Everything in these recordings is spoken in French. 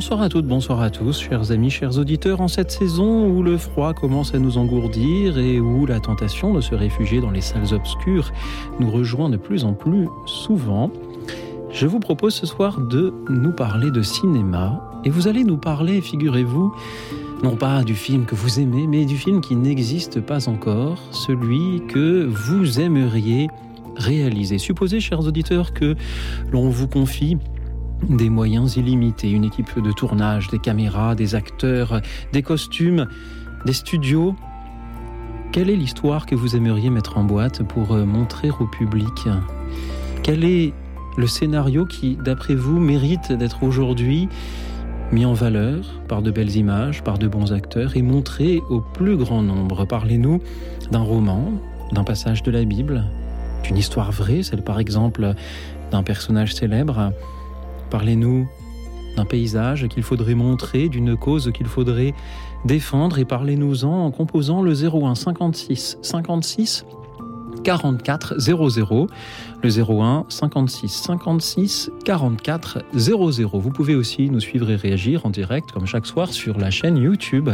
Bonsoir à toutes, bonsoir à tous, chers amis, chers auditeurs, en cette saison où le froid commence à nous engourdir et où la tentation de se réfugier dans les salles obscures nous rejoint de plus en plus souvent, je vous propose ce soir de nous parler de cinéma. Et vous allez nous parler, figurez-vous, non pas du film que vous aimez, mais du film qui n'existe pas encore, celui que vous aimeriez réaliser. Supposez, chers auditeurs, que l'on vous confie des moyens illimités, une équipe de tournage, des caméras, des acteurs, des costumes, des studios. Quelle est l'histoire que vous aimeriez mettre en boîte pour euh, montrer au public? Quel est le scénario qui, d'après vous, mérite d'être aujourd'hui mis en valeur par de belles images, par de bons acteurs et montré au plus grand nombre? Parlez-nous d'un roman, d'un passage de la Bible, d'une histoire vraie, celle par exemple d'un personnage célèbre, Parlez-nous d'un paysage qu'il faudrait montrer, d'une cause qu'il faudrait défendre et parlez-nous-en en composant le 01 56 56 44 00 le 01 56 56 44 00. Vous pouvez aussi nous suivre et réagir en direct comme chaque soir sur la chaîne YouTube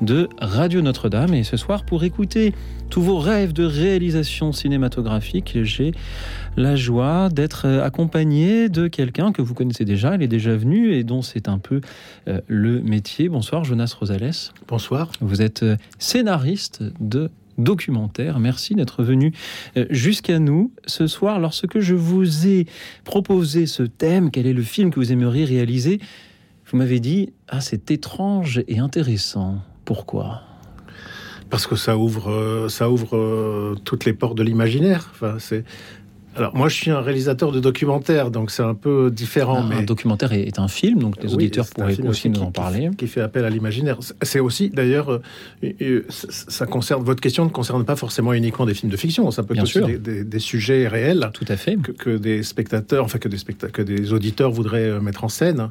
de Radio Notre-Dame et ce soir pour écouter tous vos rêves de réalisation cinématographique, j'ai la joie d'être accompagné de quelqu'un que vous connaissez déjà, il est déjà venu et dont c'est un peu euh, le métier. Bonsoir Jonas Rosales. Bonsoir. Vous êtes euh, scénariste de documentaire. Merci d'être venu euh, jusqu'à nous ce soir. Lorsque je vous ai proposé ce thème, quel est le film que vous aimeriez réaliser, vous m'avez dit ah c'est étrange et intéressant. Pourquoi? Parce que ça ouvre, euh, ça ouvre euh, toutes les portes de l'imaginaire. Enfin, c'est alors moi je suis un réalisateur de documentaires, donc c'est un peu différent. Un, mais... un documentaire est, un film, donc les auditeurs pourraient aussi nous en parler. Qui, fait appel à l'imaginaire. C'est aussi d'ailleurs, euh, euh, ça concerne votre question ne concerne pas forcément uniquement des films de fiction. Ça peut être des, des, des, sujets réels. Tout à fait. Que, que des spectateurs, enfin que des spectateurs, que des auditeurs voudraient euh, mettre en scène.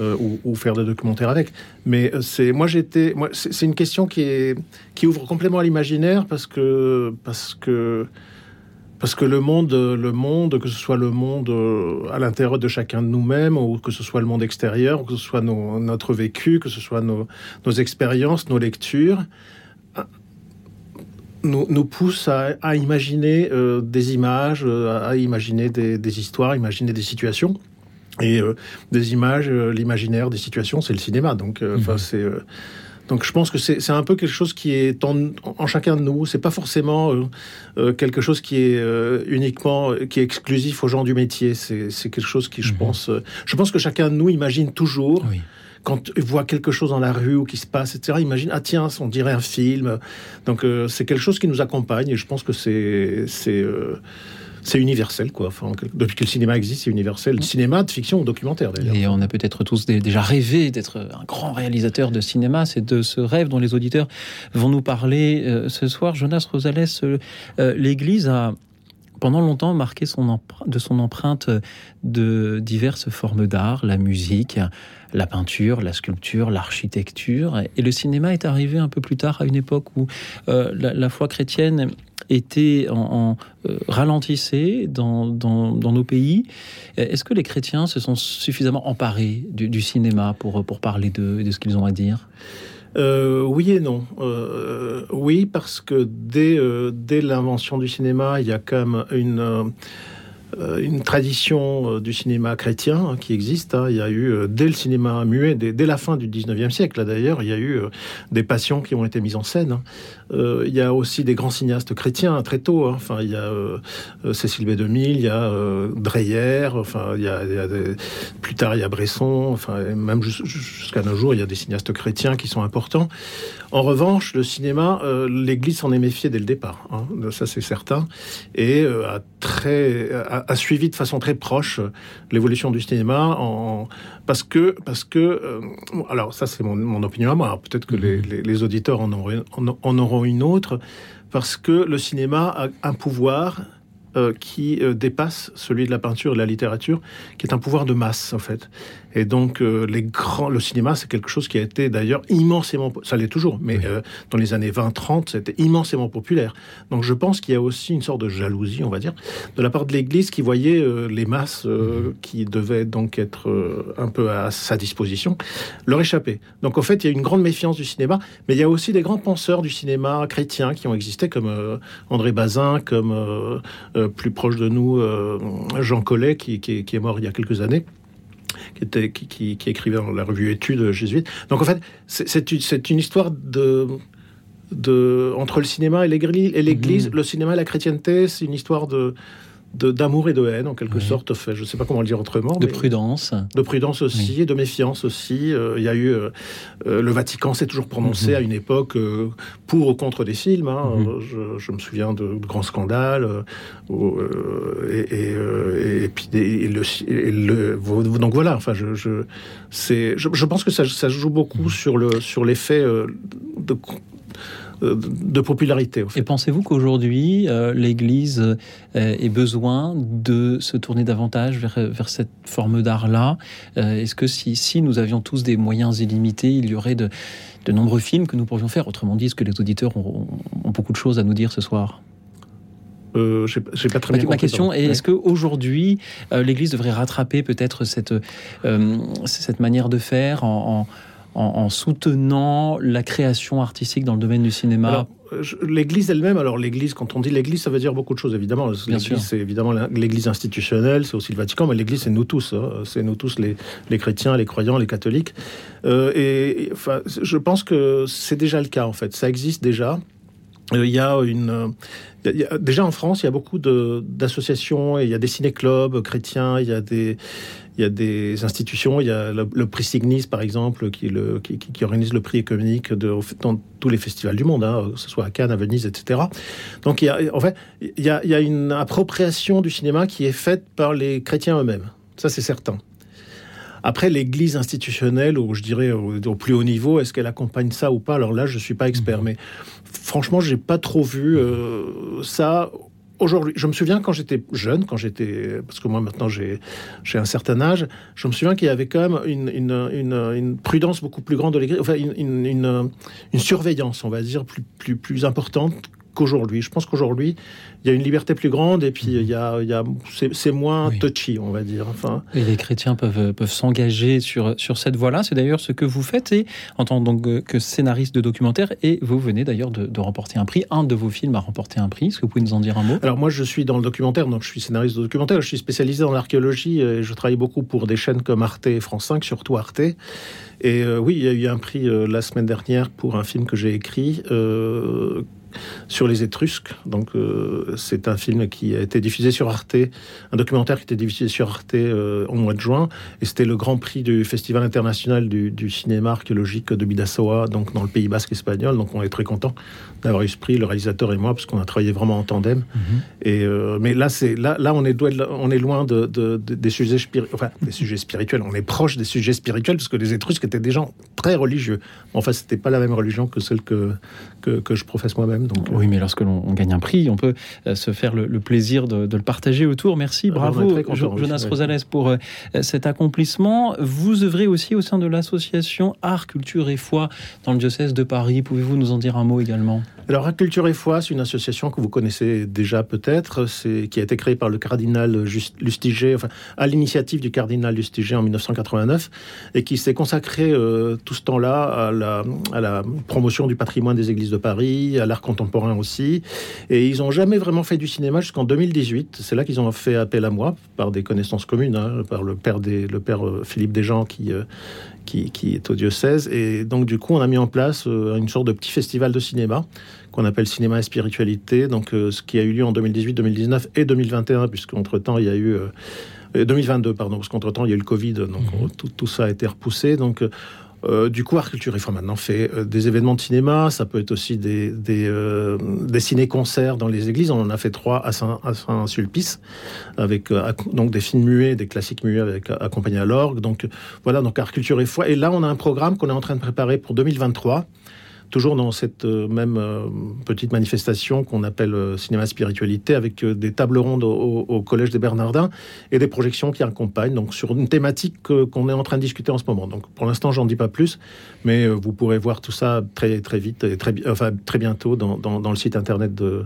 Euh, ou, ou, faire des documentaires avec. Mais c'est moi j'étais, moi c'est une question qui est qui ouvre complètement à l'imaginaire parce que parce que parce que le monde, le monde, que ce soit le monde euh, à l'intérieur de chacun de nous-mêmes, ou que ce soit le monde extérieur, ou que ce soit nos, notre vécu, que ce soit nos, nos expériences, nos lectures, euh, nous, nous pousse à, à imaginer euh, des images, euh, à imaginer des, des, histoires, imaginer des situations. Et euh, des images, l'imaginaire des situations, c'est le cinéma. Donc, enfin, mmh. c'est donc je pense que c'est un peu quelque chose qui est en, en chacun de nous. C'est pas forcément euh, euh, quelque chose qui est euh, uniquement qui est exclusif aux gens du métier. C'est quelque chose qui, je mmh. pense, euh, je pense que chacun de nous imagine toujours. Oui. Quand il voit quelque chose dans la rue ou qui se passe, etc., imagine, ah tiens, on dirait un film. Donc euh, c'est quelque chose qui nous accompagne et je pense que c'est c'est universel, quoi. Enfin, depuis que le cinéma existe, c'est universel. Le cinéma, de fiction ou documentaire, d'ailleurs. Et on a peut-être tous déjà rêvé d'être un grand réalisateur de cinéma. C'est de ce rêve dont les auditeurs vont nous parler euh, ce soir. Jonas Rosales, euh, euh, l'Église a pendant longtemps marqué son de son empreinte de diverses formes d'art, la musique, la peinture, la sculpture, l'architecture. Et le cinéma est arrivé un peu plus tard, à une époque où euh, la, foi chrétienne était en, en euh, dans, nos pays. Est-ce que les chrétiens se sont suffisamment emparés du, cinéma pour, parler de, de ce qu'ils ont à dire? Euh, oui et non. Oui, parce que dès, dès l'invention du cinéma, il y a quand même une, une tradition euh, du cinéma chrétien hein, qui existe. Hein. Il y a eu, euh, dès le cinéma muet, dès, dès la fin du 19e siècle, d'ailleurs, il y a eu euh, des passions qui ont été mises en scène. Hein. Euh, il y a aussi des grands cinéastes chrétiens très tôt. Hein. Enfin, il y a euh, Cécile B. 2000, il y a euh, Dreyer, enfin, il y a, il des... plus tard, il y a Bresson, enfin, même jusqu'à nos jours, il y a des cinéastes chrétiens qui sont importants. En revanche, le cinéma, euh, l'Église s'en est méfiée dès le départ. Hein. Ça, c'est certain. Et euh, a très, a, suivi de façon très proche l'évolution du cinéma en, parce que parce que alors ça c'est mon, opinion à moi. Peut-être que les, les, auditeurs en auront, en auront une autre parce que le cinéma a un pouvoir euh, qui euh, dépasse celui de la peinture et de la littérature, qui est un pouvoir de masse en fait. Et donc euh, les grands, le cinéma, c'est quelque chose qui a été d'ailleurs immensément, ça l'est toujours, mais dans les années 20-30, c'était immensément populaire. Donc je pense qu'il y a aussi une sorte de jalousie, on va dire, de la part de l'Église qui voyait les masses qui devaient donc être un peu à sa disposition leur échapper. Donc en fait, il y a une grande méfiance du cinéma, mais il y a aussi des grands penseurs du cinéma chrétien qui ont existé, comme André Bazin, comme euh, plus proche de nous, euh, Jean Collet, qui, est mort il y a quelques années. Qui, était, qui, écrivait dans la revue Études jésuites. Donc en fait, c'est une histoire de, de, entre le cinéma et l'Église. Mmh. Le cinéma et la chrétienté, c'est une histoire de, d'amour et de haine, en quelque sorte. Fait, je ne sais pas comment le dire autrement. De prudence. De prudence aussi, de méfiance aussi. Euh, il y a eu. Euh, euh, le Vatican s'est toujours prononcé mhm. à une époque pour ou contre des films. Hein. Mhm. je, me souviens de, grands scandales. et, puis. le, donc voilà, enfin, je, je, je, pense que ça, ça joue beaucoup mhm. sur l'effet sur de de popularité. Et pensez-vous qu'aujourd'hui, euh, l'Église euh, ait besoin de se tourner davantage vers, vers cette forme d'art-là? Est-ce que si, si, nous avions tous des moyens illimités, il y aurait de, de nombreux films que nous pourrions faire? Autrement dit, est-ce que les auditeurs ont, beaucoup de choses à nous dire ce soir? Euh, pas très bien Ma question est est-ce qu'aujourd'hui, l'Église devrait rattraper peut-être cette, cette manière de faire en, en, soutenant la création artistique dans le domaine du cinéma L'Église elle-même, alors l'Église, quand on dit l'Église, ça veut dire beaucoup de choses, évidemment. L'Église, c'est évidemment l'Église institutionnelle, c'est aussi le Vatican, mais l'Église, c'est nous tous. Hein. C'est nous tous, les, les, chrétiens, les croyants, les catholiques. Euh, et enfin, je pense que c'est déjà le cas, en fait. Ça existe déjà. Euh, il y a une... déjà en France, il y a beaucoup d'associations, il y a des ciné-clubs chrétiens, il y a des, il y a des institutions, il y a le, prix Signis, par exemple, qui, le, qui, qui, organise le prix économique de, dans tous les festivals du monde, hein, que ce soit à Cannes, à Venise, etc. Donc, il y a, en fait, il y a, il y a une appropriation du cinéma qui est faite par les chrétiens eux-mêmes. Ça, c'est certain. Après, l'Église institutionnelle, ou je dirais au, plus haut niveau, est-ce qu'elle accompagne ça ou pas? Alors là, je suis pas expert, mmh. mais franchement, j'ai pas trop vu euh, ça aujourd'hui, je me souviens quand j'étais jeune, quand j'étais, parce que moi maintenant j'ai un certain âge, je me souviens qu'il y avait quand même une, prudence beaucoup plus grande de l'Église, enfin une, surveillance, on va dire, plus, plus importante qu'aujourd'hui. Je pense qu'aujourd'hui, il y a une liberté plus grande et puis il y a, il y a c'est moins touchy, on va dire. Enfin. Et les chrétiens peuvent, peuvent s'engager sur, sur cette voie-là. C'est d'ailleurs ce que vous faites et en tant donc que scénariste de documentaire et vous venez d'ailleurs de, de, remporter un prix. Un de vos films a remporté un prix. Est-ce que vous pouvez nous en dire un mot? Alors moi, je suis dans le documentaire, donc je suis scénariste de documentaire. Je suis spécialisé dans l'archéologie et je travaille beaucoup pour des chaînes comme Arte et France 5, surtout Arte. Et euh, oui, il y a eu un prix euh, la semaine dernière pour un film que j'ai écrit euh, sur les Étrusques. Donc, euh, c'est un film qui a été diffusé sur Arte, un documentaire qui a été diffusé sur Arte euh, au mois de juin. Et c'était le grand prix du Festival international du, cinéma archéologique de Bidassoa, donc dans le Pays basque espagnol. Donc, on est très content d'avoir eu ce prix, le réalisateur et moi, parce qu'on a travaillé vraiment en tandem. Mhm. Et, euh, mais là, c'est là, là, on est, on est loin de, des sujets spirituels. Enfin, des sujets spirituels. On est proche des sujets spirituels, parce que les Étrusques étaient des gens très religieux. Enfin, c'était pas la même religion que celle que, que, que je professe moi-même. Donc, oui, mais lorsque l'on gagne un prix, on peut euh, se faire le, plaisir de, le partager autour. Merci, ah, bravo, Jonas Rosales, pour euh, cet accomplissement. Vous œuvrez aussi au sein de l'association Art, Culture et Foi dans le diocèse de Paris. Pouvez-vous nous en dire un mot également? Alors, Culture et Foi, c'est une association que vous connaissez déjà peut-être, qui a été créée par le cardinal Lustiger, enfin, à l'initiative du cardinal Lustiger en 1989, et qui s'est consacrée euh, tout ce temps-là à la, promotion du patrimoine des églises de Paris, à l'art contemporain aussi. Et ils n'ont jamais vraiment fait du cinéma jusqu'en 2018. C'est là qu'ils ont fait appel à moi, par des connaissances communes, hein, par le père, euh, Philippe Desjans qui, euh, qui, qui, est au diocèse. Et donc, du coup, on a mis en place une sorte de petit festival de cinéma qu'on appelle Cinéma et Spiritualité, donc euh, ce qui a eu lieu en 2018, 2019 et 2021, puisqu'entre-temps, il y a eu... 2022, euh, pardon, parce qu'entre-temps, il y a eu le Covid, donc mhm. tout, tout, ça a été repoussé. Donc, Euh, du coup, Art Culture et Foi maintenant fait euh, des événements de cinéma, ça peut être aussi des, des, euh, ciné-concerts dans les églises. On en a fait trois à Saint-Sulpice, avec donc des films muets, des classiques muets avec, accompagnés à l'orgue. Donc voilà, donc Art Culture et Foi. Et là, on a un programme qu'on est en train de préparer pour 2023 toujours dans cette euh, même euh, petite manifestation qu'on appelle euh, cinéma spiritualité, avec des tables rondes au, Collège des Bernardins et des projections qui accompagnent, donc sur une thématique qu'on est en train de discuter en ce moment. Donc pour l'instant, j'en dis pas plus, mais vous pourrez voir tout ça très très vite et très, enfin, très bientôt dans, le site internet de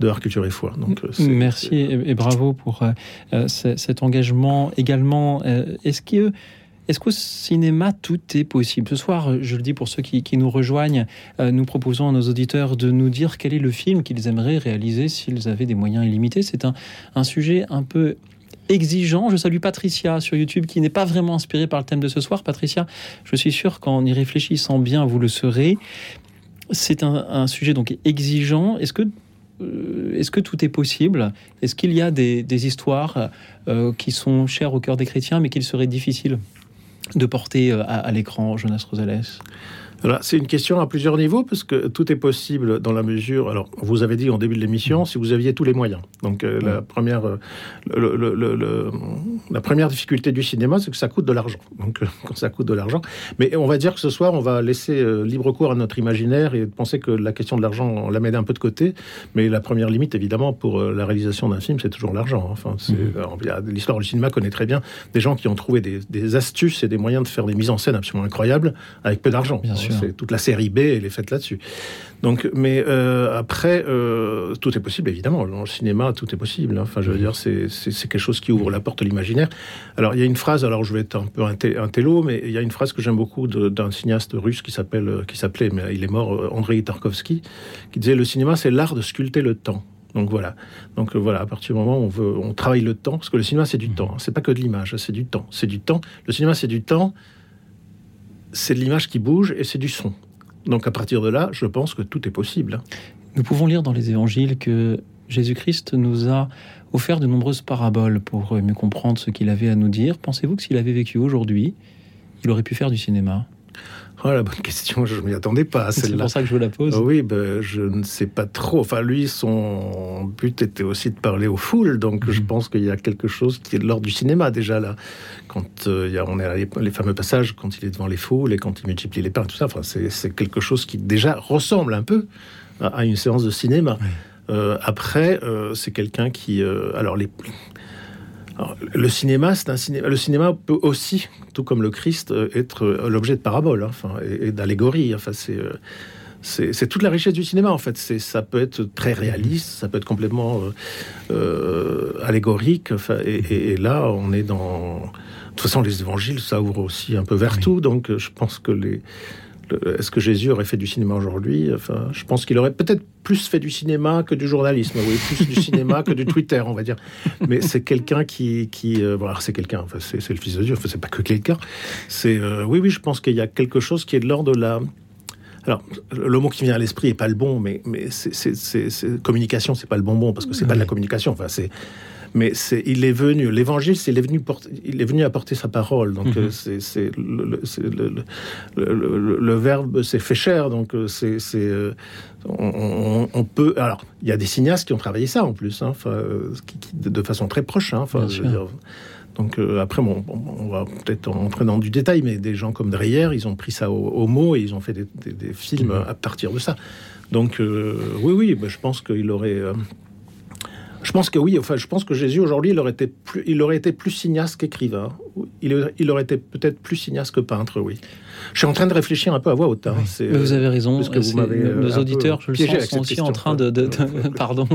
de Art Culture et Foi. Merci et, bravo pour cet engagement également. Est-ce que est-ce qu'au cinéma, tout est possible Ce soir, je le dis pour ceux qui, nous rejoignent, euh, nous proposons à nos auditeurs de nous dire quel est le film qu'ils aimeraient réaliser s'ils avaient des moyens illimités. C'est un, sujet un peu exigeant. Je salue Patricia sur YouTube qui n'est pas vraiment inspirée par le thème de ce soir. Patricia, je suis sûr qu'en y réfléchissant bien, vous le serez. C'est un, sujet donc exigeant. Est-ce que euh, est-ce que tout est possible? Est-ce qu'il y a des, histoires euh, qui sont chères au cœur des chrétiens, mais qu'il serait difficile? De porter euh, à, l'écran Jonas Rosales c'est une question à plusieurs niveaux parce que tout est possible dans la mesure. Alors, vous avez dit en début de l'émission, si vous aviez tous les moyens. Donc, euh, la première, euh, le, la première difficulté du cinéma, c'est que ça coûte de l'argent. Donc, quand ça coûte de l'argent, mais on va dire que ce soir, on va laisser libre cours à notre imaginaire et penser que la question de l'argent, on la met un peu de côté. Mais la première limite, évidemment, pour la réalisation d'un film, c'est toujours l'argent. Enfin, mmh. l'histoire du cinéma connaît très bien des gens qui ont trouvé des, des, astuces et des moyens de faire des mises en scène absolument incroyables avec peu d'argent. Bien sûr. C'est toute la série B, elle est faite là-dessus. Donc, mais euh, après, euh, tout est possible, évidemment. Dans le cinéma, tout est possible. Hein. Enfin, je veux dire, c'est quelque chose qui ouvre la porte à l'imaginaire. Alors, il y a une phrase, alors je vais être un peu un, télo, mais il y a une phrase que j'aime beaucoup d'un cinéaste russe qui s'appelle, qui s'appelait, mais il est mort, euh, Andrei Tarkovsky, qui disait le cinéma, c'est l'art de sculpter le temps. Donc voilà. Donc voilà, à partir du moment où on veut, on travaille le temps, parce que le cinéma c'est du mmh. temps. Hein. C'est pas que de l'image, c'est du temps. C'est du temps. Le cinéma c'est du temps c'est de l'image qui bouge et c'est du son. Donc à partir de là, je pense que tout est possible. Nous pouvons lire dans les évangiles que Jésus-Christ nous a offert de nombreuses paraboles pour mieux comprendre ce qu'il avait à nous dire. Pensez-vous que s'il avait vécu aujourd'hui, il aurait pu faire du cinéma? Oh, la bonne question, je ne m'y attendais pas à celle-là. C'est pour ça que je vous la pose. oui, ben, je ne sais pas trop. Enfin, lui, son but était aussi de parler aux foules, donc je mhm. pense qu'il y a quelque chose qui est de l'ordre du cinéma déjà là. Quand euh, il y a, on est à les, fameux passages, quand il est devant les foules et quand il multiplie les pains, tout ça, enfin, c'est quelque chose qui déjà ressemble un peu à, une séance de cinéma. Euh, après, euh, c'est quelqu'un qui, alors les le cinéma, c'est un cinéma. Le cinéma peut aussi, tout comme le Christ, euh, être euh, l'objet de paraboles, hein, enfin, et, d'allégories. Enfin, euh, c'est c'est toute la richesse du cinéma en fait. C'est ça peut être très réaliste, ça peut être complètement allégorique. Enfin, et, là, on est dans. De toute façon, les évangiles, ça ouvre aussi un peu vers tout. Donc, je pense que les est-ce que Jésus aurait fait du cinéma aujourd'hui? Enfin, je pense qu'il aurait peut-être plus fait du cinéma que du journalisme, oui, plus du cinéma que du Twitter, on va dire. Mais c'est quelqu'un qui, qui euh, voilà, c'est quelqu'un. Enfin, c'est, le Fils de Dieu. Enfin, c'est pas que quelqu'un. C'est, euh, oui, oui, je pense qu'il y a quelque chose qui est de l'ordre de la. Alors, le mot qui vient à l'esprit est pas le bon, mais, mais c'est, communication, c'est pas le bonbon parce que c'est pas de la communication. Enfin, c'est mais c'est, il est venu, l'évangile, c'est, il, est venu il est venu apporter sa parole. Donc, euh, c'est, le, le, verbe s'est fait cher. Donc, euh, c'est, euh, on, peut. Alors, il y a des cinéastes qui ont travaillé ça en plus, hein, de façon très proche. Hein, donc après, bon, on va peut-être entrer dans du détail, mais des gens comme Dreyer, ils ont pris ça au, mot et ils ont fait des, films mhm. à partir de ça. Donc oui, oui, bah, je pense qu'il aurait je pense que oui. Enfin, je pense que Jésus aujourd'hui, il aurait été plus, il aurait été plus cinéaste qu'écrivain. Il, il aurait été peut-être plus cinéaste que peintre, oui. Je suis en train de réfléchir un peu à voix haute. Hein. vous avez raison. Que vous euh, nos auditeurs, je le sens, sont aussi en train de. pardon.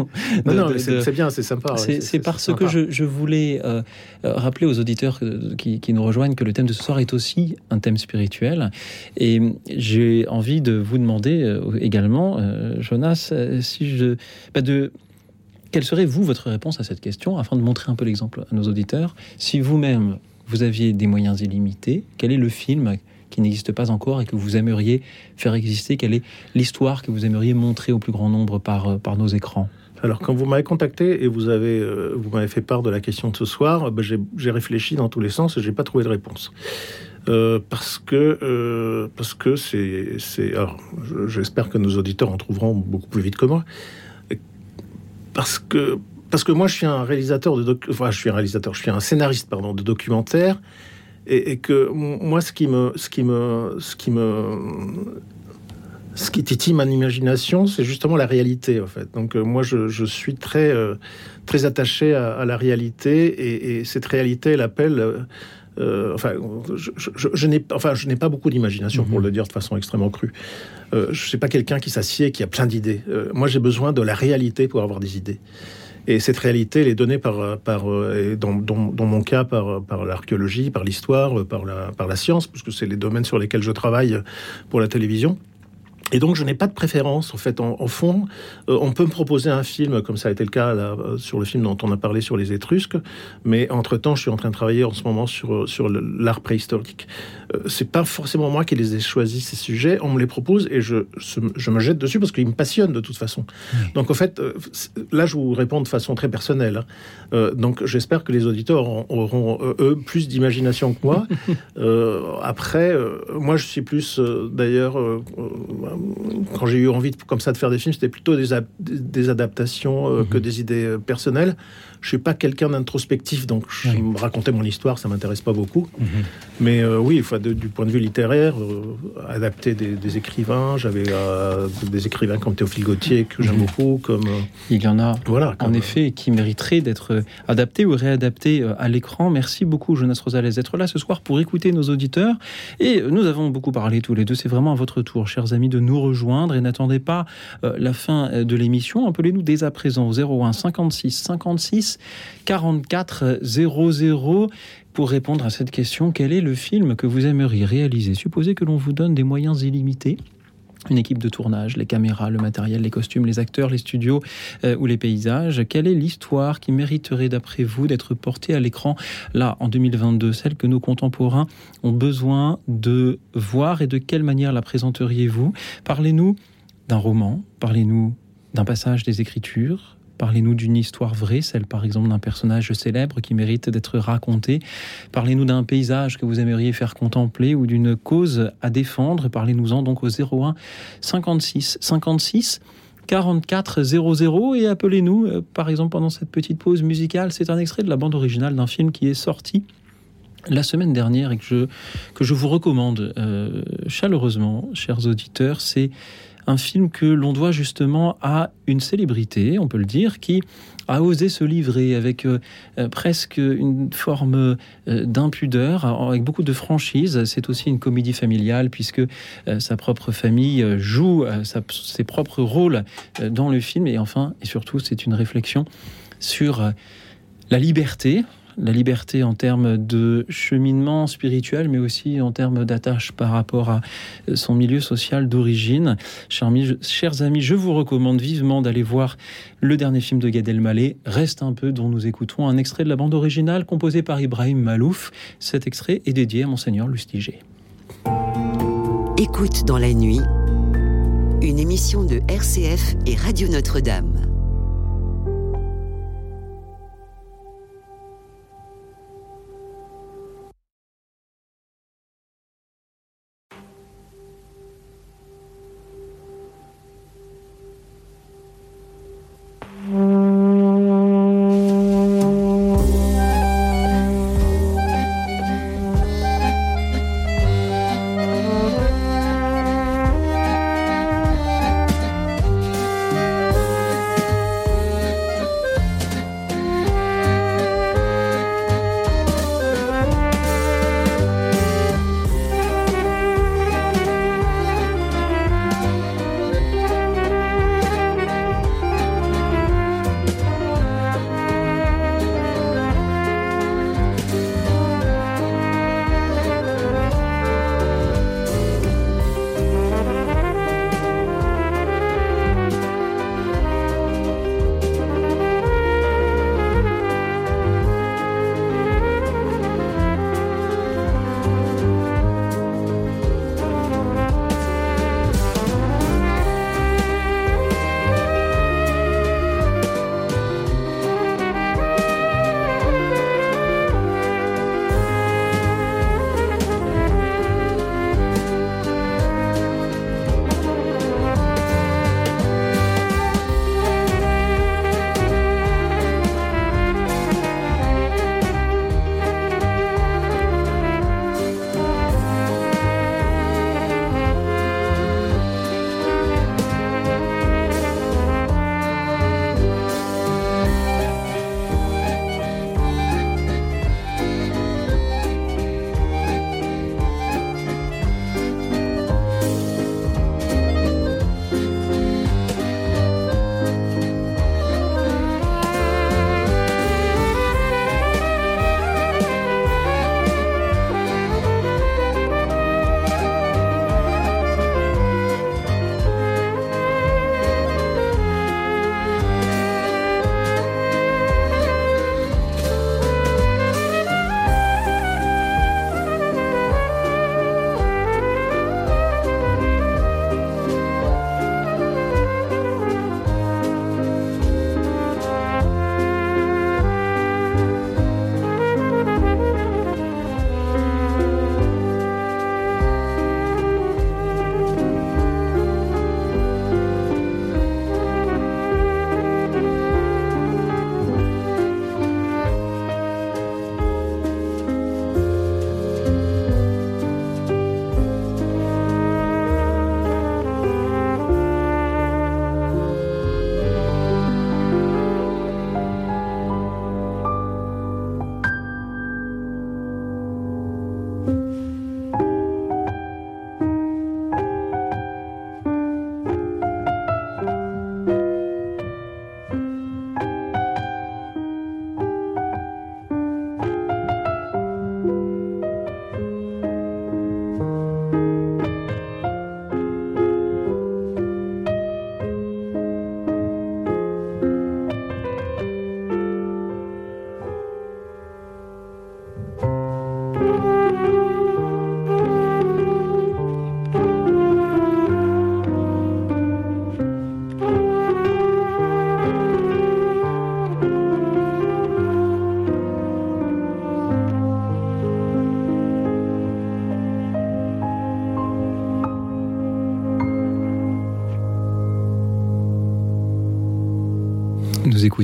non, c'est bien, c'est sympa. C'est parce que je, voulais euh, euh, rappeler aux auditeurs qui, qui, nous rejoignent que le thème de ce soir est aussi un thème spirituel. Et j'ai envie de vous demander également, Jonas, si je. Bah de quelle serait, vous, votre réponse à cette question, afin de montrer un peu l'exemple à nos auditeurs? Si vous-même, vous aviez des moyens illimités, quel est le film qui n'existe pas encore et que vous aimeriez faire exister? Quelle est l'histoire que vous aimeriez montrer au plus grand nombre par, euh, par nos écrans? Alors, quand vous m'avez contacté et vous avez, euh, m'avez fait part de la question de ce soir, ben, j'ai réfléchi dans tous les sens et j'ai pas trouvé de réponse. Euh, parce que parce que c'est alors j'espère que nos auditeurs en trouveront beaucoup plus vite que moi parce que parce que moi je suis un réalisateur de doc, enfin je suis un réalisateur je suis un scénariste pardon de documentaire et, et que moi ce qui me ce qui me ce qui me ce qui titille mon imagination, c'est justement la réalité, en fait. Donc, euh, moi, je, je, suis très, euh, très attaché à, à, la réalité, et, et cette réalité, elle appelle. Euh, enfin, je, je, je n'ai enfin, pas beaucoup d'imagination, pour mhm. le dire de façon extrêmement crue. Euh, je ne suis pas quelqu'un qui s'assied, qui a plein d'idées. Euh, moi, j'ai besoin de la réalité pour avoir des idées. Et cette réalité, elle est donnée par, par dans, mon cas, par, l'archéologie, par l'histoire, par la, science, puisque c'est les domaines sur lesquels je travaille pour la télévision. Et donc, je n'ai pas de préférence. En fait, en, fond, euh, on peut me proposer un film, comme ça a été le cas euh, sur le film dont on a parlé sur les Étrusques. Mais entre-temps, je suis en train de travailler en ce moment sur l'art préhistorique. Euh, c'est pas forcément moi qui les ai choisis, ces sujets. On me les propose et je, je me jette dessus parce qu'ils me passionnent de toute façon. Oui. Donc, en fait, euh, là, je vous réponds de façon très personnelle. Hein. Euh, donc, j'espère que les auditeurs auront, auront eux, plus d'imagination que moi. après, moi, je suis plus, d'ailleurs, quand j'ai eu envie de, comme ça de faire des films, c'était plutôt des, des adaptations que des idées personnelles. Je suis pas quelqu'un d'introspectif, donc je oui. me racontais mon histoire, ça m'intéresse pas beaucoup. Mmh. Mais euh, oui, de, du point de vue littéraire, euh, adapter des, des écrivains, j'avais euh, des écrivains comme Théophile Gauthier que j'aime mmh. beaucoup, comme il y en a, voilà, en effet, qui mériteraient d'être adaptés ou réadaptés à l'écran. Merci beaucoup, Jonas Rosales, d'être là ce soir pour écouter nos auditeurs. Et nous avons beaucoup parlé tous les deux. C'est vraiment à votre tour, chers amis, de nous rejoindre et n'attendez pas la fin de l'émission. Appelez-nous dès à présent au 01 56 56 44 00 pour répondre à cette question. Quel est le film que vous aimeriez réaliser? Supposez que l'on vous donne des moyens illimités une équipe de tournage, les caméras, le matériel, les costumes, les acteurs, les studios euh, ou les paysages. Quelle est l'histoire qui mériterait, d'après vous, d'être portée à l'écran là en 2022, celle que nos contemporains ont besoin de voir? Et de quelle manière la présenteriez-vous? Parlez-nous d'un roman, parlez-nous d'un passage des Écritures, Parlez-nous d'une histoire vraie, celle par exemple d'un personnage célèbre qui mérite d'être raconté. Parlez-nous d'un paysage que vous aimeriez faire contempler ou d'une cause à défendre. Parlez-nous-en donc au 01 56 56 44 00 et appelez-nous euh, par exemple pendant cette petite pause musicale. C'est un extrait de la bande originale d'un film qui est sorti la semaine dernière et que je, vous recommande euh, chaleureusement, chers auditeurs. C'est un film que l'on doit justement à une célébrité, on peut le dire, qui a osé se livrer avec euh, euh presque une forme euh, d'impudeur, avec beaucoup de franchise. C'est aussi une comédie familiale puisque sa propre famille joue ses propres rôles dans le film. Et enfin, et surtout, c'est une réflexion sur la liberté, la liberté en termes de cheminement spirituel, mais aussi en termes d'attache par rapport à son milieu social d'origine. Chers, chers amis, je vous recommande vivement d'aller voir le dernier film de Gad Elmaleh, Reste un peu, dont nous écoutons un extrait de la bande originale composée par Ibrahim Malouf. Cet extrait est dédié à Monseigneur Lustiger. Écoute dans la nuit, une émission de RCF et Radio Notre-Dame.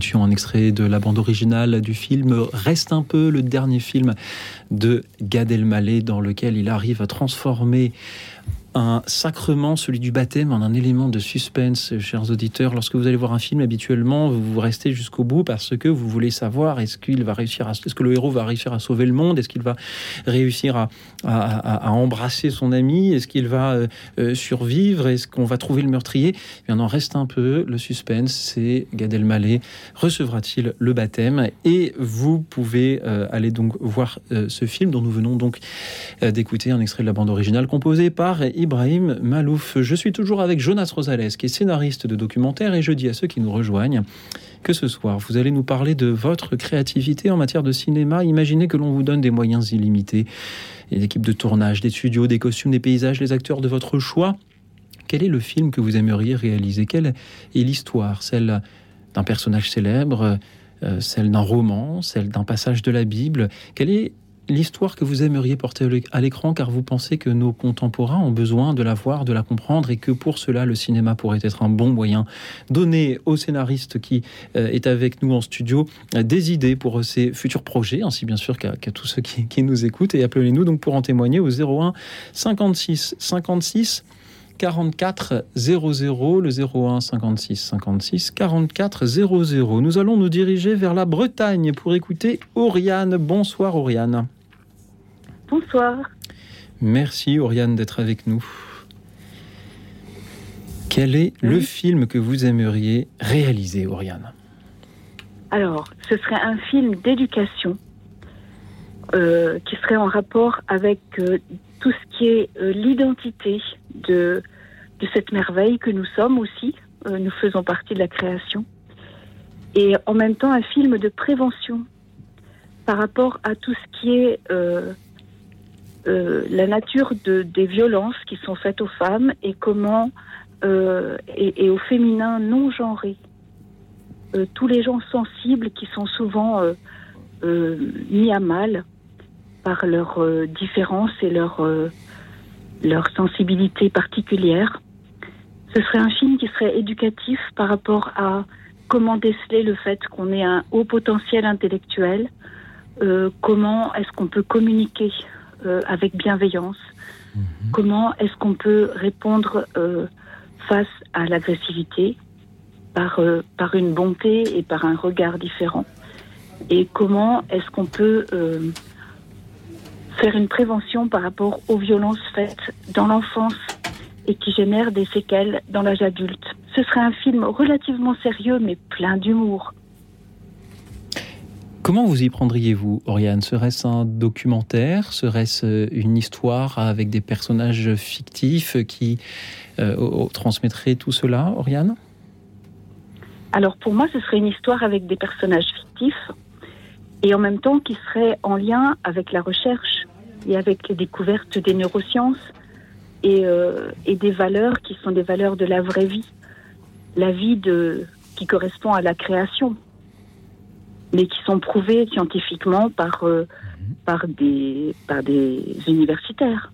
Écoutions un extrait de la bande originale du film. Reste un peu, le dernier film de Gad Elmaleh dans lequel il arrive à transformer un sacrement, celui du baptême, en un élément de suspense, chers auditeurs. Lorsque vous allez voir un film, habituellement, vous restez jusqu'au bout parce que vous voulez savoir est-ce qu'il va réussir est-ce que le héros va réussir à sauver le monde, est-ce qu'il va réussir à, à, embrasser son ami, est-ce qu'il va euh, euh, survivre, est-ce qu'on va trouver le meurtrier? Il en reste un peu. Le suspense, c'est Gad Elmaleh. Recevra-t-il le baptême? Et vous pouvez euh, aller donc voir ce film dont nous venons donc d'écouter un extrait de la bande originale composée par Ibrahim Malouf. Je suis toujours avec Jonas Rosales, qui est scénariste de documentaire, et je dis à ceux qui nous rejoignent que ce soir, vous allez nous parler de votre créativité en matière de cinéma. Imaginez que l'on vous donne des moyens illimités, des équipes de tournage, des studios, des costumes, des paysages, les acteurs de votre choix. Quel est le film que vous aimeriez réaliser? Quelle est l'histoire? Celle d'un personnage célèbre, euh, celle d'un roman, celle d'un passage de la Bible Quelle est l'histoire que vous aimeriez porter à l'écran car vous pensez que nos contemporains ont besoin de la voir, de la comprendre et que pour cela le cinéma pourrait être un bon moyen. Donner au scénariste qui euh, est avec nous en studio euh, des idées pour ces futurs projets, ainsi bien sûr qu'à tous ceux qui, qui, nous écoutent et appelez-nous donc pour en témoigner au 01 56 56 44 00, le 01 56 56 44 00. Nous allons nous diriger vers la Bretagne pour écouter Oriane. Bonsoir Oriane. Bonsoir. Merci Oriane d'être avec nous. Quel est le film que vous aimeriez réaliser, Oriane? Alors, ce serait un film d'éducation euh, qui serait en rapport avec euh, tout ce qui est euh, l'identité de, de cette merveille que nous sommes aussi. nous faisons partie de la création. Et en même temps, un film de prévention par rapport à tout ce qui est euh, la nature de, des violences qui sont faites aux femmes et comment euh, et, et, au féminin non genré. Euh, tous les gens sensibles qui sont souvent mis à mal par leurs différences et leur, leur sensibilité particulière. Ce serait un film qui serait éducatif par rapport à comment déceler le fait qu'on ait un haut potentiel intellectuel, comment est-ce qu'on peut communiquer euh, avec bienveillance mhm. Comment est-ce qu'on peut répondre euh, face à l'agressivité par, euh, par une bonté et par un regard différent? Et comment est-ce qu'on peut faire une prévention par rapport aux violences faites dans l'enfance et qui génèrent des séquelles dans l'âge adulte? Ce serait un film relativement sérieux mais plein d'humour. Comment vous y prendriez-vous, Oriane? Serait-ce un documentaire? Serait-ce euh, une histoire avec des personnages fictifs qui euh, transmettraient tout cela, Oriane? Alors pour moi, ce serait une histoire avec des personnages fictifs et en même temps qui serait en lien avec la recherche et avec les découvertes des neurosciences et, euh, des valeurs qui sont des valeurs de la vraie vie, la vie qui correspond à la création mais qui sont prouvés scientifiquement par, euh, par, des, par des universitaires.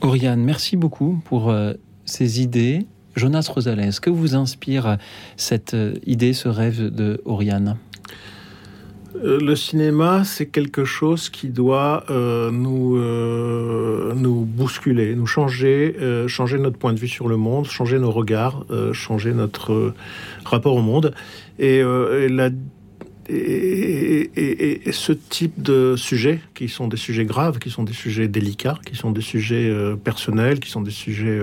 Oriane, merci beaucoup pour euh, ces idées. Jonas Rosales, que vous inspire cette euh, idée, ce rêve de Oriane? Le cinéma, c'est quelque chose qui doit nous, nous bousculer, nous changer, changer notre point de vue sur le monde, changer nos regards, changer notre rapport au monde. Euh, et, ce type de sujets, qui sont des sujets graves, qui sont des sujets délicats, qui sont des sujets euh, personnels, qui sont des sujets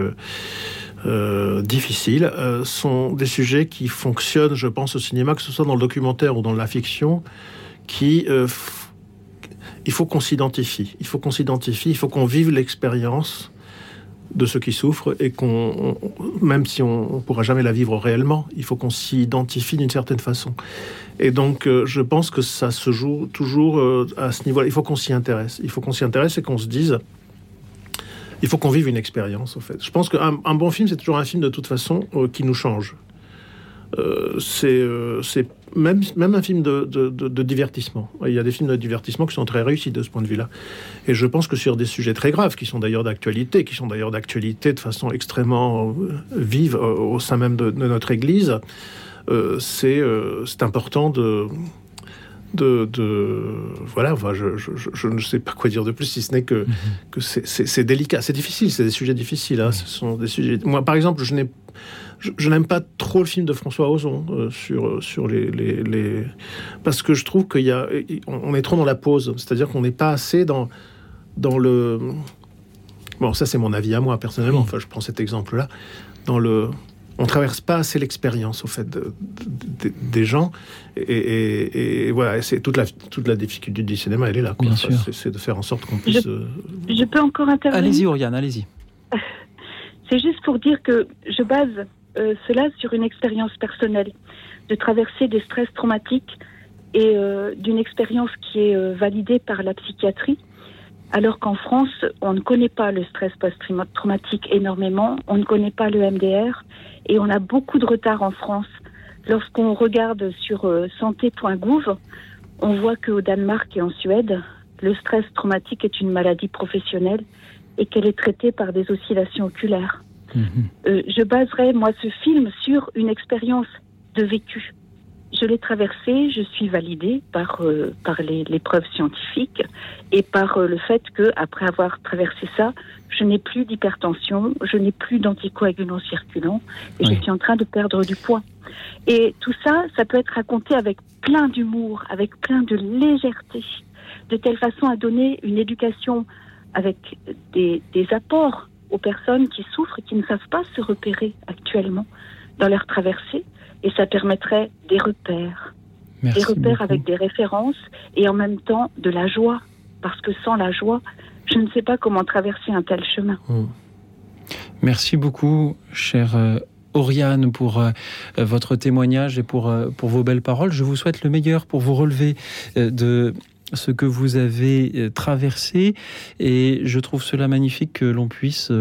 euh, difficiles, sont des sujets qui fonctionnent, je pense, au cinéma, que ce soit dans le documentaire ou dans la fiction, qui il faut qu'on s'identifie. Il faut qu'on s'identifie. Il faut qu'on vive l'expérience de ceux qui souffrent et qu'on, même si on ne pourra jamais la vivre réellement, il faut qu'on s'y identifie d'une certaine façon. Et donc, euh, je pense que ça se joue toujours euh, à ce niveau-là. Il faut qu'on s'y intéresse. Il faut qu'on s'y intéresse et qu'on se dise, il faut qu'on vive une expérience, en fait. Je pense qu'un un bon film, c'est toujours un film de toute façon euh, qui nous change. C'est même, même un film de, de, divertissement. Il y a des films de divertissement qui sont très réussis de ce point de vue-là. Et je pense que sur des sujets très graves, qui sont d'ailleurs d'actualité, qui sont d'ailleurs d'actualité de façon extrêmement euh, vive euh, au sein même de, notre Église, c'est important de de, voilà, enfin, je, ne sais pas quoi dire de plus, si ce n'est que, mhm. que c'est délicat, c'est difficile, c'est des sujets difficiles. Hein, ce sont des sujets. Moi, par exemple, je n'ai je, n'aime pas trop le film de François Ozon euh, sur, sur les, les, Parce que je trouve qu'il y a... On est trop dans la pause. C'est-à-dire qu'on n'est pas assez dans, dans le... Bon, ça c'est mon avis à moi, personnellement. Enfin, je prends cet exemple-là. Dans le on traverse pas assez l'expérience au fait des gens et, voilà c'est toute la toute la difficulté du cinéma elle est là Bien sûr. c'est de faire en sorte qu'on puisse euh, je, peux encore intervenir? Allez-y Oriane allez-y c'est juste pour dire que je base euh, cela sur une expérience personnelle de traverser des stress traumatiques et euh, d'une expérience qui est validée par la psychiatrie alors qu'en France, on ne connaît pas le stress post-traumatique énormément, on ne connaît pas le MDR et on a beaucoup de retard en France. Lorsqu'on regarde sur euh, santé.gouv, on voit qu'au Danemark et en Suède, le stress traumatique est une maladie professionnelle et qu'elle est traitée par des oscillations oculaires. Mhm. Euh, je baserai, moi, ce film sur une expérience de vécu. Je l'ai traversé, je suis validée par, euh, par les, les, preuves scientifiques et par euh, le fait que après avoir traversé ça, je n'ai plus d'hypertension, je n'ai plus d'anticoagulants circulants et je suis en train de perdre du poids. Et tout ça, ça peut être raconté avec plein d'humour, avec plein de légèreté, de telle façon à donner une éducation avec des, des apports aux personnes qui souffrent et qui ne savent pas se repérer actuellement dans leur traversée et ça permettrait des repères. des repères avec des références et en même temps de la joie. Parce que sans la joie, je ne sais pas comment traverser un tel chemin. Hmm. Merci beaucoup, chère euh, Oriane, pour euh, votre témoignage et pour, euh, pour vos belles paroles. Je vous souhaite le meilleur pour vous relever de ce que vous avez traversé. Et je trouve cela magnifique que l'on puisse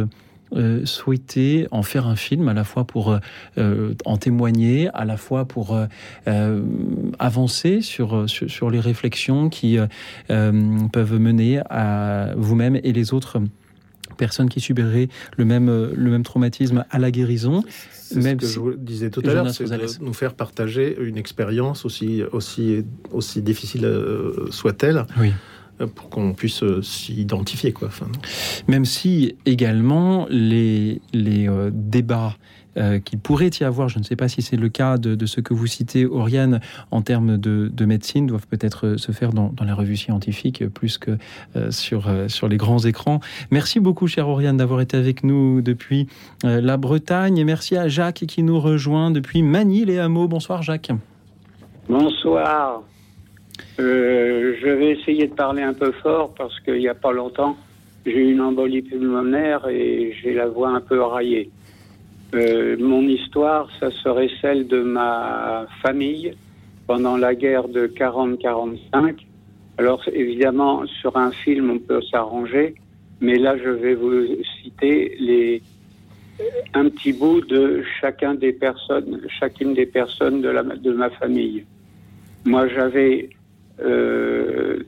euh, souhaité en faire un film, à la fois pour euh, euh, en témoigner, à la fois pour avancer sur, sur, les réflexions qui peuvent mener à vous-même et les autres personnes qui subiraient le même, le même traumatisme à la guérison. Même ce que je vous disais tout à l'heure, c'est de nous faire partager une expérience aussi, aussi, aussi difficile soit-elle. Oui pour qu'on puisse euh, s'identifier. Quoi. Enfin, Même si également les, les euh, débats euh, qu'il pourrait y avoir, je ne sais pas si c'est le cas de, ce que vous citez, Oriane, en termes de, médecine, doivent peut-être se faire dans, dans, la revue scientifique plus que sur, sur les grands écrans. Merci beaucoup, chère Oriane, d'avoir été avec nous depuis la Bretagne. Et merci à Jacques qui nous rejoint depuis Manille et Hameaux. Bonsoir, Jacques. Bonsoir. Euh, je vais essayer de parler un peu fort parce qu'il n'y a pas longtemps, j'ai eu une embolie pulmonaire et j'ai la voix un peu raillée. Euh, mon histoire, ça serait celle de ma famille pendant la guerre de 40-45. Alors évidemment, sur un film, on peut s'arranger, mais là, je vais vous citer les, un petit bout de chacun des personnes, chacune des personnes de, la, de ma famille. Moi, j'avais euh,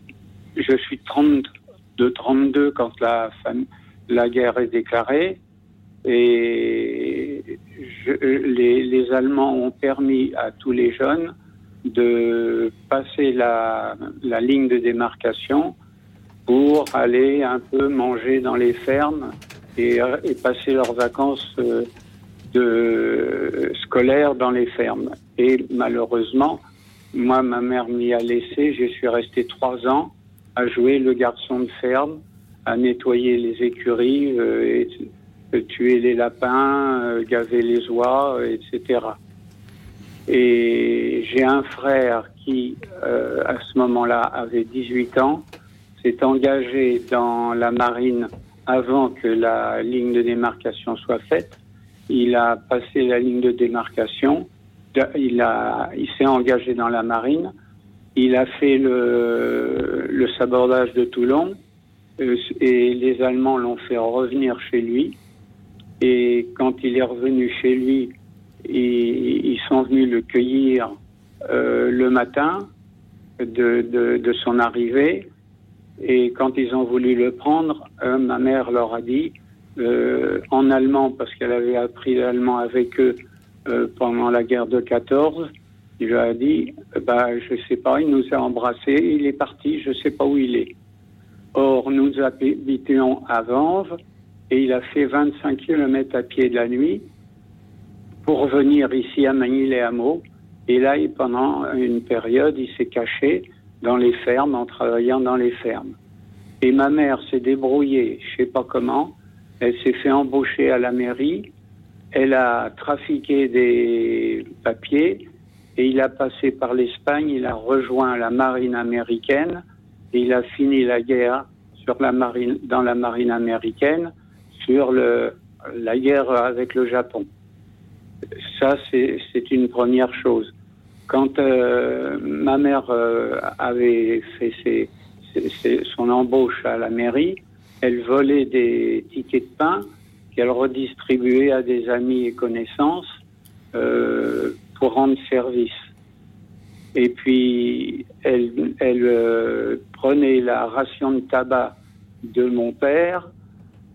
je suis 30, de 32 quand la, la guerre est déclarée. Et les, Allemands ont permis à tous les jeunes de passer la, ligne de démarcation pour aller un peu manger dans les fermes et, passer leurs vacances euh, scolaires dans les fermes. Et malheureusement, moi, ma mère m'y a laissé. Je suis resté trois ans à jouer le garçon de ferme, à nettoyer les écuries, euh, tuer les lapins, euh, gaver les oies, etc. Et j'ai un frère qui, euh, à ce moment-là, avait 18 ans, s'est engagé dans la marine avant que la ligne de démarcation soit faite. Il a passé la ligne de démarcation il, il s'est engagé dans la marine. Il a fait le, sabordage de Toulon euh, et les Allemands l'ont fait revenir chez lui. Et quand il est revenu chez lui, ils, sont venus le cueillir euh, le matin de, son arrivée. Et quand ils ont voulu le prendre, euh, ma mère leur a dit, en allemand, parce qu'elle avait appris l'allemand avec eux, pendant la guerre de 14, il lui a dit, bah, je sais pas, il nous a embrassés, il est parti, je sais pas où il est. Or, nous habitions à Vanves et il a fait 25 km à pied de la nuit pour venir ici à Manille-les-Hameaux. Et là, pendant une période, il s'est caché dans les fermes en travaillant dans les fermes. Et ma mère s'est débrouillée, je sais pas comment. Elle s'est fait embaucher à la mairie. Elle a trafiqué des papiers et il a passé par l'Espagne. Il a rejoint la marine américaine et il a fini la guerre sur la marine, dans la marine américaine sur la guerre avec le Japon. Ça, c'est une première chose. Quand euh, ma mère euh, avait fait son embauche à la mairie, elle volait des tickets de pain qu'elle redistribuait à des amis et connaissances euh, pour rendre service. Et puis, elle, prenait la ration de tabac de mon père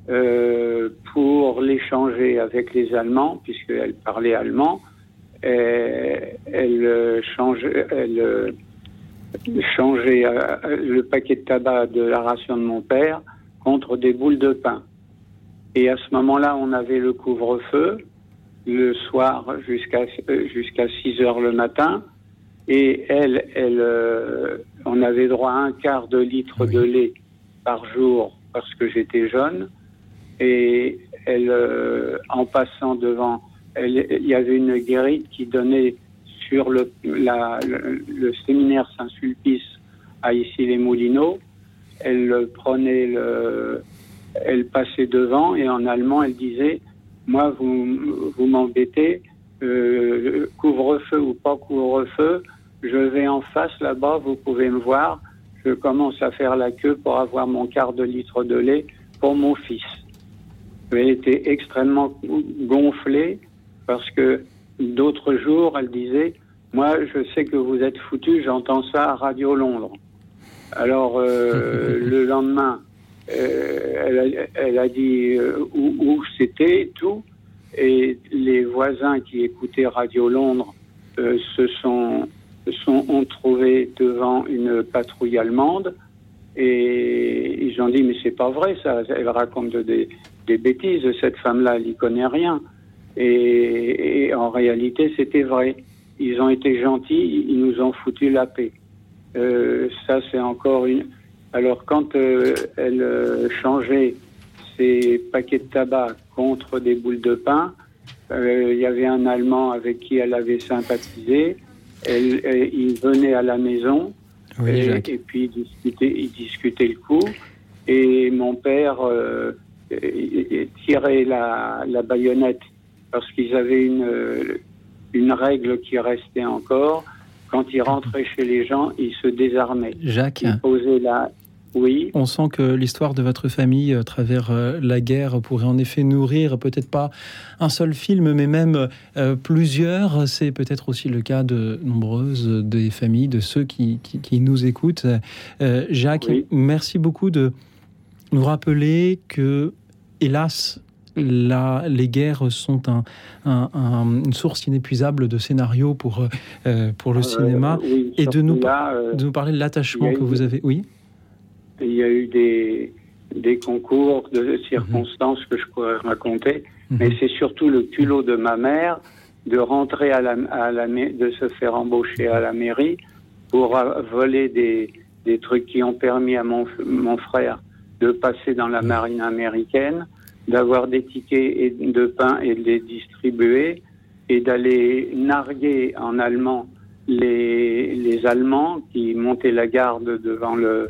euh, pour l'échanger avec les Allemands, puisqu'elle parlait allemand. Et elle changeait, elle changeait euh, le paquet de tabac de la ration de mon père contre des boules de pain. Et à ce moment-là, on avait le couvre-feu le soir jusqu'à euh, jusqu'à 6 heures le matin. Et elle, elle, euh, on avait droit à un quart de litre de lait par jour parce que j'étais jeune. Et elle, euh, en passant devant, il y avait une guérite qui donnait sur le, la, le, le séminaire Saint-Sulpice à Issy-les-Moulineaux. Elle prenait le, elle passait devant et en allemand, elle disait, moi, vous, vous m'embêtez, euh, couvre-feu ou pas couvre-feu, je vais en face là-bas, vous pouvez me voir, je commence à faire la queue pour avoir mon quart de litre de lait pour mon fils. Elle était extrêmement gonflée parce que d'autres jours, elle disait, moi, je sais que vous êtes foutu, j'entends ça à Radio Londres. Alors, euh, le lendemain, euh, elle, a, elle, a, dit euh, où, où c'était tout. Et les voisins qui écoutaient Radio Londres se sont, sont ont trouvé devant une patrouille allemande et ils ont dit mais c'est pas vrai ça. Elle raconte des, des bêtises. Cette femme-là, elle y connaît rien. Et, et en réalité, c'était vrai. Ils ont été gentils, ils nous ont foutu la paix. Euh, ça, c'est encore une. Alors, quand euh, elle euh, changeait ses paquets de tabac contre des boules de pain, il y avait un Allemand avec qui elle avait sympathisé. Elle, elle, il venait à la maison oui, et, et, puis il discutait, il discutait le coup. Et mon père tirait la, la baïonnette parce qu'ils avaient une, une règle qui restait encore quand il rentrait chez les gens, il se désarmait. Jacques, la... Oui. On sent que l'histoire de votre famille à travers euh, la guerre pourrait en effet nourrir peut-être pas un seul film, mais même euh, plusieurs. C'est peut-être aussi le cas de nombreuses des familles, de ceux qui, qui, qui nous écoutent. Euh, Jacques, oui. merci beaucoup de nous rappeler que, hélas, la, les guerres sont un, un, un, une source inépuisable de scénarios pour, euh, pour le euh, cinéma oui, et de nous, là, euh, de nous parler de l'attachement que vous avez. Oui Il y a eu des, des concours de circonstances que je pourrais raconter, -hmm. mais c'est surtout le culot de ma mère de rentrer à la, à la de se faire embaucher à la mairie pour voler des, des trucs qui ont permis à mon, mon frère de passer dans la marine américaine d'avoir des tickets de pain et de les distribuer et d'aller narguer en allemand les, les Allemands qui montaient la garde devant le,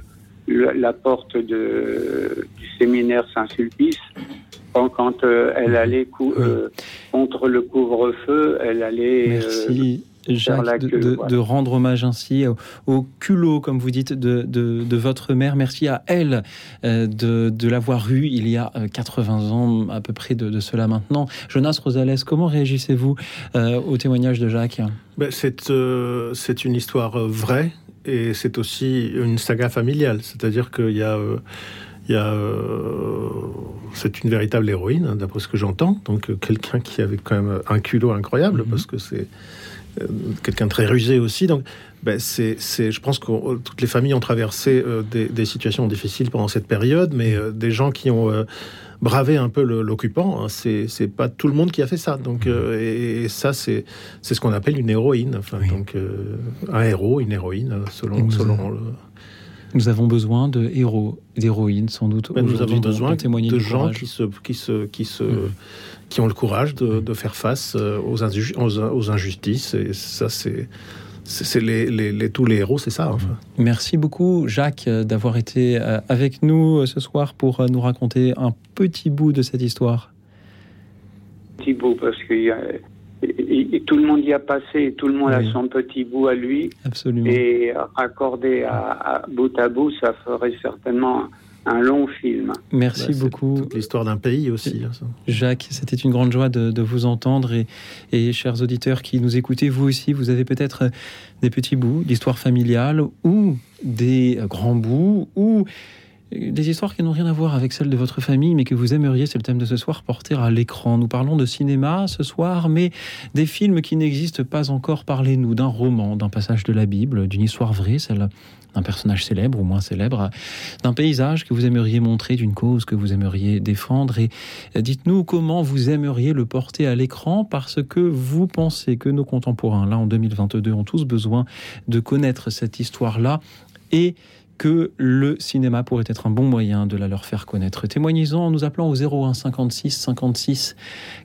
le la porte de, du séminaire Saint-Sulpice. Quand, quand euh, elle allait cou euh, contre le couvre-feu, elle allait Merci. Jacques, de, de, voilà. de, rendre hommage ainsi au, au, culot, comme vous dites, de, de votre mère. Merci à elle euh, de, l'avoir eu il y a 80 ans, à peu près de, cela maintenant. Jonas Rosales, comment réagissez-vous euh, au témoignage de Jacques? Ben, C'est euh, une histoire vraie et c'est aussi une saga familiale. C'est-à-dire qu'il y a Il y a, euh, c'est une véritable héroïne, hein, d'après ce que j'entends. Donc euh, quelqu'un qui avait quand même un culot incroyable, Mhm. parce que c'est euh, quelqu'un de très rusé aussi. Donc, ben, c'est, je pense que euh, toutes les familles ont traversé euh, des, des situations difficiles pendant cette période, mais euh, des gens qui ont euh, bravé un peu l'occupant, hein, c'est, pas tout le monde qui a fait ça. Donc, euh, et, et ça, c'est, c'est ce qu'on appelle une héroïne. Enfin, Oui. donc euh, un héros, une héroïne, euh, selon, nous selon le. Nous avons besoin de héros, d'héroïnes sans doute. Ben, nous avons besoin témoigner de gens courage. qui se, qui se, qui se, Mhm. Qui ont le courage de, de faire face euh, aux, inju- aux, aux injustices. Et ça, c'est, c'est, c'est les, les, les- tous les héros, c'est ça. Enfin. Merci beaucoup, Jacques, euh, d'avoir été euh, avec nous ce soir pour nous raconter un petit bout de cette histoire. Petit bout, parce que y a- tout le monde y a passé, tout le monde Oui. a son petit bout à lui. Absolument. Et raccordé à, à bout à bout, ça ferait certainement un long film. Merci Bah, beaucoup, Toute l'histoire d'un pays aussi. hein, ça. Jacques. C'était une grande joie de, de vous entendre. Et, et chers auditeurs qui nous écoutez, vous aussi, vous avez peut-être des petits bouts d'histoire familiale ou des grands bouts ou des histoires qui n'ont rien à voir avec celles de votre famille, mais que vous aimeriez, c'est le thème de ce soir, porter à l'écran. Nous parlons de cinéma ce soir, mais des films qui n'existent pas encore. Parlez-nous d'un roman, d'un passage de la Bible, d'une histoire vraie, celle d'un personnage célèbre ou moins célèbre, d'un paysage que vous aimeriez montrer, d'une cause que vous aimeriez défendre. Et dites-nous comment vous aimeriez le porter à l'écran, parce que vous pensez que nos contemporains, là en 2022, ont tous besoin de connaître cette histoire-là et que le cinéma pourrait être un bon moyen de la leur faire connaître. Témoignez-en en nous appelant au 01 56 56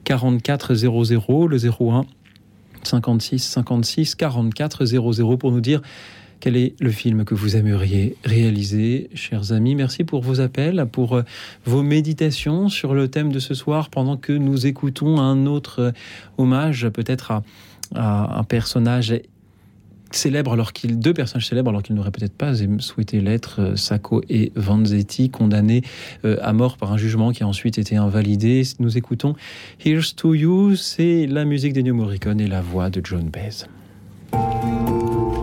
44 00, le 01 56 56 44 00 pour nous dire quel est le film que vous aimeriez réaliser, chers amis? Merci pour vos appels, pour euh, vos méditations sur le thème de ce soir, pendant que nous écoutons un autre euh, hommage, peut-être à, un personnage célèbre alors qu'il deux personnages célèbres alors qu'ils n'auraient peut-être pas souhaité l'être euh, Sacco et Vanzetti condamnés à mort par un jugement qui a ensuite été invalidé. Nous écoutons Here's to You. C'est la musique d'Ennio Morricone et la voix de John Baez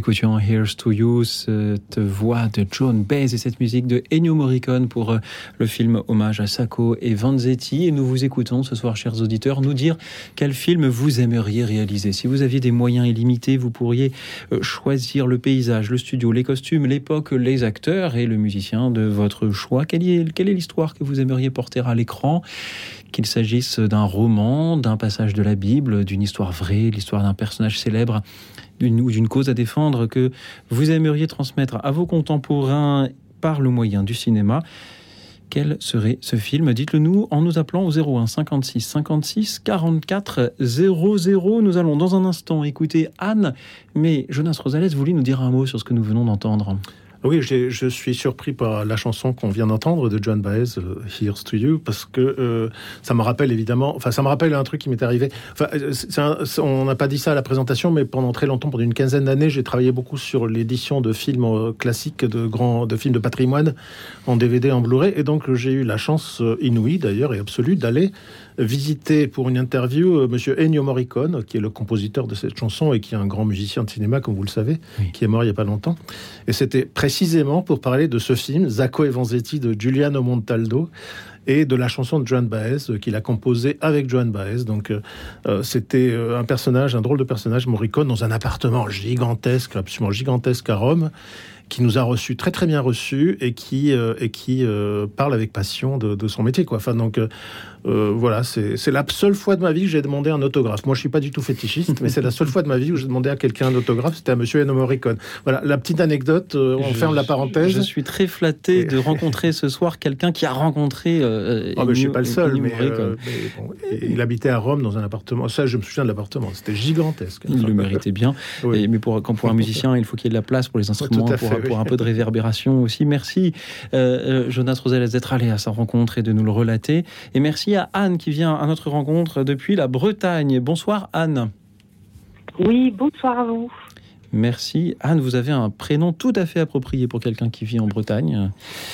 Écoutions Here's to You, cette voix de John Baez et cette musique de Ennio Morricone pour euh, le film Hommage à Sacco et Vanzetti. Et nous vous écoutons ce soir, chers auditeurs, nous dire quel film vous aimeriez réaliser. Si vous aviez des moyens illimités, vous pourriez euh, choisir le paysage, le studio, les costumes, l'époque, les acteurs et le musicien de votre choix. Quelle est, quelle est l'histoire que vous aimeriez porter à l'écran? Qu'il s'agisse d'un roman, d'un passage de la Bible, d'une histoire vraie, l'histoire d'un personnage célèbre ou d'une cause à défendre que vous aimeriez transmettre à vos contemporains par le moyen du cinéma. Quel serait ce film? Dites-le nous en nous appelant au 01 56 56 44 00. Nous allons dans un instant écouter Anne, mais Jonas Rosales voulait nous dire un mot sur ce que nous venons d'entendre. Oui, je suis surpris par la chanson qu'on vient d'entendre de John Baez, euh, Here's to You, parce que euh, ça me rappelle évidemment, enfin ça me rappelle un truc qui m'est arrivé. Enfin, euh, on n'a pas dit ça à la présentation, mais pendant très longtemps, pendant une quinzaine d'années, j'ai travaillé beaucoup sur l'édition de films euh, classiques, de grands, de films de patrimoine en DVD, en Blu-ray, et donc j'ai eu la chance inouïe d'ailleurs et absolue d'aller visiter pour une interview euh, Monsieur Ennio Morricone, qui est le compositeur de cette chanson et qui est un grand musicien de cinéma, comme vous le savez, Oui. qui est mort il y a pas longtemps. Et c'était précisément pour parler de ce film, Zacco et Vanzetti de Giuliano Montaldo, et de la chanson de Joan Baez, euh, qu'il a composée avec Joan Baez. Donc euh, c'était euh, un personnage, un drôle de personnage, Morricone, dans un appartement gigantesque, absolument gigantesque à Rome, qui nous a reçus très très bien reçus et qui et qui parle avec passion de, de son métier quoi. Enfin donc euh, voilà c'est la seule fois de ma vie que j'ai demandé un autographe. Moi je suis pas du tout fétichiste mais c'est la seule fois de ma vie où j'ai demandé à quelqu'un un autographe. C'était à Monsieur Ennio Morricone. Voilà la petite anecdote. euh, on Je- ferme la parenthèse. Je suis très flatté de rencontrer ce soir quelqu'un qui a rencontré. Euh, Ah, mais je suis pas le seul, Ennio mais, euh, mais bon, et il habitait à Rome dans un appartement. Ça, je me souviens de l'appartement. C'était gigantesque. Il le méritait bien. Oui. Et- mais pour, quand pour un musicien, il faut qu'il y ait de la place pour les instruments, pour, pour un peu de réverbération aussi. Merci Jonas Rosales d'être allé à sa rencontre et de nous le relater. Et merci à Anne qui vient à notre rencontre depuis la Bretagne. Bonsoir Anne. Oui, bonsoir à vous. Merci. Anne, vous avez un prénom tout à fait approprié pour quelqu'un qui vit en Bretagne.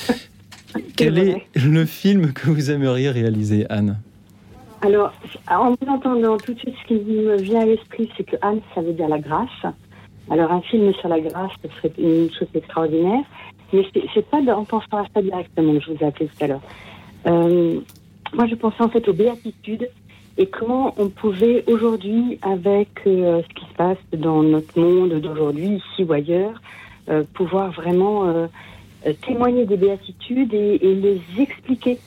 Quel est le film que vous aimeriez réaliser, Anne? Alors, en vous entendant tout de suite, ce qui me vient à l'esprit, c'est que Anne, ça veut dire la grâce. Alors, un film sur la grâce, ce serait une chose extraordinaire. Mais c'est c'est pas en pensant à ça directement que je vous ai appelé tout à l'heure. Euh, moi, je pensais en fait aux béatitudes et comment on pouvait aujourd'hui, avec euh, ce qui se passe dans notre monde d'aujourd'hui, ici ou ailleurs, euh, pouvoir vraiment euh, témoigner des béatitudes et, les expliquer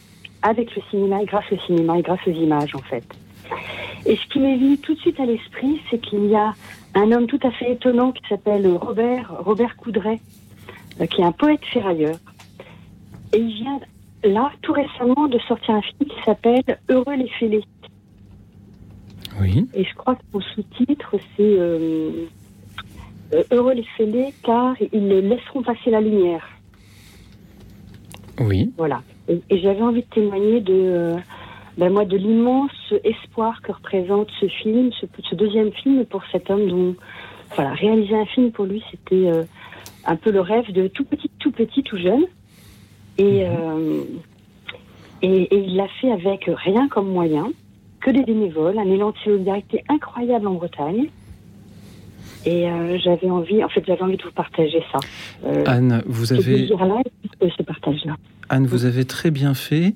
avec le cinéma et grâce au cinéma et grâce aux images en fait. Et ce qui m'est venu tout de suite à l'esprit, c'est qu'il y a un homme tout à fait étonnant qui s'appelle Robert Robert Coudray, qui est un poète ferrailleur. Et il vient là tout récemment de sortir un film qui s'appelle Heureux les fêlés. Oui. Et je crois que son sous-titre c'est euh, euh, Heureux les fêlés car ils laisseront passer la lumière. Oui. Voilà. Et, et j'avais envie de témoigner de, euh, ben moi, de l'immense espoir que représente ce film, ce, ce deuxième film pour cet homme dont, voilà, réaliser un film pour lui, c'était euh, un peu le rêve de tout petit, tout petit, tout jeune. Et, euh, et, et il l'a fait avec rien comme moyen, que des bénévoles, un élan de solidarité incroyable en Bretagne. Et euh, j'avais envie, en fait, j'avais envie de vous partager ça. Euh, Anne, vous avez ce partage-là. Anne, vous avez très bien fait.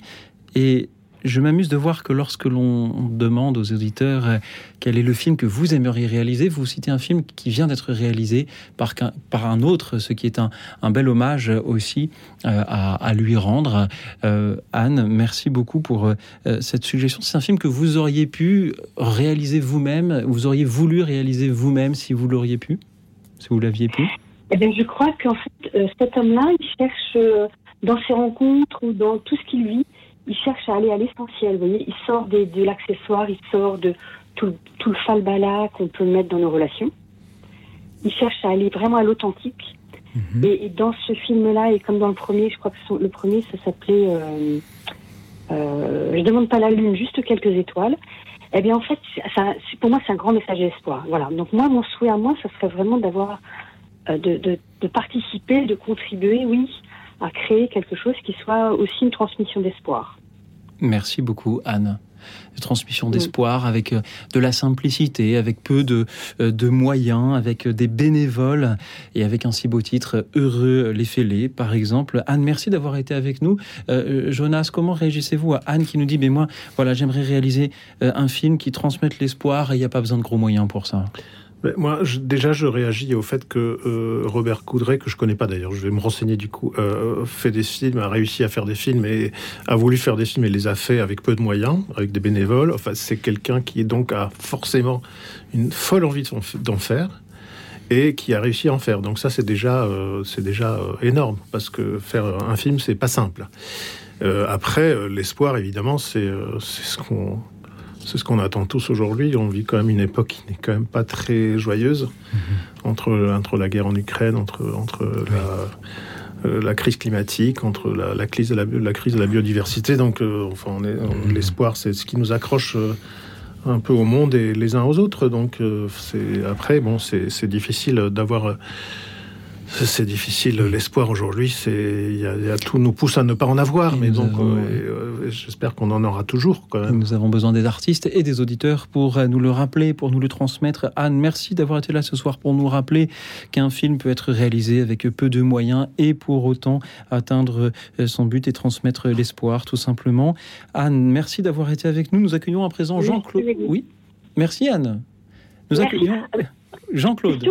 Et je m'amuse de voir que lorsque l'on demande aux auditeurs euh, quel est le film que vous aimeriez réaliser, vous citez un film qui vient d'être réalisé par, par un autre, ce qui est un, un bel hommage aussi euh, à, lui rendre. Euh, Anne, merci beaucoup pour cette suggestion. C'est un film que vous auriez pu réaliser vous-même, vous auriez voulu réaliser vous-même si vous l'auriez pu, si vous l'aviez pu? Eh bien, je crois qu'en fait, cet homme-là, il cherche, dans ses rencontres ou dans tout ce qu'il vit, il cherche à aller à l'essentiel. Vous voyez, il sort des, de l'accessoire, il sort de tout, tout le falbala qu'on peut mettre dans nos relations. Il cherche à aller vraiment à l'authentique. Mhm. Et, et dans ce film-là, et comme dans le premier, je crois que son- le premier, ça s'appelait euh, euh, Je demande pas la lune, juste quelques étoiles. Eh bien, en fait, ça, pour moi, c'est un grand message d'espoir. Voilà. Donc moi, mon souhait à moi, ça serait vraiment d'avoir euh, de, de, de participer, de contribuer, oui, à créer quelque chose qui soit aussi une transmission d'espoir. Merci beaucoup, Anne. de transmission d'espoir, avec euh, de la simplicité, avec peu de, euh, de moyens, avec des bénévoles et avec un si beau titre, Heureux les fêlés, par exemple. Anne, merci d'avoir été avec nous. Euh, Jonas, comment réagissez-vous à Anne qui nous dit, mais moi, voilà, j'aimerais réaliser euh, un film qui transmette l'espoir et il n'y a pas besoin de gros moyens pour ça. Mais moi, déjà, je réagis au fait que euh, Robert Coudray, que je connais pas d'ailleurs, je vais me renseigner du coup, euh, fait des films, a réussi à faire des films et a voulu faire des films et les a fait avec peu de moyens, avec des bénévoles. Enfin, c'est quelqu'un qui donc a forcément une folle envie d'en- faire et qui a réussi à en faire. Donc ça, c'est déjà, euh, c'est déjà énorme parce que faire un film, c'est pas simple. Après, l'espoir, évidemment, c'est ce qu'on c'est ce qu'on attend tous aujourd'hui. On vit quand même une époque qui n'est quand même pas très joyeuse entre, entre la guerre en Ukraine, entre, entre la, euh, la crise climatique, entre la, la crise de la, crise de la biodiversité. Donc, euh, enfin, on on- l'espoir, c'est ce qui nous accroche euh, un peu au monde et les uns aux autres. Donc, c'est après, bon, c'est difficile d'avoir. C'est difficile. L'espoir aujourd'hui, c'est il y, a- y a tout nous pousse à ne pas en avoir, Et mais donc avons- euh, euh, j'espère qu'on en aura toujours quand même. Nous avons besoin des artistes et des auditeurs pour euh, nous le rappeler, pour nous le transmettre. Anne, merci d'avoir été là ce soir pour nous rappeler qu'un film peut être réalisé avec peu de moyens et pour autant atteindre euh, son but et transmettre l'espoir, tout simplement. Anne, merci d'avoir été avec nous. Nous accueillons à présent Jean-Claude. Oui, merci Anne. Nous Merci. accueillons Jean-Claude.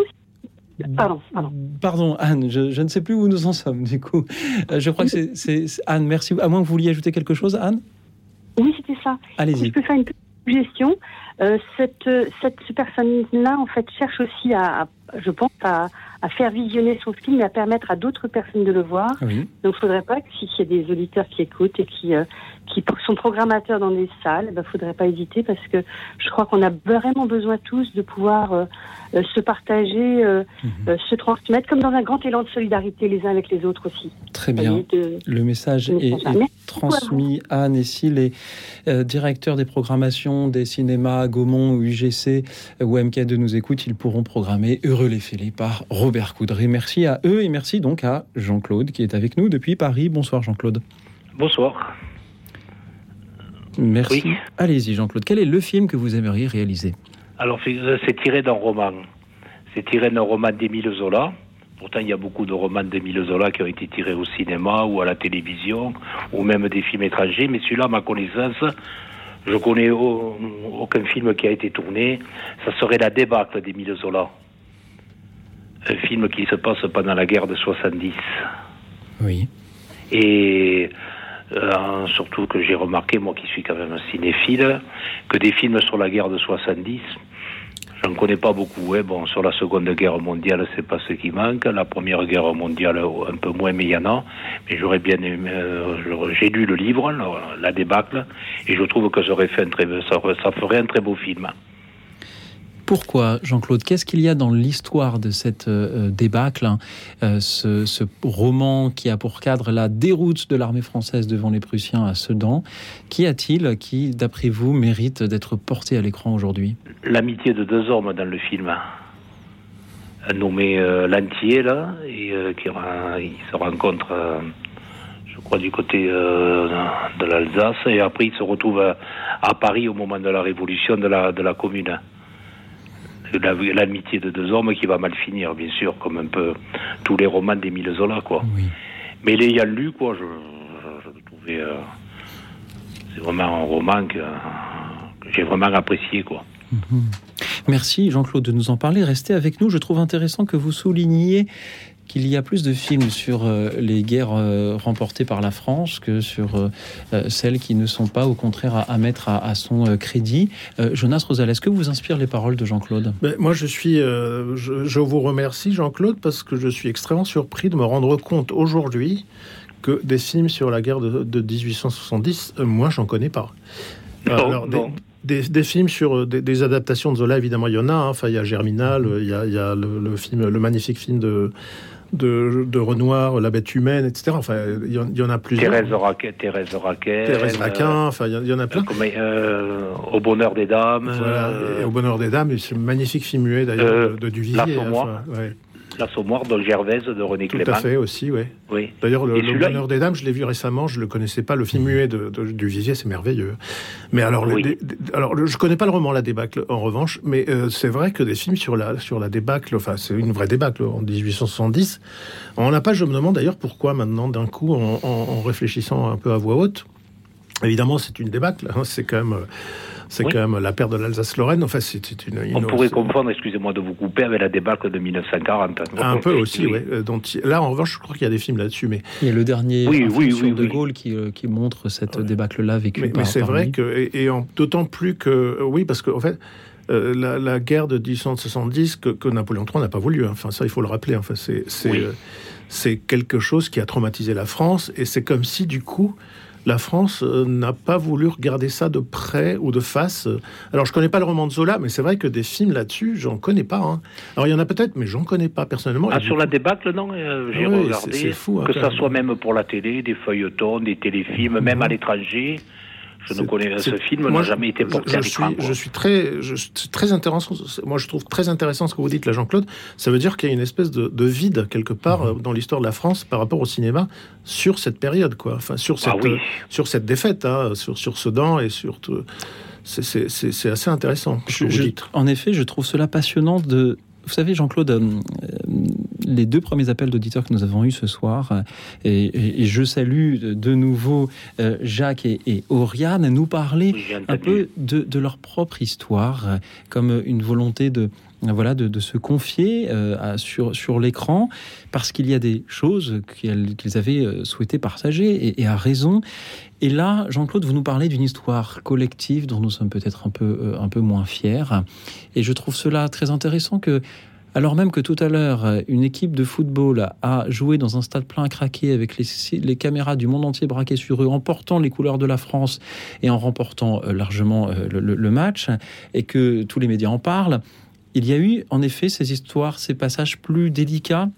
Pardon, pardon. Pardon, Anne, je, je ne sais plus où nous en sommes, du coup. Euh, je crois que c'est- Anne, merci. À moins que vous vouliez ajouter quelque chose, Anne? Oui, c'était ça. Allez-y. je peux faire une petite suggestion, euh, cette, cette personne-là, en fait, cherche aussi à, à- je pense, à, à faire visionner son film et à permettre à d'autres personnes de le voir. Oui. Donc, il faudrait pas que s'il y a des auditeurs qui écoutent et qui, euh, qui sont programmateurs dans des salles, il ne faudrait pas hésiter parce que je crois qu'on a vraiment besoin tous de pouvoir euh, euh, se partager, euh, Mhm. euh, se transmettre, comme dans un grand élan de solidarité les uns avec les autres aussi. Très bien. de- Le message est, transmis. Anne et euh, directeurs des programmations des cinémas Gaumont ou UGC ou MK2 nous écoutent, ils pourront programmer Heureux les fêlés par Robert Coudray. Merci à eux et merci donc à Jean-Claude qui est avec nous depuis Paris. Bonsoir Jean-Claude. Bonsoir. Merci. Oui. Allez-y Jean-Claude, quel est le film que vous aimeriez réaliser Alors, c'est c'est tiré d'un roman. C'est tiré d'un roman d'Émile Zola. Pourtant, il y a beaucoup de romans d'Émile Zola qui ont été tirés au cinéma ou à la télévision, ou même des films étrangers. Mais celui-là, à ma connaissance, je connais au- aucun film qui a été tourné. Ça serait La débâcle d'Émile Zola. Un film qui se passe pendant la guerre de 70. Oui. Et euh, surtout que j'ai remarqué, moi qui suis quand même un cinéphile, que des films sur la guerre de 70, j'en connais pas beaucoup. Hein. Bon, sur la Seconde Guerre mondiale, c'est pas ce qui manque. La Première Guerre mondiale, un peu moins, mais il y en a. Mais j'aurais bien aimé. euh, j'ai lu le livre, la, la débâcle, et je trouve que ça aurait fait un très, ça, ça ferait un très beau film. Pourquoi, Jean-Claude Qu'est-ce qu'il y a dans l'histoire de cette euh, débâcle, hein, euh, ce, roman qui a pour cadre la déroute de l'armée française devant les Prussiens à Sedan? Qu'y a-t-il qui, d'après vous, mérite d'être porté à l'écran aujourd'hui? L'amitié de deux hommes dans le film. Un nommé euh, Lantier, là, et euh, qui se rencontre, euh, je crois, du côté euh, de l'Alsace, et après il se retrouve à, Paris au moment de la révolution de la, de la commune. La- L'amitié de deux hommes qui va mal finir, bien sûr, comme un peu tous les romans d'Émile Zola, quoi. Oui. Mais l'ayant lu, quoi, je, je, trouvais. euh, c'est vraiment un roman que, que j'ai vraiment apprécié, quoi. Merci, Jean-Claude, de nous en parler. Restez avec nous. Je trouve intéressant que vous souligniez qu'il y a plus de films sur euh, les guerres euh, remportées par la France que sur euh, celles qui ne sont pas, au contraire, à, à mettre à, à son euh, crédit. Euh, Jonas Rosal, est-ce que vous inspire les paroles de Jean-Claude? Ben, moi, je suis, euh, je, je vous remercie, Jean-Claude, parce que je suis extrêmement surpris de me rendre compte aujourd'hui que des films sur la guerre de, de 1870, euh, moi, j'en connais pas. Non, Alors, des, non. des- des films sur des, des adaptations de Zola, évidemment, il y en a. hein. Enfin, il y a Germinal, euh, il y a, il y a le, le film, le magnifique film de, de, de Renoir, La bête humaine, etc. Enfin, il y y en a plusieurs. Thérèse Raquet, Thérèse Raquet. Thérèse Raquin, enfin, il y y en a plein. au bonheur des dames. Voilà, euh, et au bonheur des dames, c'est un magnifique film muet d'ailleurs euh, de, de Duvivier. L'Assommoir. enfin, ouais. L'Assommoir de Gervaise de René Tout Clément. à fait aussi, ouais. Oui. D'ailleurs, le, le Bonheur des Dames, je l'ai vu récemment, je le connaissais pas. Le film muet de, de- du Vivier, c'est merveilleux. Mais alors, Oui. alors, le- je connais pas le roman La débâcle, en revanche, mais euh, c'est vrai que des films sur la sur la débâcle, enfin, c'est une vraie débâcle en 1870. En la page, je me demande d'ailleurs pourquoi maintenant, d'un coup, en, en- en réfléchissant un peu à voix haute. Évidemment, c'est une débâcle. hein, c'est quand même, euh, c'est Oui. quand même la perte de l'Alsace-Lorraine. Enfin, c'est c'est une, une- On pourrait confondre, excusez-moi de vous couper, avec la débâcle de 1940. un peu aussi, Oui. ouais. euh, là, en revanche, je crois qu'il y a des films là-dessus, mais Il y a le dernier Oui, oui, film sur oui, De oui. Gaulle qui, euh, qui montre cette Ouais. débâcle-là vécue Mais, par mais c'est par vrai lui. que, et, et en- d'autant plus que, oui, parce qu'en en fait, euh, la, la guerre de 1870 que, que Napoléon III n'a pas voulu. hein. Enfin, ça, il faut le rappeler. Enfin, c'est c'est Oui. euh, c'est quelque chose qui a traumatisé la France, et c'est comme si du coup. La France euh, n'a pas voulu regarder ça de près ou de face. Alors, je connais pas le roman de Zola, mais c'est vrai que des films là-dessus, j'en connais pas. hein. Alors, il y en a peut-être, mais j'en connais pas personnellement. Ah, sur la débâcle, non, euh, j'ai Ah oui, regardé. c'est- c'est fou, hein, que ça soit même pour la télé, des feuilletons, des téléfilms, même à l'étranger. Je ne connais ce film moi, n'a jamais été je- porté je, à suis, je suis très, je, c'est très intéressant. Moi, je trouve très intéressant ce que vous dites, là, Jean-Claude. Ça veut dire qu'il y a une espèce de, de vide quelque part euh, dans l'histoire de la France par rapport au cinéma sur cette période, quoi. Enfin, sur cette, Ah oui. euh, sur cette défaite, hein, sur sur Sedan et sur tout- c'est- c'est c'est- c'est assez intéressant Je- je- en effet, je trouve cela passionnant de. Vous savez, Jean-Claude, euh, euh, les deux premiers appels d'auditeurs que nous avons eus ce soir, euh, et, et- et je salue de, nouveau euh, Jacques et, et Oriane, nous Oui, j'ai un peu de, de leur propre histoire, comme une volonté de voilà de, se confier euh, sur sur l'écran, parce qu'il y a des choses qu'ils avaient euh, souhaité partager et, à raison. Et là, Jean-Claude, vous nous parlez d'une histoire collective dont nous sommes peut-être un peu euh, un peu moins fiers, et je trouve cela très intéressant que alors même que tout à l'heure, une équipe de football a joué dans un stade plein à craquer avec les, les caméras du monde entier braquées sur eux, en portant les couleurs de la France et en remportant largement le match, et que tous les médias en parlent, il y a eu en effet ces histoires, ces passages plus délicats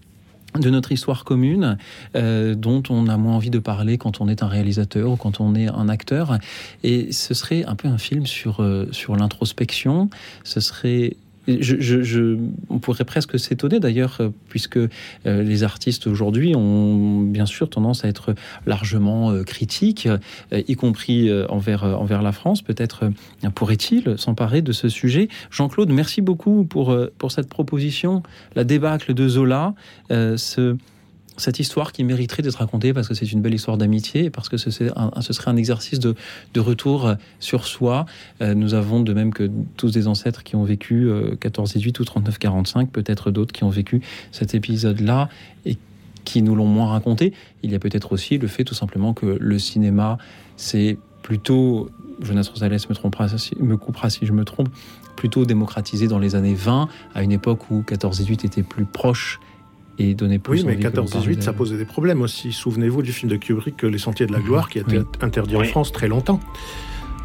de notre histoire commune, euh, dont on a moins envie de parler quand on est un réalisateur ou quand on est un acteur. Et ce serait un peu un film sur, euh, sur l'introspection. Ce serait je, je- on pourrait presque s'étonner d'ailleurs, euh, puisque euh, les artistes aujourd'hui ont bien sûr tendance à être largement euh, critiques, y compris envers, envers la France. Peut-être pourrait-il s'emparer de ce sujet? Jean-Claude, merci beaucoup pour, pour cette proposition, la débâcle de Zola, ce, cette histoire qui mériterait d'être racontée parce que c'est une belle histoire d'amitié et parce que ce, serait un exercice de, retour euh, sur soi. Euh, nous avons, de même que tous des ancêtres qui ont vécu euh, 14-18 ou 39-45, peut-être d'autres qui ont vécu cet épisode-là et qui nous l'ont moins raconté. Il y a peut-être aussi le fait tout simplement que le cinéma, c'est plutôt, Jonas Rosales me, trompera, me coupera si je me trompe, plutôt démocratisé dans les années 20, à une époque où 14-18 était plus proche et donnait plus Oui, mais envie que l'on 14-18, parle ça de- posait des problèmes aussi. Souvenez-vous du film de Kubrick, Les Sentiers de la Gloire, qui a été Oui. interdit en. France très longtemps.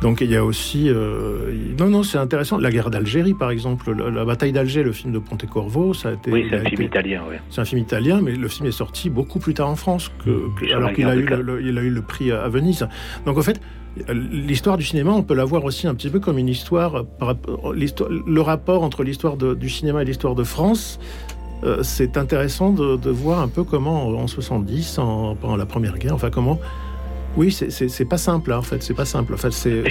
Donc il y a aussi... euh, Non, non, c'est intéressant. La guerre d'Algérie, par exemple. La, la bataille d'Alger, le film de Pontecorvo, ça a été... Oui, c'est a un film été- italien, oui. C'est un film italien, mais le film est sorti beaucoup plus tard en France, que, que- Sur alors qu'il a, eu le, le- il a eu le prix à à Venise. Donc en fait, l'histoire du cinéma, on peut la voir aussi un petit peu comme une histoire, euh, par le rapport entre l'histoire du cinéma et l'histoire de France. Euh, c'est intéressant de, de voir un peu comment en 70, en, pendant la Première Guerre, enfin comment... Oui, c'est- pas simple, hein, en fait, c'est pas simple. En fait, c'est,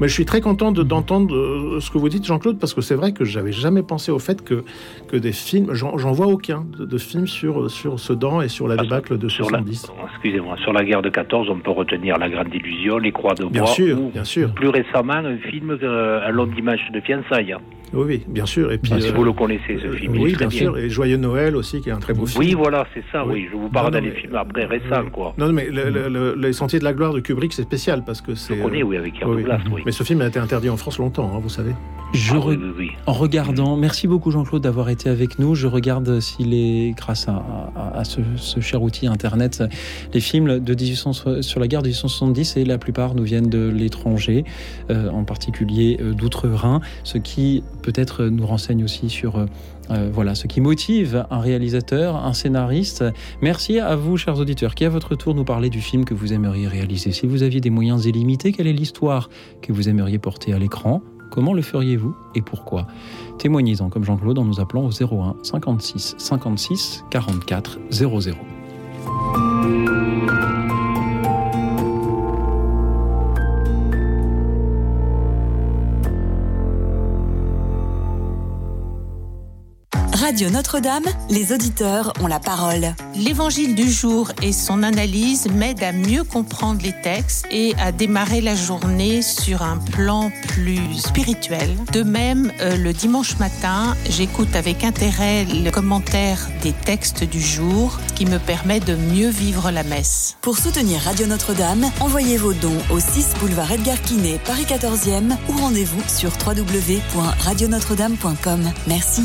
mais je suis très content de- d'entendre euh, ce que vous dites, Jean-Claude, parce que c'est vrai que j'avais jamais pensé au fait que, que des films, j'en vois aucun de, de films sur, sur Sedan et sur la Ah, débâcle de Sur la, 70. excusez-moi, sur la guerre de 14, on peut retenir La Grande Illusion, Les Croix de Bois, Bien sûr, ou bien sûr. plus récemment un film, euh, Un long dimanche de fiançailles. Oui, oui, bien sûr. Et puis, si euh, vous le connaissez, ce euh, film. il est oui, très bien sûr. Et Joyeux Noël aussi, qui est un très beau film. Oui, voilà, c'est ça, Oui. oui. Je vous parle non, des films après récents, Oui. quoi. Non, mais le- le- le- Les Sentiers de la Gloire de Kubrick, c'est spécial parce que Je c'est. connais, euh, oui, avec Pierre oui, Douglas, oui. Mais ce film a été interdit en France longtemps, hein, vous savez. Je Ah, re- oui, oui, oui. En regardant, merci beaucoup Jean-Claude d'avoir été avec nous. Je regarde s'il est, grâce à, à- à ce, ce cher outil Internet, les films de 1800 sur la guerre de 1870 et la plupart nous viennent de l'étranger, euh, en particulier euh, d'outre-Rhin, ce qui peut-être nous renseigne aussi sur euh, euh, voilà ce qui motive un réalisateur, un scénariste. Merci à vous, chers auditeurs, qui à votre tour nous parlez du film que vous aimeriez réaliser? Si vous aviez des moyens illimités, quelle est l'histoire que vous aimeriez porter à l'écran? Comment le feriez-vous et pourquoi? Témoignez-en comme Jean-Claude en nous appelant au 01 56 56 44 00. Radio Notre-Dame, les auditeurs ont la parole. L'évangile du jour et son analyse m'aident à mieux comprendre les textes et à démarrer la journée sur un plan plus spirituel. De même, euh, le dimanche matin, j'écoute avec intérêt le commentaire des textes du jour qui me permet de mieux vivre la messe. Pour soutenir Radio Notre-Dame, envoyez vos dons au 6 boulevard Edgar Quinet, Paris 14e ou rendez-vous sur www.radionotre-dame.com. Merci.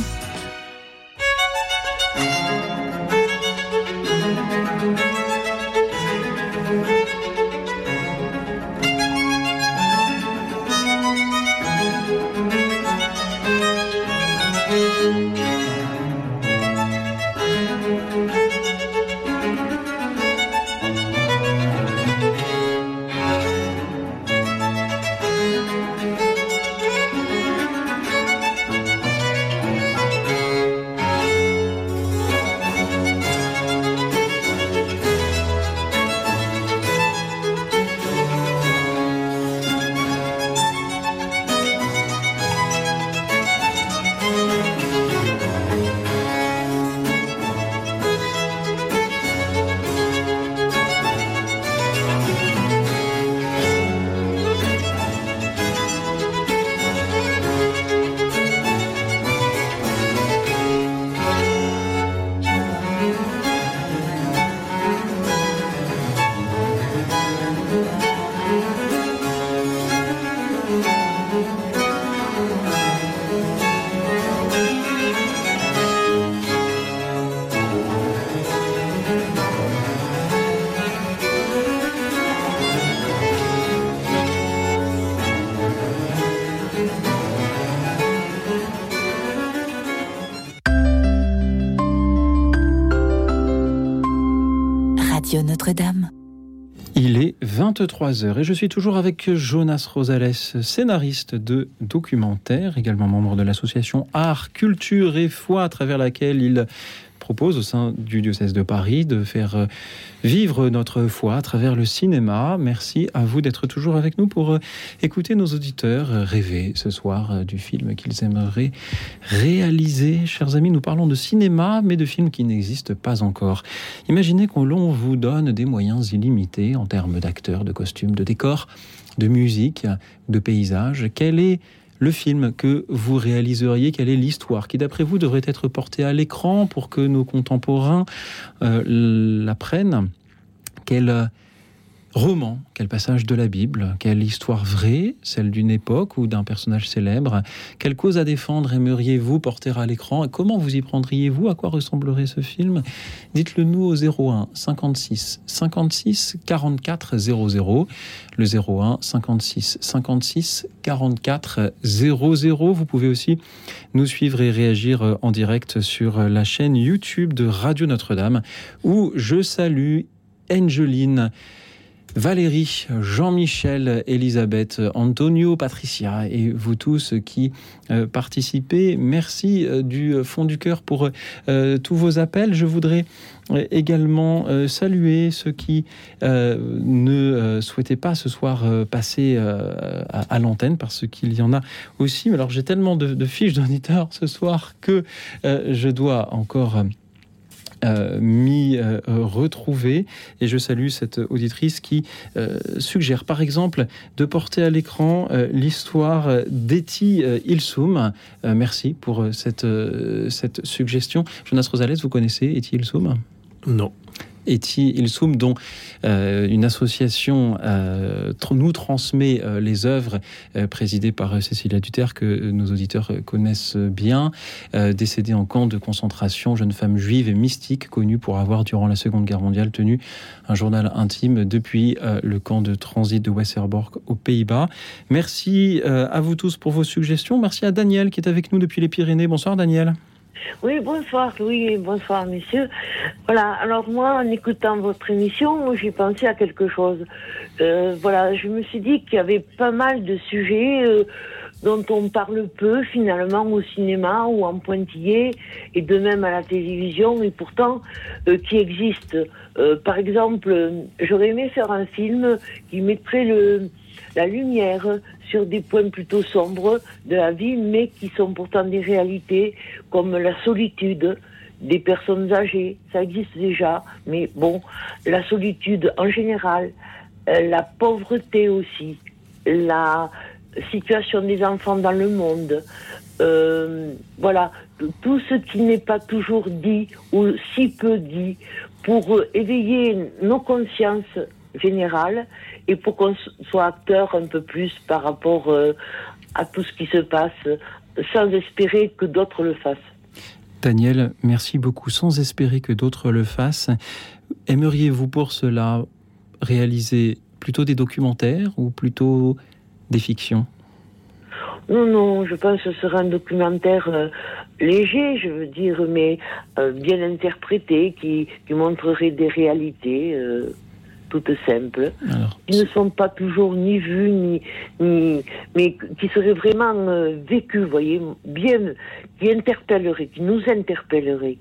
23h et je suis toujours avec Jonas Rosales, scénariste de documentaires, également membre de l'association Art, Culture et Foi, à travers laquelle il propose au sein du diocèse de Paris de faire euh, vivre notre foi à travers le cinéma. Merci à vous d'être toujours avec nous pour euh, écouter nos auditeurs euh, rêver ce soir du film qu'ils aimeraient réaliser. Chers amis, nous parlons de cinéma, mais de films qui n'existent pas encore. Imaginez qu'on l'on vous donne des moyens illimités en termes d'acteurs, de costumes, de décors, de musique, de paysages. Quel est le film que vous réaliseriez, quelle est l'histoire qui, d'après vous, devrait être portée à l'écran pour que nos contemporains euh, l'apprennent? Quel roman, quel passage de la Bible, quelle histoire vraie, celle d'une époque ou d'un personnage célèbre Quelle cause à défendre aimeriez-vous porter à l'écran comment vous y prendriez-vous? À quoi ressemblerait ce film? Dites-le nous au 01 56 56 44 00. Le 01 56 56 44 00. Vous pouvez aussi nous suivre et réagir en direct sur la chaîne YouTube de Radio Notre-Dame où je salue Angeline. Valérie, Jean-Michel, Elisabeth, Antonio, Patricia et vous tous qui euh, participez. Merci euh, du fond du cœur pour euh, tous vos appels. Je voudrais également saluer ceux qui ne souhaitaient pas ce soir passer à, l'antenne parce qu'il y en a aussi. Mais alors j'ai tellement de, de fiches d'auditeurs ce soir que je dois encore... euh, m'y euh, retrouver. Et je salue cette auditrice qui euh, suggère, par exemple, de porter à l'écran l'histoire d'Eti Ilsoum. Merci pour cette, cette suggestion. Jonas Rosales, vous connaissez Eti Ilsoum? Non. Eti Ilsoum, dont euh, une association euh, nous transmet euh, les œuvres euh, présidée par Cécilia Duterre, que nos auditeurs connaissent bien, décédée en camp de concentration, jeune femme juive et mystique, connue pour avoir, durant la Seconde Guerre mondiale, tenu un journal intime depuis le camp de transit de Westerbork aux Pays-Bas. Merci à vous tous pour vos suggestions. Merci à Daniel qui est avec nous depuis les Pyrénées. Bonsoir Daniel. Oui, bonsoir Louis, bonsoir messieurs. Voilà, alors moi, en écoutant votre émission, j'ai pensé à quelque chose. Euh, voilà, je me suis dit qu'il y avait pas mal de sujets euh, dont on parle peu finalement au cinéma ou en pointillé et de même à la télévision et pourtant euh, qui existent. Par exemple, j'aurais aimé faire un film qui mettrait le, la lumière sur des points plutôt sombres de la vie, mais qui sont pourtant des réalités comme la solitude des personnes âgées. Ça existe déjà, mais bon, la solitude en général, euh, la pauvreté aussi, la situation des enfants dans le monde. Euh, voilà, tout ce qui n'est pas toujours dit ou si peu dit pour éveiller nos consciences générales et pour qu'on soit acteur un peu plus par rapport euh, à tout ce qui se passe sans espérer que d'autres le fassent. Daniel, merci beaucoup. Sans espérer que d'autres le fassent, aimeriez-vous pour cela réaliser plutôt des documentaires ou plutôt des fictions? Non, non, je pense que ce sera un documentaire euh, léger, je veux dire, mais euh, bien interprété, qui, qui montrerait des réalités euh, toutes simples, qui ne sont pas toujours ni vues, ni, ni mais qui seraient vraiment euh, vécues, voyez, bien, qui interpelleraient, qui nous interpelleraient.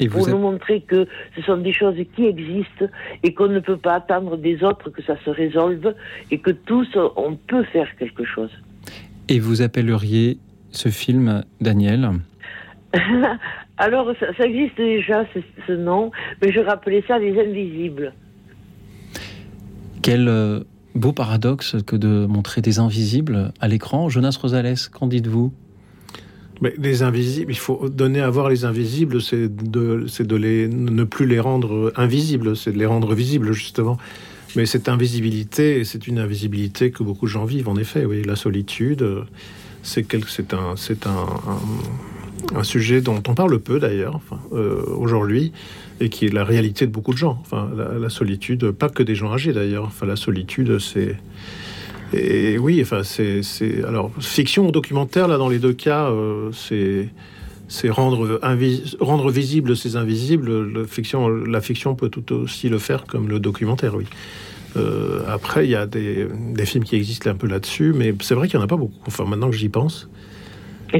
Et vous pour êtes- nous montrer que ce sont des choses qui existent et qu'on ne peut pas attendre des autres que ça se résolve et que tous, on peut faire quelque chose. Et vous appelleriez ce film, Daniel? Alors, ça, ça existe déjà, ce, ce nom, mais je rappelais ça les invisibles. Quel euh, beau paradoxe que de montrer des invisibles à l'écran. Jonas Rosales, qu'en dites-vous? Mais les invisibles, il faut donner à voir les invisibles, c'est de, de les, ne plus les rendre invisibles, c'est de les rendre visibles, justement. Mais cette invisibilité, c'est une invisibilité que beaucoup de gens vivent, en effet. Oui, la solitude, c'est un, un, un, un sujet dont on parle peu d'ailleurs euh, aujourd'hui, et qui est la réalité de beaucoup de gens. Enfin, la, solitude, pas que des gens âgés d'ailleurs. Enfin, la solitude, c'est et oui, enfin, c'est, alors fiction ou documentaire là dans les deux cas, euh, c'est c'est rendre rendre visible ces invisibles. La fiction peut tout aussi le faire comme le documentaire, oui. Euh, après, il y a des, des films qui existent un peu là-dessus, mais c'est vrai qu'il n'y en a pas beaucoup. Enfin, maintenant que j'y pense.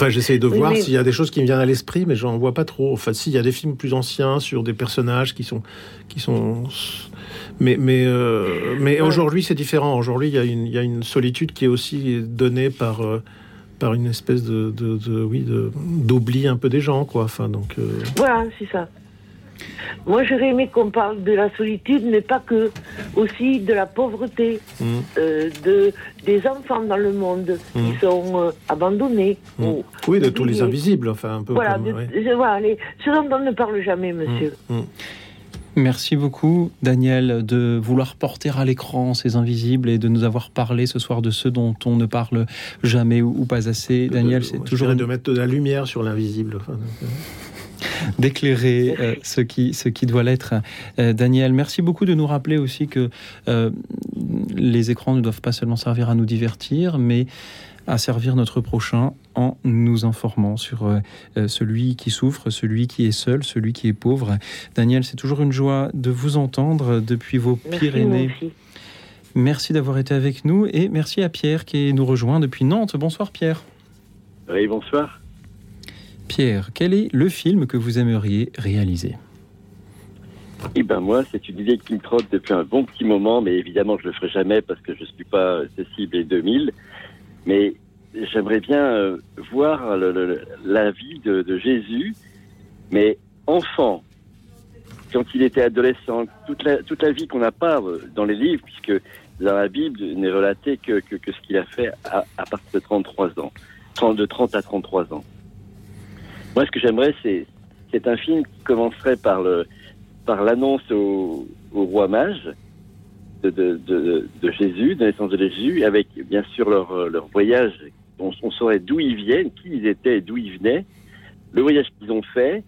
Enfin, j'essaye de Oui, voir mais- s'il y a des choses qui me viennent à l'esprit, mais j'en vois pas trop. Enfin, s'il y a des films plus anciens sur des personnages qui sont, qui sont, mais mais euh, mais aujourd'hui c'est différent. Aujourd'hui, il y a une il y a une solitude qui est aussi donnée par euh, par une espèce de, de, de- oui de d'oubli un peu des gens, quoi. Enfin, donc. euh, Voilà, c'est ça. Moi, j'aurais aimé qu'on parle de la solitude, mais pas que, aussi de la pauvreté, mm, euh, de, des enfants dans le monde Mm. qui sont euh, abandonnés. mm. ou oui, de tous les invisibles, enfin un peu. Voilà, comme, de- ouais. de- voilà les, ce dont on ne parle jamais, monsieur. Mm, mm. Merci beaucoup, Daniel, de vouloir porter à l'écran ces invisibles et de nous avoir parlé ce soir de ceux dont on ne parle jamais ou, pas assez. Daniel, c'est toujours de mettre de la lumière sur l'invisible. Enfin, euh, d'éclairer euh, ce, qui, ce qui doit l'être. Euh, Daniel, merci beaucoup de nous rappeler aussi que euh, les écrans ne doivent pas seulement servir à nous divertir, mais à servir notre prochain en nous informant sur celui qui souffre, celui qui est seul, celui qui est pauvre. Daniel, c'est toujours une joie de vous entendre depuis vos Merci, Pyrénées. Merci d'avoir été avec nous et merci à Pierre qui nous rejoint depuis Nantes. Bonsoir Pierre. Oui, bonsoir. Pierre, quel est le film que vous aimeriez réaliser? Eh ben moi, c'est une idée qui me trotte depuis un bon petit moment, mais évidemment, je le ferai jamais parce que je suis pas Cécile et 2000. Mais j'aimerais bien euh, voir la vie de, Jésus, mais enfant, quand il était adolescent, toute la, toute la vie qu'on n'a pas euh, dans les livres, puisque dans la Bible n'est relaté que, que, ce qu'il a fait à, à partir de 33 ans, 30, de 30 à 33 ans. Moi, ce que j'aimerais, c'est c'est un film qui commencerait par le par l'annonce au, au roi mage de, de, Jésus, de la naissance de Jésus, avec bien sûr leur, leur voyage. On, saurait d'où ils viennent, qui ils étaient d'où ils venaient, le voyage qu'ils ont fait,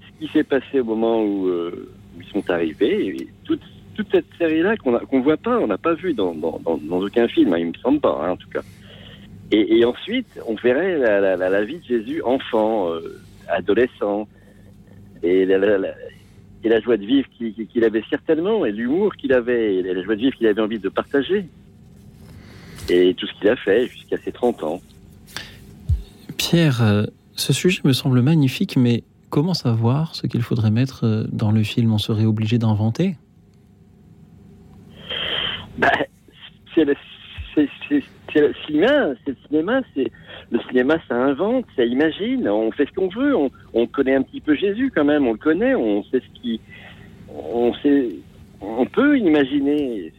ce qui s'est passé au moment où, euh, ils sont arrivés, toute, toute cette série-là qu'on ne voit pas, on n'a pas vu dans, dans, aucun film, hein, il me semble pas, hein, en tout cas. Et, ensuite, on verrait la, la vie de Jésus enfant, euh, adolescent, et la, la, la- et la joie de vivre qu'il avait certainement, et l'humour qu'il avait, et la joie de vivre qu'il avait envie de partager. et tout ce qu'il a fait jusqu'à ses 30 ans. Pierre, euh, ce sujet me semble magnifique, mais comment savoir ce qu'il faudrait mettre euh, dans le film? On serait obligé d'inventer? Bah, c'est c'est- c'est le cinéma, c'est le cinéma, ça invente, ça imagine. On fait ce qu'on veut. On, on connaît un petit peu Jésus quand même. On le connaît. On sait ce qui, on sait, on peut imaginer.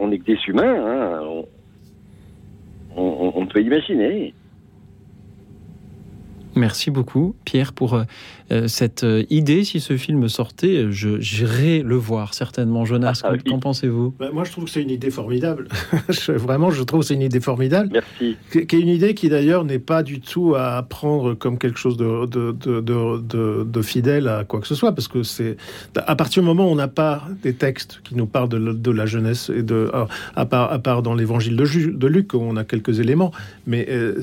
On est que des humains. Hein. On- on peut imaginer. Merci beaucoup, Pierre, pour euh, euh, cette euh, idée. Si ce film sortait, je- j'irais le voir, certainement. Jonas, Ah, qu'en pensez-vous? Bah, moi, je trouve que c'est une idée formidable. Je- vraiment, je trouve que c'est une idée formidable. Merci. Qui est une idée qui, d'ailleurs, n'est pas du tout à prendre comme quelque chose de, de, de, de- de- de fidèle à quoi que ce soit, parce que c'est à partir du moment où on n'a pas des textes qui nous parlent de, la jeunesse et de alors, à part à part dans l'Évangile de, Luc, où on a quelques éléments, mais euh,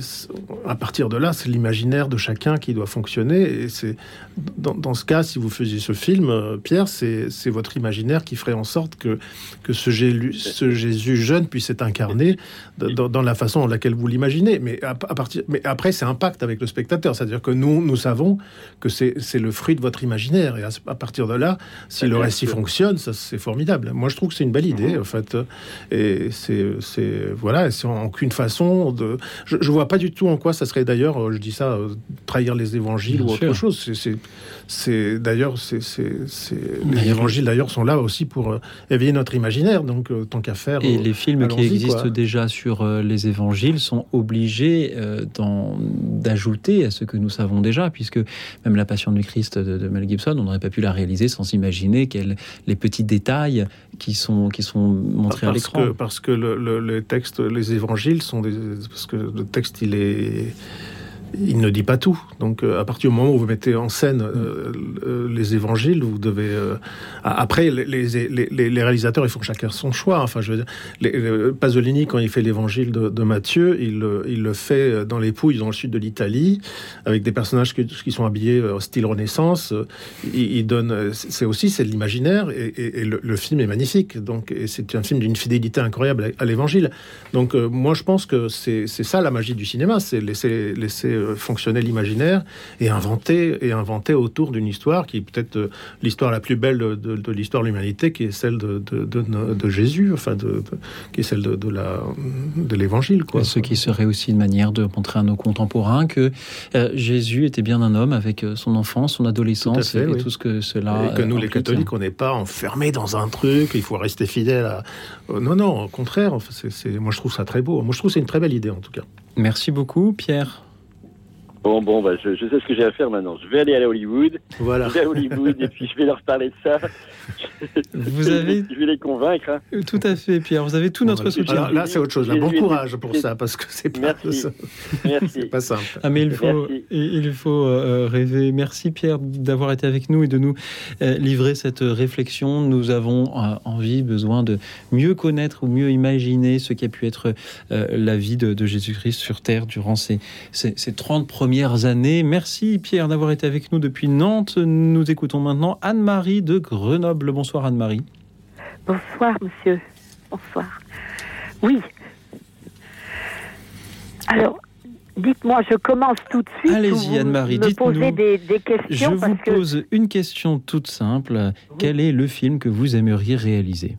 à partir de là, c'est l'imaginaire de chacun qui doit fonctionner. Et c'est dans, dans ce cas, si vous faisiez ce film, euh, Pierre, c'est c'est votre imaginaire qui ferait en sorte que que ce, Jélu- ce Jésus jeune puisse être incarné dans, dans la façon dans laquelle vous l'imaginez. Mais à, à partir, mais après, c'est un pacte avec le spectateur, c'est-à-dire que nous, nous savons que c'est c'est le fruit de votre imaginaire. Et à, à partir de là, si le Bien récit fonctionne, ça c'est formidable. Moi, je trouve que c'est une belle idée, en fait. Et c'est c'est voilà, c'est en aucune façon de. Je, je vois pas du tout en quoi ça serait d'ailleurs, euh, je dis ça, euh, trahir les évangiles Bien ou autre sûr. chose. C'est- d'ailleurs, les évangiles d'ailleurs sont là aussi pour euh, éveiller notre imaginaire. Donc euh, tant qu'à faire. Et euh, les films qui existent quoi. déjà sur les évangiles sont obligés d'ajouter à ce que nous savons déjà, puisque même la Passion du Christ de, de Mel Gibson, on n'aurait pas pu la réaliser sans imaginer quels les petits détails qui sont, qui sont montrés à parce l'écran. parce que le, le- les textes, les évangiles sont des. Parce que le texte, il est. Il ne dit pas tout. Donc, euh, à partir du moment où vous mettez en scène euh, les évangiles, vous devez. euh, après, les, les, les- les réalisateurs, ils font chacun son choix. Enfin, je veux dire, Pasolini, quand il fait l'évangile de, de Matthieu, il, le- fait dans les Pouilles, dans le sud de l'Italie, avec des personnages qui, sont habillés au style Renaissance. Il, donne. C'est aussi c'est de l'imaginaire et, le, film est magnifique. Donc, c'est un film d'une fidélité incroyable à, l'évangile. Donc, moi, je pense que c'est ça la magie du cinéma, c'est laisser euh, fonctionner l'imaginaire et inventer et autour d'une histoire qui est peut-être euh, l'histoire la plus belle de, de- de l'histoire de l'humanité, qui est celle de, Jésus, enfin, qui est celle de, de la de l'évangile, quoi. Ce qui serait aussi une manière de montrer à nos contemporains que euh, Jésus était bien un homme avec euh, son enfance, son adolescence Tout fait, et, oui. tout ce que cela. Et que nous, les catholiques, on n'est pas enfermés dans un truc, il faut rester fidèle à... Non, non, au contraire, c'est- c'est- moi je trouve ça très beau. Moi je trouve que c'est une très belle idée en tout cas. Merci beaucoup, Pierre. Bon, bon, bah, je, je sais ce que j'ai à faire maintenant. Je vais aller à Hollywood. Voilà. Je vais à Hollywood et puis je vais leur parler de ça. Vous avez- Je vais les convaitre. hein. Euh, Tout à fait, Pierre. Vous avez tout notre soutien. Alors là, c'est autre chose. Là, bon courage pour ça, parce que c'est pas, Merci. Merci. c'est pas simple. Ah mais il faut, Merci. il faut euh, rêver. Merci Pierre d'avoir été avec nous et de nous euh, livrer cette réflexion. Nous avons euh, envie, besoin de mieux connaître ou mieux imaginer ce qui a pu être euh, la vie de, de Jésus-Christ sur Terre durant ces, ces, ces 30 premières années. Merci Pierre d'avoir été avec nous depuis Nantes. Nous écoutons maintenant Anne-Marie de Grenoble. Bonsoir Anne-Marie. Bonsoir, monsieur. Bonsoir. Oui. Alors, dites-moi, je commence tout de suite. Allez-y, Anne-Marie, dites-nous. poser des, Je questions parce vous que pose une question toute simple. Quel est le film que vous aimeriez réaliser?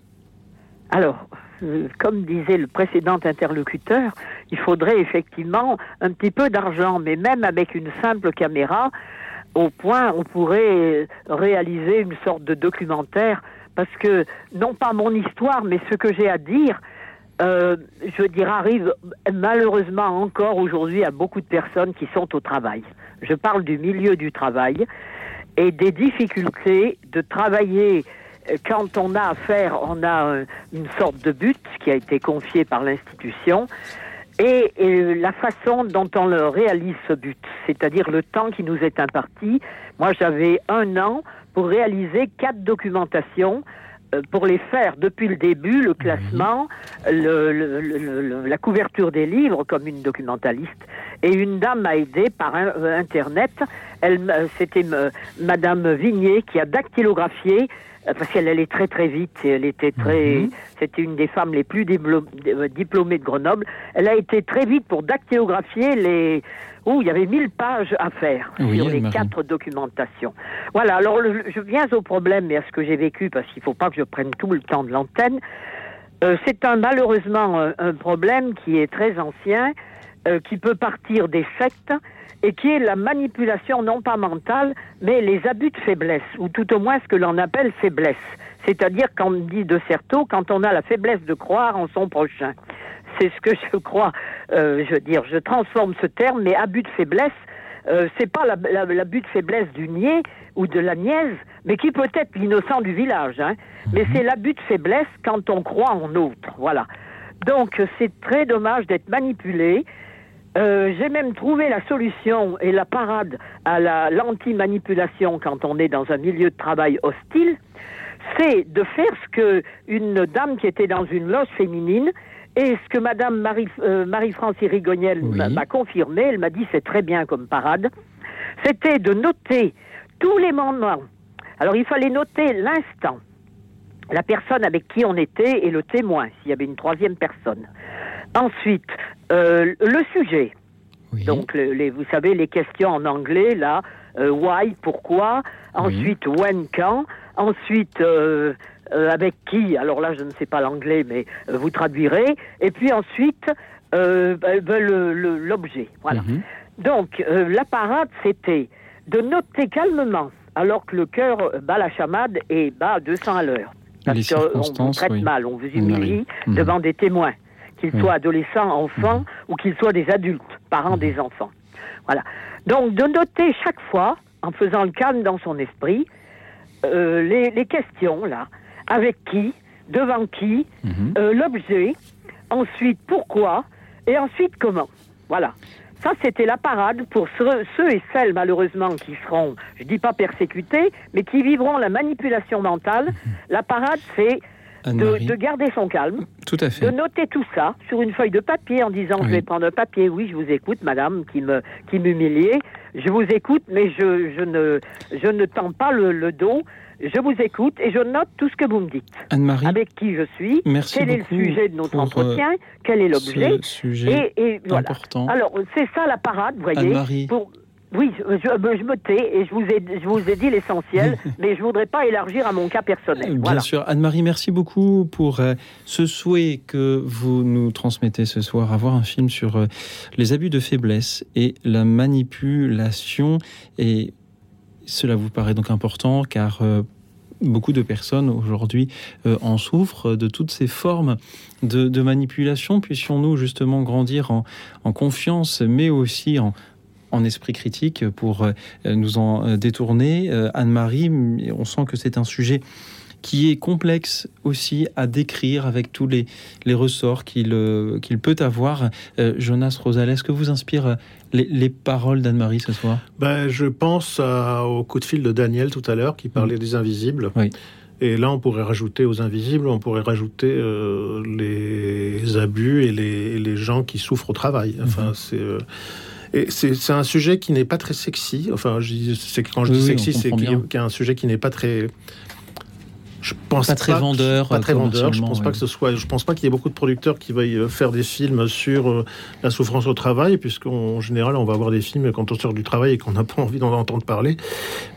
Alors, comme disait le précédent interlocuteur, il faudrait effectivement un petit peu d'argent, mais même avec une simple caméra, au point on pourrait réaliser une sorte de documentaire, parce que non pas mon histoire, mais ce que j'ai à dire, euh, je dire, arrive malheureusement encore aujourd'hui à beaucoup de personnes qui sont au travail. Je parle du milieu du travail et des difficultés de travailler euh, quand on a affaire, on a euh, une sorte de but qui a été confié par l'institution et, et la façon dont on le réalise ce but, c'est-à-dire le temps qui nous est imparti. Moi, j'avais un an pour réaliser quatre documentations euh, pour les faire depuis le début, le classement, le- le- le- le- la couverture des livres comme une documentaliste. Et une dame m'a aidé par un- euh, Internet. Elle, m'a- c'était euh, Madame Vignier qui a dactylographié euh, parce qu'elle allait très très vite elle était très, Mhm. c'était une des femmes les plus euh, diplômées de Grenoble. Elle a été très vite pour dactylographier les, où il y avait 1000 pages à faire Oui, sur les quatre documentations. Voilà. Alors le- je viens au problème et à ce que j'ai vécu parce qu'il faut pas que je prenne tout le temps de l'antenne. Euh, c'est un malheureusement un, un problème qui est très ancien, euh, qui peut partir des sectes et qui est la manipulation non pas mentale, mais les abus de faiblesse, ou tout au moins ce que l'on appelle faiblesse. C'est-à-dire, on dit de Certeau, quand on a la faiblesse de croire en son prochain. C'est ce que je crois. euh, je veux dire, je transforme ce terme, mais abus de faiblesse, euh, c'est pas la- la- l'abus de faiblesse du niais ou de la niaise, mais qui peut être l'innocent du village. Hein. Mais c'est l'abus de faiblesse quand on croit en autre. Voilà. Donc c'est très dommage d'être manipulé. Euh, J'ai même trouvé la solution et la parade à la- l'anti-manipulation quand on est dans un milieu de travail hostile, c'est de faire ce que une dame qui était dans une loge féminine et ce que Madame Marie, euh, Marie-France Irigoniel m'a- m'a confirmé, elle m'a dit c'est très bien comme parade, c'était de noter tous les moments. Alors il fallait noter l'instant, la personne avec qui on était et le témoin, s'il y avait une troisième personne. Ensuite, euh, le sujet. Donc, le- les, vous savez, les questions en anglais, là, euh, why, pourquoi, ensuite, when, quand, ensuite, euh, euh, avec qui, alors là, je ne sais pas l'anglais, mais euh, vous traduirez, et puis ensuite, euh, ben, ben, le- le- l'objet, voilà. Donc, euh, la parade, c'était de noter calmement, alors que le cœur bat la chamade et bat à 200 à l'heure. Parce qu'on traite oui. mal, on vous humilie Mhm. devant des témoins, qu'ils soient adolescents, enfants, ou qu'ils soient des adultes, parents des enfants. Voilà. Donc, de noter chaque fois, en faisant le calme dans son esprit, euh, les, les questions, là, avec qui, devant qui, euh, l'objet, ensuite pourquoi, et ensuite comment? Voilà. Ça, c'était la parade pour ceux, et celles, malheureusement, qui seront, je dis pas persécutés, mais qui vivront la manipulation mentale. La parade, c'est de, de garder son calme, Tout à de fait. noter tout ça sur une feuille de papier en disant je vais prendre un papier, oui, je vous écoute, madame, qui me qui m'humiliait, je vous écoute, mais je, je ne je ne tends pas le, le dos, je vous écoute et je note tout ce que vous me dites. Anne-Marie. Avec qui je suis, Merci quel est le sujet de notre pour, entretien, euh, quel est l'objet, sujet et, et voilà. important. Alors c'est ça la parade, vous voyez. Anne-Marie. Pour oui, je, je- me tais et je vous ai, je vous ai dit l'essentiel, mais je voudrais pas élargir à mon cas personnel. Bien Voilà. sûr. Anne-Marie, merci beaucoup pour euh, ce souhait que vous nous transmettez ce soir, avoir un film sur euh, les abus de faiblesse et la manipulation. Et cela vous paraît donc important car euh, beaucoup de personnes aujourd'hui euh, en souffrent de toutes ces formes de, manipulation. Puissions-nous justement grandir en, confiance, mais aussi en, esprit critique pour euh, nous en détourner. Anne-Marie, on sent que c'est un sujet qui est complexe aussi à décrire avec tous les, ressorts qu'il peut avoir. Jonas Rosal, est-ce que vous inspire les, les paroles d'Anne-Marie ce soir Ben, je pense à- au coup de fil de Daniel tout à l'heure qui parlait des invisibles. Et là, on pourrait rajouter aux invisibles, on pourrait rajouter euh, les abus et les, gens qui souffrent au travail. Enfin, c'est euh, c'est un sujet qui n'est pas très sexy. Enfin, je quand je Oui, dis oui, sexy, c'est qu'il y a un sujet qui n'est pas très je pense Pas très vendeur, pas très euh, vendeur. Je pense pas que ce soit. Je pense pas qu'il y ait beaucoup de producteurs qui veuillent euh, faire des films sur euh, la souffrance au travail, puisqu'en général, on va avoir des films quand on sort du travail et qu'on n'a pas envie d'en entendre parler.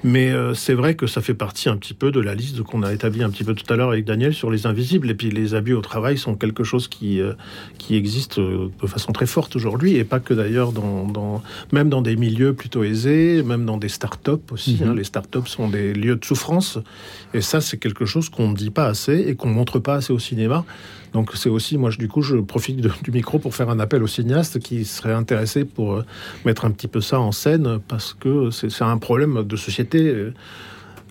Mais euh, c'est vrai que ça fait partie un petit peu de la liste qu'on a établie un petit peu tout à l'heure avec Daniel sur les invisibles. Et puis les abus au travail sont quelque chose qui euh, qui existe de façon très forte aujourd'hui, et pas que d'ailleurs dans, dans même dans des milieux plutôt aisés, même dans des start-up aussi. Mhm. hein. Les start-up sont des lieux de souffrance, et ça c'est quelque chose qu'on ne dit pas assez et qu'on montre pas assez au cinéma. Donc c'est aussi, moi du coup, je profite du micro pour faire un appel aux cinéastes qui seraient intéressés pour euh, mettre un petit peu ça en scène parce que c'est un problème de société euh,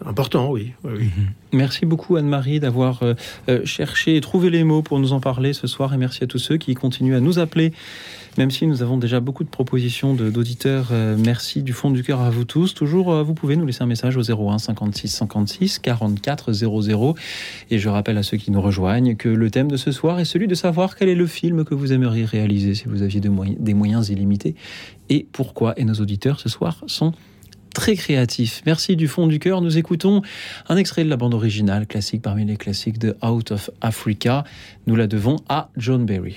important, oui. oui. Merci beaucoup Anne-Marie d'avoir euh, cherché et trouvé les mots pour nous en parler ce soir et merci à tous ceux qui continuent à nous appeler même si nous avons déjà beaucoup de propositions d'auditeurs. euh, merci du fond du cœur à vous tous. Toujours, euh, vous pouvez nous laisser un message au 01 56 56 44 00 et je rappelle à ceux qui nous rejoignent que le thème de ce soir est celui de savoir quel est le film que vous aimeriez réaliser si vous aviez des moyens illimités et pourquoi. Et nos auditeurs ce soir sont très créatif. Merci du fond du cœur. Nous écoutons un extrait de la bande originale, classique parmi les classiques de Out of Africa. Nous la devons à John Barry.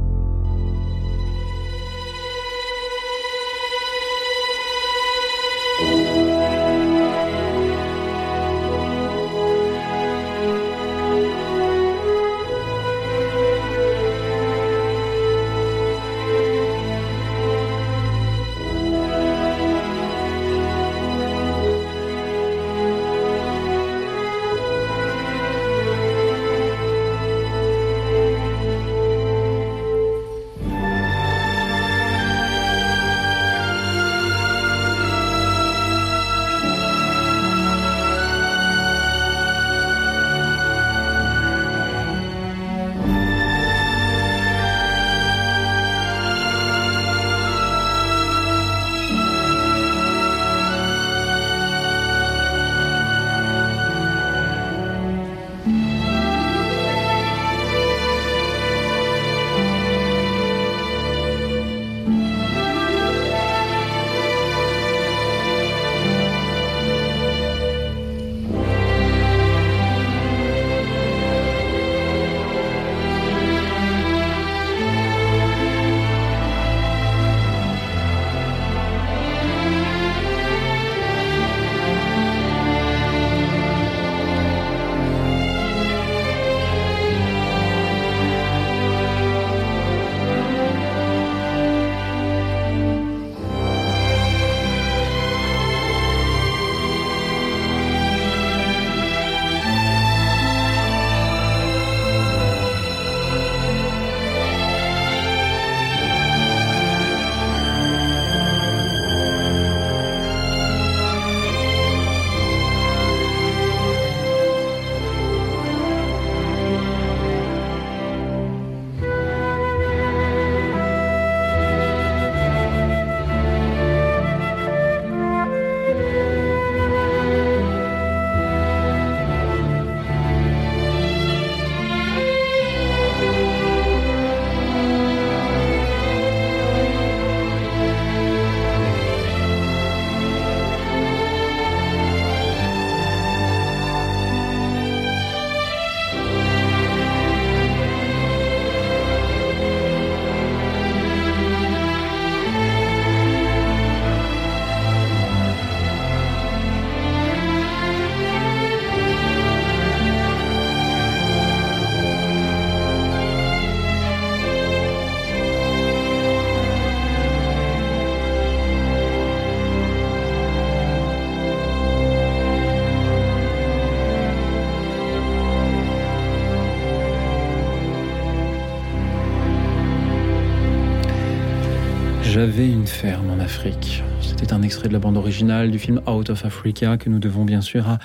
C'était un extrait de la bande originale du film Out of Africa que nous devons bien sûr à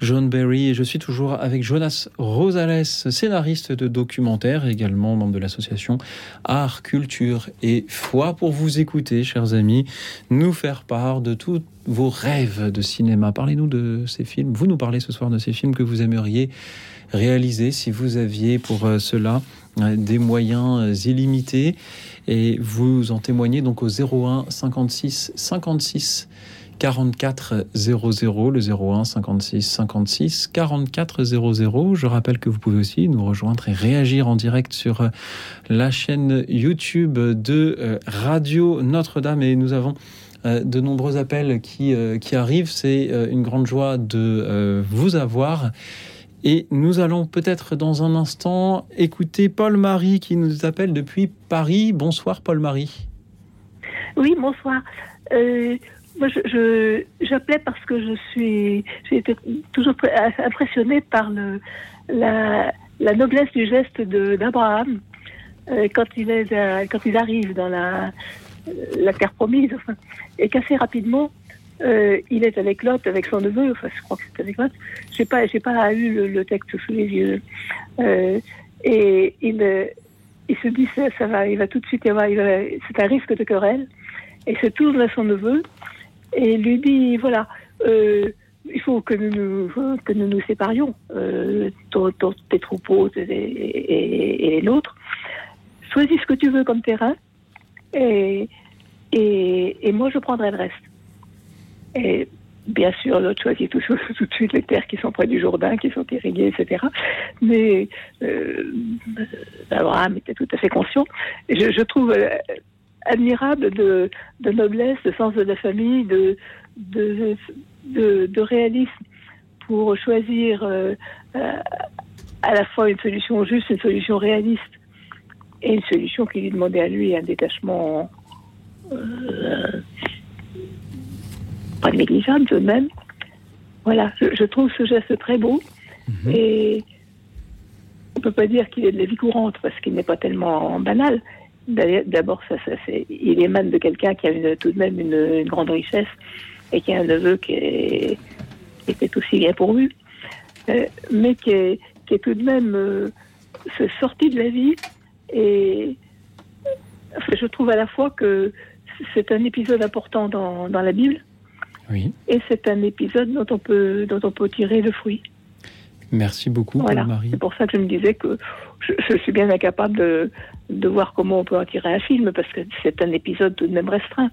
John Barry. Et je suis toujours avec Jonas Rosales, scénariste de documentaire, également membre de l'association Art, Culture et Foi, pour vous écouter, chers amis, nous faire part de tous vos rêves de cinéma. Parlez-nous de ces films. Vous nous parlez ce soir de ces films que vous aimeriez réaliser si vous aviez pour euh, cela euh, des moyens illimités et vous en témoignez donc au 01 56 56 44 00 le 01 56 56 44 00 je rappelle que vous pouvez aussi nous rejoindre et réagir en direct sur euh, la chaîne YouTube de euh, Radio Notre-Dame. Et nous avons euh, de nombreux appels qui, qui arrivent. C'est une grande joie de vous avoir et nous allons peut-être dans un instant écouter Paul-Marie qui nous appelle depuis Paris. Bonsoir Paul-Marie. Oui, bonsoir. Euh, moi, je- j'appelais parce que je suis, j'ai été toujours impressionnée par le, la, noblesse du geste de- d'Abraham euh, quand il est, à- quand il arrive dans la, terre promise, et qu'assez rapidement, euh, il est avec Lot, avec son neveu, enfin, je crois que c'est avec Lot. J'ai pas, j'ai pas eu le, texte sous les yeux. Euh, et il, euh, il se dit ça, va, il va tout de suite y avoir, il c'est un risque de querelle. Et se tourne à son neveu et lui dit voilà, il faut que nous nous, que nous, nous séparions, ton- ton- tes troupeaux et, et- et nôtres. choisis ce que tu veux comme terrain et, et moi je prendrai le reste. Et bien sûr, l'autre choisit tout, de suite les terres qui sont près du Jourdain, qui sont irriguées, etc. Mais euh, Abraham était tout à fait conscient. Je, trouve euh, admirable de, noblesse, de sens de la famille, de, de, réalisme pour choisir euh, à la fois une solution juste, une solution réaliste et une solution qui lui demandait à lui un détachement pas négligeable tout de même. Voilà, je, je trouve ce geste très beau et on peut pas dire qu'il est de la vie courante parce qu'il n'est pas tellement banal. D'abord, ça, ça, c'est, il émane de quelqu'un qui a une- tout de même une, une grande richesse et qui a un neveu qui, est, qui était aussi bien pourvu, euh, mais qui est, qui est tout de même euh, sorti de la vie et je trouve à la fois que c'est un épisode important dans, dans la Bible Oui. et c'est un épisode dont on peut dont on peut tirer le fruit. Merci beaucoup, Voilà. Paul-Marie. C'est pour ça que je me disais que je, je suis bien incapable de, de voir comment on peut en tirer un film, parce que c'est un épisode tout de même restreint.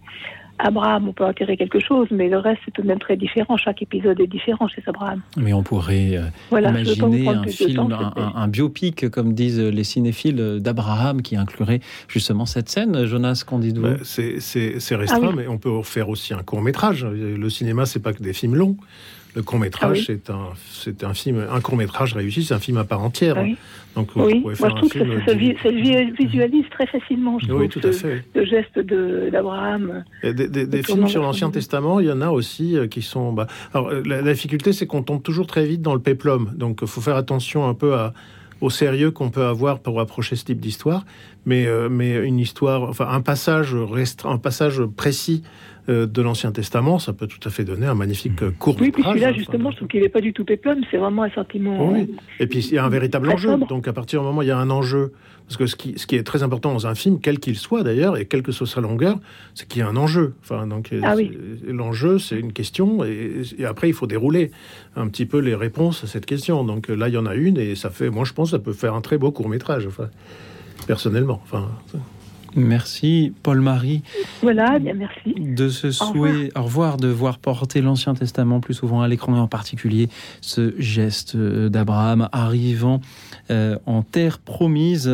Abraham, on peut en tirer quelque chose, mais le reste, c'est tout de même très différent. Chaque épisode est différent chez Abraham. Mais on pourrait euh, Voilà, imaginer un film, temps, un, biopic, comme disent les cinéphiles, d'Abraham, qui inclurait justement cette scène. Jonas, qu'en dites-vous Bah, c'est c'est- c'est restreint, Ah oui. mais on peut faire aussi un court métrage. Le cinéma, c'est pas que des films longs. Le court métrage, Ah oui. c'est un, c'est un film, un court métrage réussi, c'est un film à part entière. Oui. Donc, vous Oui, pouvez moi faire je un trouve que film ça, vi- ça se vi- visualise très facilement, je Oui, tout à fait. ce geste de- d'Abraham. Des, des- des Le films sur l'Ancien. Testament, il y en a aussi euh, qui sont. bah, alors, euh, la, la difficulté, c'est qu'on tombe toujours très vite dans le péplum. Donc, il faut faire attention un peu à, au sérieux qu'on peut avoir pour approcher ce type d'histoire. Mais, euh, mais une histoire, enfin, un passage restreint, un passage précis euh, de l'Ancien Testament, ça peut tout à fait donner un magnifique euh, court Oui, puis celui-là, hein, justement, je trouve qu'il n'est pas du tout péplum, c'est vraiment un sentiment. oui. Et puis il y a un véritable enjeu. Donc à partir du moment où il y a un enjeu, parce que ce qui, ce qui est très important dans un film, quel qu'il soit d'ailleurs, et quelle que soit sa longueur, c'est qu'il y a un enjeu. Enfin, donc euh, Ah oui. l'enjeu, c'est une question, et, et après il faut dérouler un petit peu les réponses à cette question. Donc euh, là, il y en a une, et ça fait, moi je pense, que ça peut faire un très beau court métrage. Enfin, personnellement. Enfin, Merci, Paul-Marie. Voilà, bien merci. de ce Au souhait, au revoir, de voir porter l'Ancien Testament plus souvent à l'écran et en particulier ce geste euh, d'Abraham arrivant euh, en terre promise.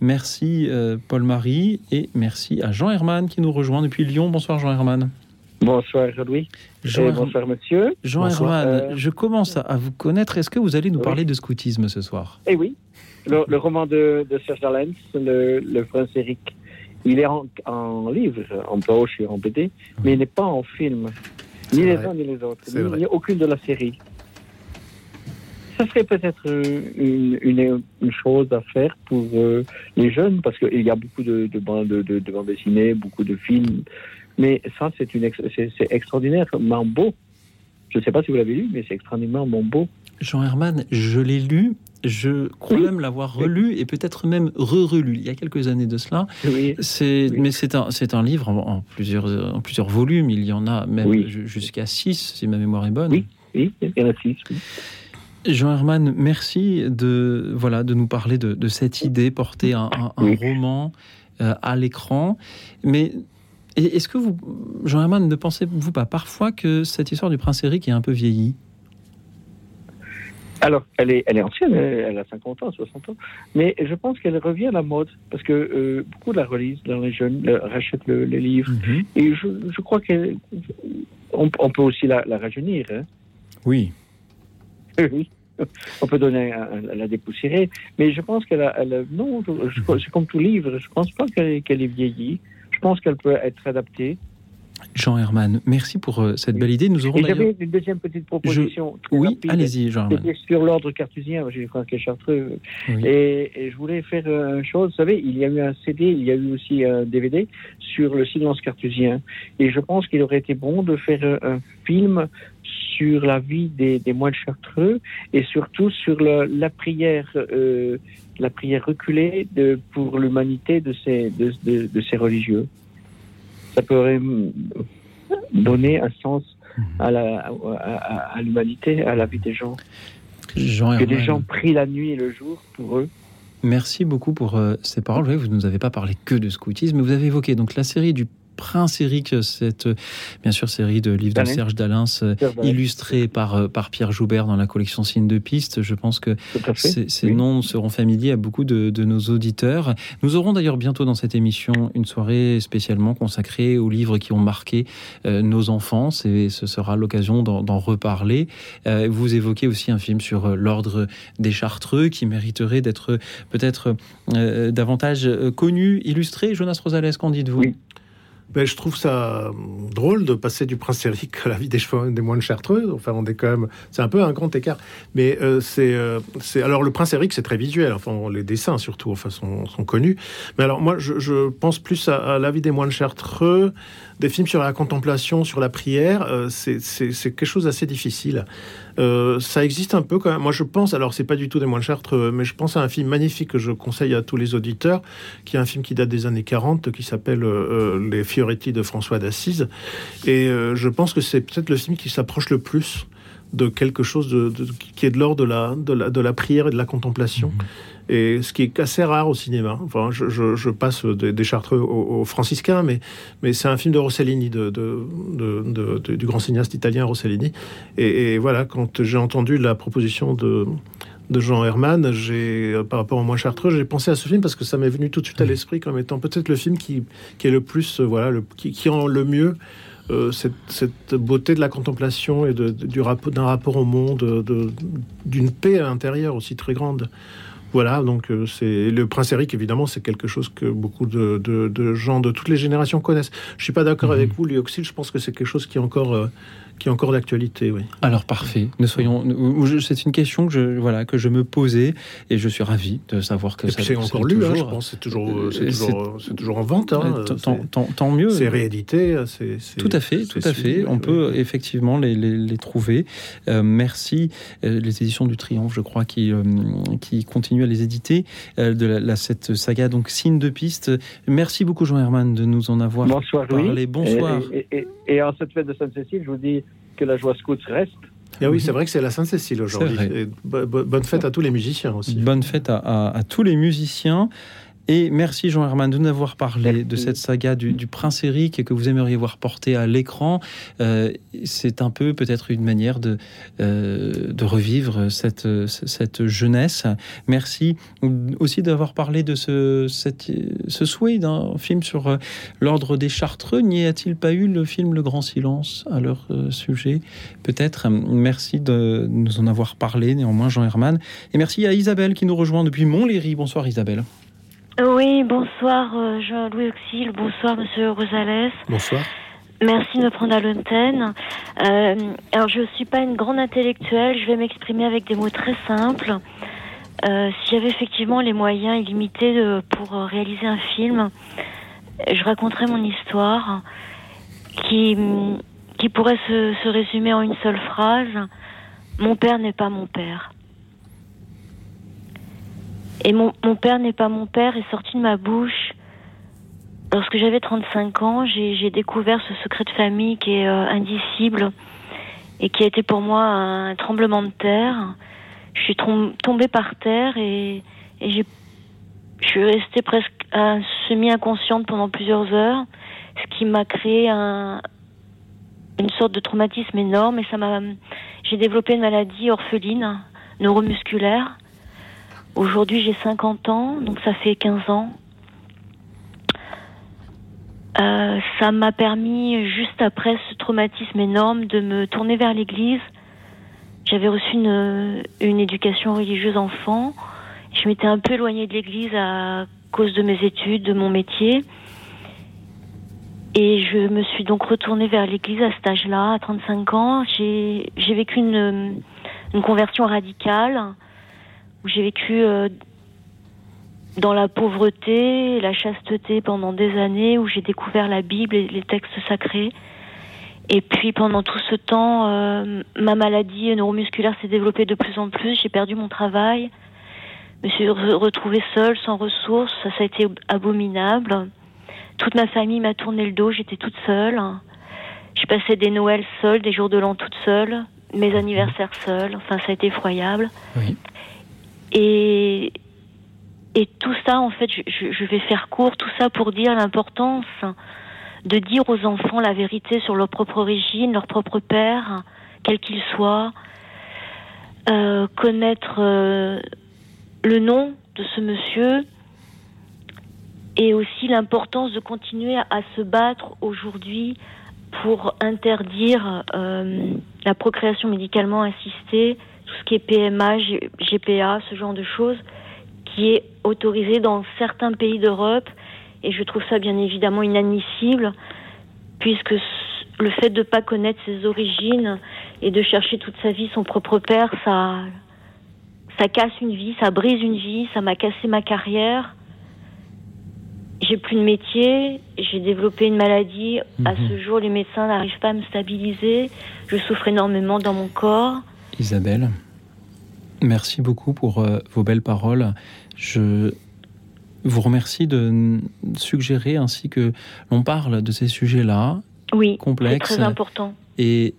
Merci euh, Paul-Marie et merci à Jean Herman qui nous rejoint depuis Lyon. Bonsoir Jean Herman. Bonsoir Louis. Jean Et Herman- bonsoir monsieur. Jean Bonsoir. Herman, Euh, je commence à- vous connaître. Est-ce que vous allez nous Oui. parler de scoutisme ce soir? Eh oui, le, le roman de, de Serge Dalens, le, le prince Eric, il est en, en livre, en poche et en BD, mais il n'est pas en film. Ni les vrai. uns ni les autres, vrai. ni aucune de la série. Ça serait peut-être une, une, une chose à faire pour euh, les jeunes, parce qu'il y a beaucoup de, de, bandes, de, de, de bandes dessinées, beaucoup de films, mais ça, c'est ex- extraordinairement beau. Je ne sais pas si vous l'avez lu, mais c'est extraordinairement beau. Jean Herman, je l'ai lu. Je crois même l'avoir relu et peut-être même re-relu il y a quelques années de cela. C'est, mais c'est un, c'est un livre en, en plusieurs, en plusieurs volumes. Il y en a même jusqu'à six, si ma mémoire est bonne. Oui, oui, il y en a six. Jean Herman, merci de, voilà, de nous parler de, de cette idée, porter un, un- un roman euh, à l'écran. Mais est-ce que vous, Jean Herman, ne pensez-vous pas parfois que cette histoire du prince Eric est un peu vieillie? Alors, elle est, elle est ancienne, elle elle a 50 ans, 60 ans, mais je pense qu'elle revient à la mode, parce que euh, beaucoup la relisent dans les jeunes, le- rachètent le- les livres, et je, je crois qu'on on peut aussi la, la rajeunir. Hein. Oui. Oui. On peut donner un- la dépoussiérer, mais je pense qu'elle a, elle a- non, je- c'est comme tout livre, je pense pas qu'elle qu'elle est vieillie, je pense qu'elle peut être adaptée. Jean Herman, merci pour euh, cette belle idée. Nous aurons j'avais une deuxième petite proposition. Oui, allez-y, Jean Herman. C'était sur l'ordre cartésien, j'ai est chartreux. Oui. Et, et je voulais faire euh, une chose, vous savez, il y a eu un CD, il y a eu aussi un DVD sur le silence cartésien. Et je pense qu'il aurait été bon de faire euh, un film sur la vie des, des moines chartreux et surtout sur la prière, euh, la prière reculée de, pour l'humanité de ces, de, de- de ces religieux. Ça pourrait donner un sens à la- à, à- à l'humanité, à la vie des gens. Jean que des Herman. gens prient la nuit et le jour pour eux. Merci beaucoup pour euh, ces paroles. Vous voyez, vous ne nous avez pas parlé que de scoutisme, mais vous avez évoqué donc la série du Prince Eric, cette bien sûr série de livres de. Serge Dalins, illustrés par, euh, par Pierre Joubert dans la collection Signes de piste. Je pense que ces, noms seront familiers à beaucoup de, de nos auditeurs. Nous aurons d'ailleurs bientôt dans cette émission une soirée spécialement consacrée aux livres qui ont marqué euh, nos enfances et ce sera l'occasion d'en reparler. Euh, vous évoquez aussi un film sur euh, l'ordre des Chartreux qui mériterait d'être peut-être davantage connu, illustré. Jonas Rosales, qu'en dites-vous? Ben, je trouve ça euh, drôle de passer du prince Eric à la vie des moines chartreux. Enfin, on est quand même, c'est un peu un grand écart. Mais euh, c'est, euh, c'est, alors le prince Eric, c'est très visuel. Enfin, les dessins surtout, enfin, sont, sont connus. Mais alors moi, je, je pense plus à, à la vie des moines chartreux, des films sur la contemplation, sur la prière. euh, c'est, quelque chose d'assez difficile. Euh, ça existe un peu quand même. Moi, je pense, alors c'est pas du tout des moines chartreux, mais je pense à un film magnifique que je conseille à tous les auditeurs, qui est un film qui date des années 40, qui s'appelle euh, Les Fioretti de François d'Assise. Et euh, je pense que c'est peut-être le film qui s'approche le plus de quelque chose de, de- qui est de l'ordre de la, de, la, de la prière et de la contemplation. Et ce qui est assez rare au cinéma. Enfin, je, je- je passe des, des Chartreux aux, aux franciscains, mais, mais c'est un film de Rossellini, de, du grand cinéaste italien Rossellini. Et, et voilà, quand j'ai entendu la proposition de, de Jean Herman, j'ai, par rapport au moins Chartreux, j'ai pensé à ce film parce que ça m'est venu tout de suite à l'esprit comme étant peut-être le film qui, qui est le plus, euh, voilà, le, qui, qui rend le mieux euh, cette, cette beauté de la contemplation et de, de- du d'un rapport au monde, de- de- d'une paix à l'intérieur aussi très grande. Voilà, donc euh, c'est le prince Eric, évidemment, c'est quelque chose que beaucoup de, de- de gens de toutes les générations connaissent. Je suis pas d'accord avec vous, Lyoxil, je pense que c'est quelque chose qui est encore, euh, qui est encore d'actualité, oui. Alors parfait. Ne soyons. je- C'est une question que je voilà que je me posais et je suis ravi de savoir que Et ça. c'est encore lu, hein, je toujours- pense, c'est toujours, euh, c'est Euh, toujours, c'est toujours en vente. hein, tant- mieux. C'est réédité. c'est- c'est- Tout à fait, tout à suivi, fait. On oui. peut effectivement les, les- les trouver. Euh, merci. Les éditions du Triomphe, je crois, qui, euh, qui continuent à les éditer euh, de la, la- cette saga, donc Signe de piste. Merci beaucoup, Jean Herman, de nous en avoir Bonsoir, parlé. Bonsoir. Et, et- et- et en cette fête de Sainte-Cécile, je vous dis que la joie scout reste. Ah oui, c'est vrai que c'est la Sainte-Cécile aujourd'hui. Et Bonne fête à tous les musiciens aussi. Bonne fête à, à- à tous les musiciens. Et merci Jean Herman de nous avoir parlé de cette saga du, du prince Eric et que vous aimeriez voir porter à l'écran. Euh, c'est un peu peut-être une manière de, euh, de revivre cette, cette jeunesse. Merci aussi d'avoir parlé de ce, cette- ce souhait d'un film sur euh, l'ordre des Chartreux. N'y a-t-il pas eu le film Le Grand Silence à leur sujet Peut-être? Merci de nous en avoir parlé, néanmoins, Jean Herman. Et merci à Isabelle qui nous rejoint depuis Montlhéry. Bonsoir Isabelle. Oui, bonsoir euh, Jean-Louis Auxil, bonsoir Monsieur Rosales. Bonsoir. Merci de me prendre à l'antenne. Euh, alors, je ne suis pas une grande intellectuelle, je vais m'exprimer avec des mots très simples. Euh, si j'avais effectivement les moyens illimités de- pour euh, réaliser un film, je raconterais mon histoire qui, qui pourrait se, se résumer en une seule phrase. Mon père n'est pas mon père. Et mon, mon père n'est pas mon père est sorti de ma bouche lorsque j'avais 35 ans. J'ai découvert ce secret de famille qui est euh, indicible et qui a été pour moi un tremblement de terre. Je suis tombée par terre et, et je suis restée presque semi-inconsciente pendant plusieurs heures, ce qui m'a créé un, une sorte de traumatisme énorme et ça m'a j'ai développé une maladie orpheline neuromusculaire Aujourd'hui, j'ai 50 ans, donc ça fait 15 ans. Euh, ça m'a permis, juste après ce traumatisme énorme, de me tourner vers l'Église. J'avais reçu une, éducation religieuse enfant. Je m'étais un peu éloignée de l'Église à cause de mes études, de mon métier. Et je me suis donc retournée vers l'Église à cet âge-là, à 35 ans. J'ai vécu une conversion radicale où j'ai vécu euh, dans la pauvreté et la chasteté pendant des années, où j'ai découvert la Bible et les textes sacrés. Et puis pendant tout ce temps, euh, ma maladie neuromusculaire s'est développée de plus en plus. J'ai perdu mon travail, me suis re- retrouvée seule, sans ressources. Ça, a été abominable. Toute ma famille m'a tourné le dos. J'étais toute seule. Je passais des Noëls seuls, des jours de l'an toute seule, mes anniversaires seuls. Enfin, ça a été effroyable. Oui. Et, et tout ça, en fait, je, je- vais faire court, tout ça pour dire l'importance de dire aux enfants la vérité sur leur propre origine, leur propre père, quel qu'il soit, Euh, connaître euh, le nom de ce monsieur et aussi l'importance de continuer à, à se battre aujourd'hui pour interdire euh, la procréation médicalement assistée, tout ce qui est PMA, G- GPA, ce genre de choses, qui est autorisé dans certains pays d'Europe. Et je trouve ça bien évidemment inadmissible, puisque le fait de ne pas connaître ses origines et de chercher toute sa vie son propre père, ça, ça casse une vie, ça brise une vie, ça m'a cassé ma carrière. J'ai plus de métier, j'ai développé une maladie. À ce jour, les médecins n'arrivent pas à me stabiliser. Je souffre énormément dans mon corps. Isabelle, merci beaucoup pour euh, vos belles paroles. Je vous remercie de suggérer ainsi que l'on parle de ces sujets-là, Oui, complexes très important. et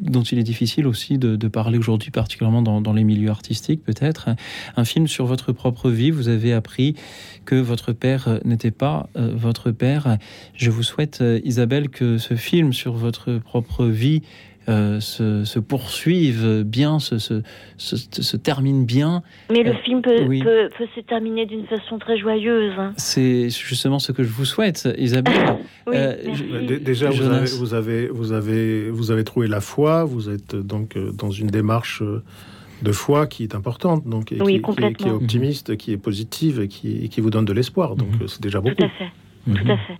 dont il est difficile aussi de, de parler aujourd'hui, particulièrement dans, dans les milieux artistiques peut-être. Un film sur votre propre vie, vous avez appris que votre père euh, n'était pas euh, votre père. Je vous souhaite, euh, Isabelle, que ce film sur votre propre vie euh, se, se poursuive bien, se, se, se, se termine bien. Mais le Euh, film peut, oui. peut, peut se terminer d'une façon très joyeuse. hein. C'est justement ce que je vous souhaite, Isabelle. Oui, Euh, Déjà, vous avez, vous, avez, vous, avez, vous avez trouvé la foi, vous êtes donc dans une démarche de foi qui est importante, donc, et Oui, qui, qui est- qui, complètement. est optimiste, qui est positive et qui, et qui vous donne de l'espoir. Donc, euh, c'est déjà beaucoup. Tout à fait. Tout à fait.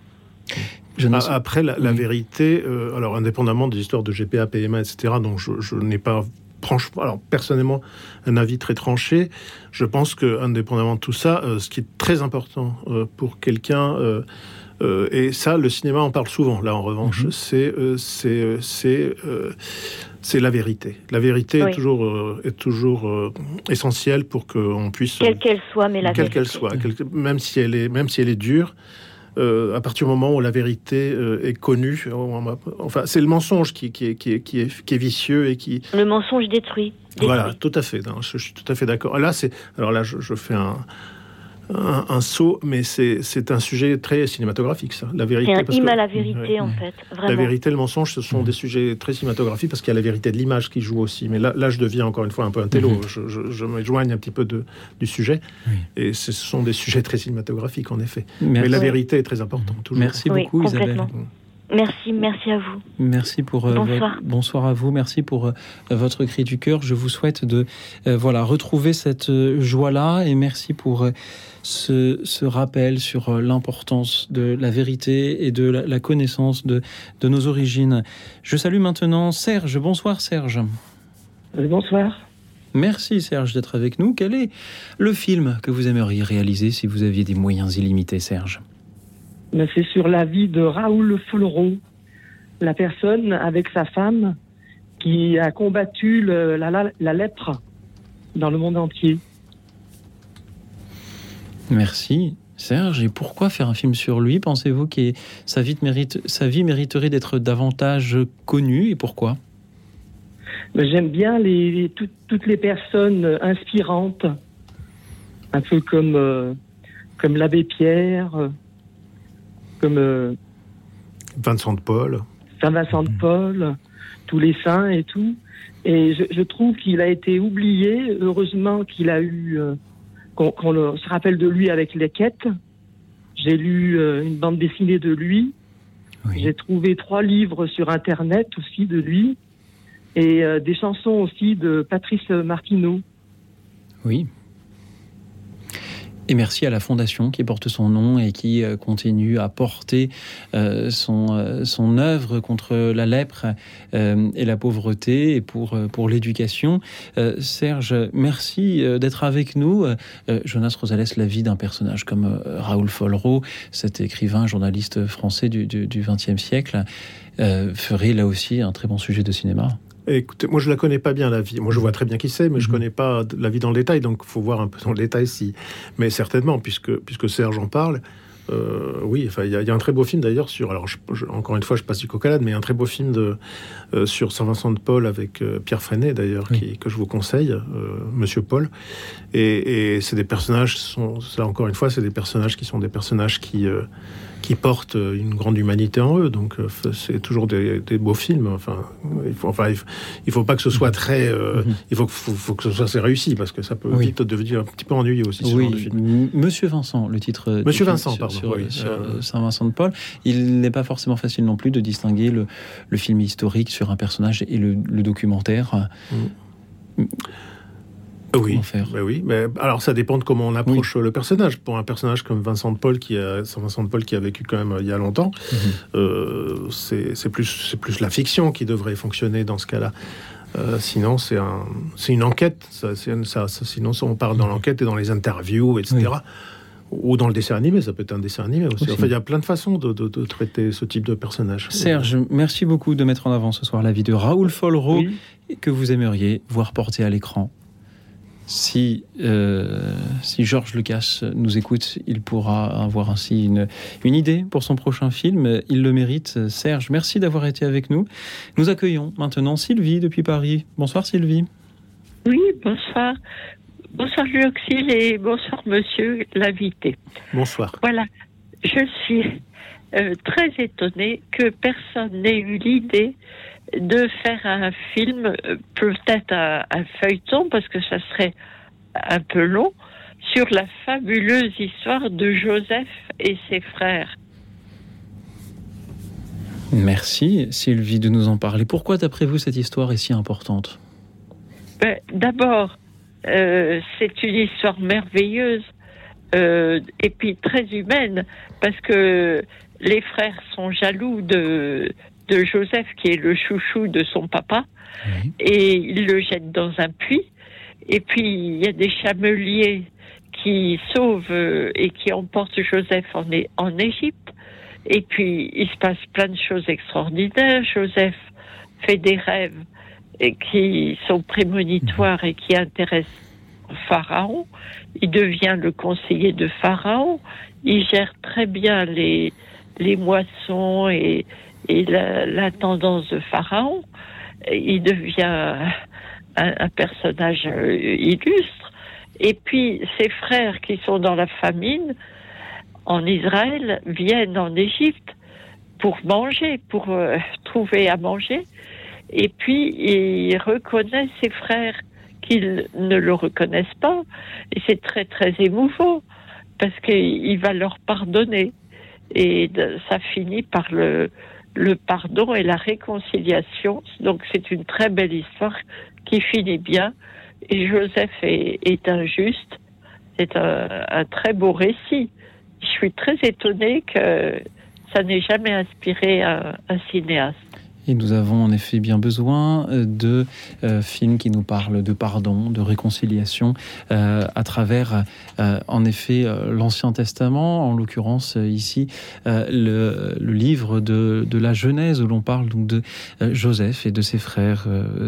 A- Après, la, la vérité, euh, alors indépendamment des histoires de GPA, PMA, etc., donc je, je n'ai pas, franchement, alors personnellement, un avis très tranché. Je pense que, indépendamment de tout ça, euh, ce qui est très important euh, pour quelqu'un, euh, euh, et ça, le cinéma en parle souvent, là en revanche, c'est euh, c'est euh, c'est euh, c'est la vérité. La vérité Oui. est toujours, euh, est toujours euh, essentielle pour qu'on puisse Quelle qu'elle soit, mais la quelle vérité. qu'elle soit, quelle- même si elle est, même si elle est dure, euh, à partir du moment où la vérité euh, est connue, enfin, c'est le mensonge qui, qui, est, qui, est, qui, est, qui est vicieux et qui, Le mensonge détruit. voilà, tout à fait. non, je, je suis tout à fait d'accord. Là, c'est, alors là, je, je fais un, un, un saut, mais c'est, c'est un sujet très cinématographique, ça. La vérité. C'est un parce hymne que- à la vérité, Ouais. en fait. La vérité et le mensonge, ce sont des sujets très cinématographiques parce qu'il y a la vérité de l'image qui joue aussi. Mais là, là, je deviens encore une fois un peu un télo. Mhm. Je, je, je m'éloigne un petit peu de, du sujet. Et ce sont des sujets très cinématographiques, en effet. Merci. Mais la vérité est très importante. Toujours. Merci Oui, beaucoup, Isabelle. Merci, merci à vous. Merci pour euh, Bonsoir. votre- bonsoir à vous. Merci pour euh, votre cri du cœur. Je vous souhaite de euh, voilà retrouver cette euh, joie-là et merci pour ce, ce rappel sur l'importance de la vérité et de la, la connaissance de, de nos origines. Je salue maintenant Serge. Bonsoir Serge. Bonsoir. Merci Serge d'être avec nous. Quel est le film que vous aimeriez réaliser si vous aviez des moyens illimités, Serge? C'est sur la vie de Raoul Follereau, la personne avec sa femme qui a combattu le- la, la- la lèpre dans le monde entier. Merci. Serge, et pourquoi faire un film sur lui Pensez-vous que sa vie, mérite, sa vie mériterait d'être davantage connue et pourquoi? J'aime bien les, les- tout- toutes les personnes inspirantes, un peu comme, euh, comme l'abbé Pierre, comme euh, Vincent de Paul. Saint-Vincent de Paul, tous les saints et tout. Et je, je trouve qu'il a été oublié. Heureusement qu'il a eu, euh, qu'on se rappelle de lui avec les quêtes. J'ai lu euh, une bande dessinée de lui. J'ai trouvé trois livres sur Internet aussi de lui. Et euh, des chansons aussi de Patrice Martineau. Oui. Et merci à la fondation qui porte son nom et qui euh, continue à porter euh, son, euh, son œuvre contre la lèpre et la pauvreté et pour, l'éducation. Serge, merci d'être avec nous. Jonas Rosales, la vie d'un personnage comme Raoul Follereau, cet écrivain, journaliste français du XXe siècle, euh, ferait là aussi un très bon sujet de cinéma. Écoutez, moi je la connais pas bien la vie. Moi je vois très bien qui c'est, mais Mhm. je connais pas la vie dans le détail, donc il faut voir un peu dans le détail si. Mais certainement, puisque puisque Serge en parle, euh, oui, enfin, il y, a- il y a un très beau film d'ailleurs sur. Alors, je- je- encore une fois, je passe du l'âne, mais un très beau film de, euh, sur Saint-Vincent de Paul avec euh, Pierre Freinet d'ailleurs, qui- que je vous conseille, Monsieur Paul. Et, et c'est des personnages, sont, ça, encore une fois, c'est des personnages qui sont des personnages qui, qui portent euh, une grande humanité en eux. Donc, euh, c'est toujours des, des beaux films. Enfin, il faut, enfin, il faut, pas que ce soit très. euh, Il faut, que- faut, faut que ce soit assez réussi parce que ça peut Oui. vite devenir un petit peu ennuyeux aussi. ce genre de Oui, film. Monsieur Vincent, le titre. Monsieur Vincent, sur- pardon, Sur, oui. sur, Euh, euh, Saint-Vincent de Paul. Il n'est pas forcément facile non plus de distinguer le, le film historique sur un personnage et le, le documentaire. Oui, bah oui, mais alors ça dépend de comment on approche le personnage. Pour un personnage comme Vincent de Paul, qui a Saint Vincent de Paul qui a vécu quand même euh, il y a longtemps, euh, c'est plus c'est plus la fiction qui devrait fonctionner dans ce cas-là. Euh, sinon, c'est un, c'est une enquête. Ça, c'est- ça- ça- sinon, on part dans l'enquête et dans les interviews, etc. Ou dans le dessin animé, ça peut être un dessin animé aussi. Aussi. Enfin, il y a plein de façons de, de- de traiter ce type de personnage. Serge, merci beaucoup de mettre en avant ce soir la vie de Raoul Follereau que vous aimeriez voir porter à l'écran. Si, euh, si Georges Lucas nous écoute, il pourra avoir ainsi une, une idée pour son prochain film. Il le mérite. Serge, merci d'avoir été avec nous. Nous accueillons maintenant Sylvie depuis Paris. Bonsoir Sylvie. Oui, bonsoir. Bonsoir Luoxil et bonsoir monsieur l'invité. Bonsoir. Voilà, je suis euh, très étonnée que personne n'ait eu l'idée de faire un film, euh, peut-être un, un feuilleton, parce que ça serait un peu long, sur la fabuleuse histoire de Joseph et ses frères. Merci Sylvie de nous en parler. Pourquoi d'après vous cette histoire est si importante? Ben, D'abord, euh, c'est une histoire merveilleuse euh, et puis très humaine parce que les frères sont jaloux de, de Joseph qui est le chouchou de son papa et ils le jettent dans un puits et puis il y a des chameliers qui sauvent euh, et qui emportent Joseph en, en Égypte et puis il se passe plein de choses extraordinaires. Joseph fait des rêves et qui sont prémonitoires et qui intéressent Pharaon. Il devient le conseiller de Pharaon. Il gère très bien les, les moissons et, et la, la tendance de Pharaon. Il devient un, personnage euh, illustre. Et puis ses frères qui sont dans la famine en Israël viennent en Égypte pour manger, pour euh, trouver à manger. Et puis, il reconnaît ses frères qu'ils ne le reconnaissent pas. Et c'est très, très émouvant parce qu'il va leur pardonner. Et ça finit par le, le pardon et la réconciliation. Donc, c'est une très belle histoire qui finit bien. Et Joseph est, injuste. C'est un, très beau récit. Je suis très étonnée que ça n'ait jamais inspiré un cinéaste. Nous avons en effet bien besoin euh, de euh, films qui nous parlent de pardon, de réconciliation, euh, à travers, en effet, l'Ancien Testament, en l'occurrence ici, le, livre de, la Genèse, où l'on parle de Joseph et de ses frères,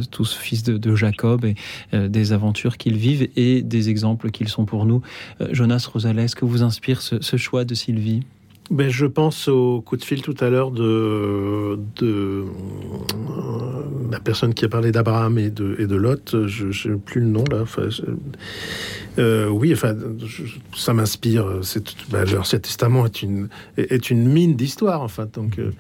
tous fils de, Jacob, et des aventures qu'ils vivent et des exemples qu'ils sont pour nous. Jonas Rosales, que vous inspire ce choix de Sylvie? Ben, je pense au coup de fil tout à l'heure de, la personne qui a parlé d'Abraham et de, et de Lot. Je n'ai plus le nom là. Euh, oui, enfin, ça m'inspire. L'Ancien Testament est une, est une mine d'histoire. Enfin, donc. euh,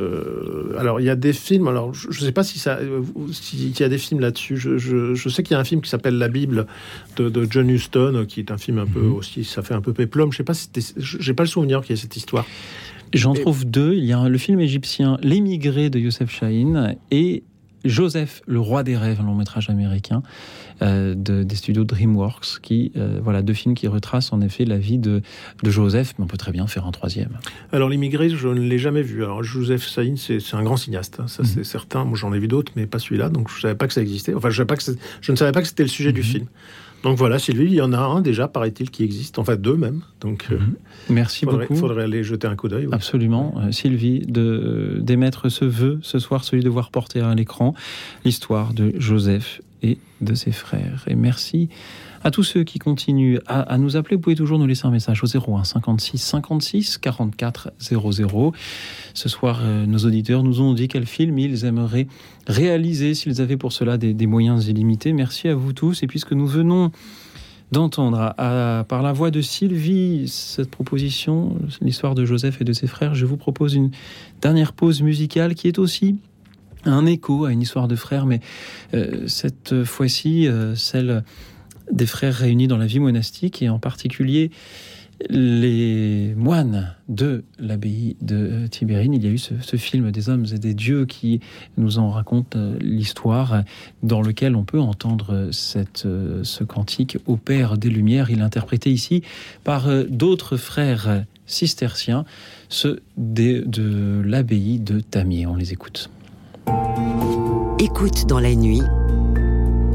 euh, alors il y a des films. Alors je ne sais pas si ça, euh, s'il y a des films là-dessus. Je, je- je sais qu'il y a un film qui s'appelle La Bible de, de John Huston, qui est un film un peu aussi. Ça fait un peu péplum. Je sais pas si j'ai pas le souvenir qu'il y ait cette histoire. J'en trouve deux. Il y a le film égyptien L'émigré de Youssef Chahine et Joseph, le roi des rêves, un long métrage américain euh, de- des studios DreamWorks, qui euh, voilà deux films qui retracent en effet la vie de, de Joseph, mais on peut très bien faire un troisième. Alors l'immigré, je ne l'ai jamais vu. Alors Joseph Saïn, c'est un grand cinéaste, hein, ça Mhm. c'est certain. Moi j'en ai vu d'autres, mais pas celui-là, donc je savais pas que ça existait. Enfin, je, savais pas que je ne savais pas que c'était le sujet Mhm. du film. Donc voilà, Sylvie, il y en a un déjà, paraît-il, qui existe. Enfin deux même. Donc euh, Merci faudrait, beaucoup. faudrait aller jeter un coup d'œil. Absolument. Euh, Sylvie, de- d'émettre ce vœu ce soir, celui de voir porter à l'écran l'histoire de Joseph et de ses frères. Et merci À tous ceux qui continuent à, nous appeler, vous pouvez toujours nous laisser un message au 01 56 56 44 00. Ce soir, euh, nos auditeurs nous ont dit quel film ils aimeraient réaliser s'ils avaient pour cela des, moyens illimités. Merci à vous tous. Et puisque nous venons d'entendre par la voix de Sylvie cette proposition, l'histoire de Joseph et de ses frères, je vous propose une dernière pause musicale qui est aussi un écho à une histoire de frères, mais euh, cette fois-ci, euh, celle des frères réunis dans la vie monastique et en particulier les moines de l'abbaye de euh, Tibérine. Il y a eu ce, film des hommes et des dieux qui nous en raconte euh, l'histoire, dans lequel on peut entendre euh, ce cantique au Père des Lumières. Il est interprété ici par d'autres frères cisterciens, ceux de l'abbaye de Tamier. On les écoute. Écoute dans la nuit,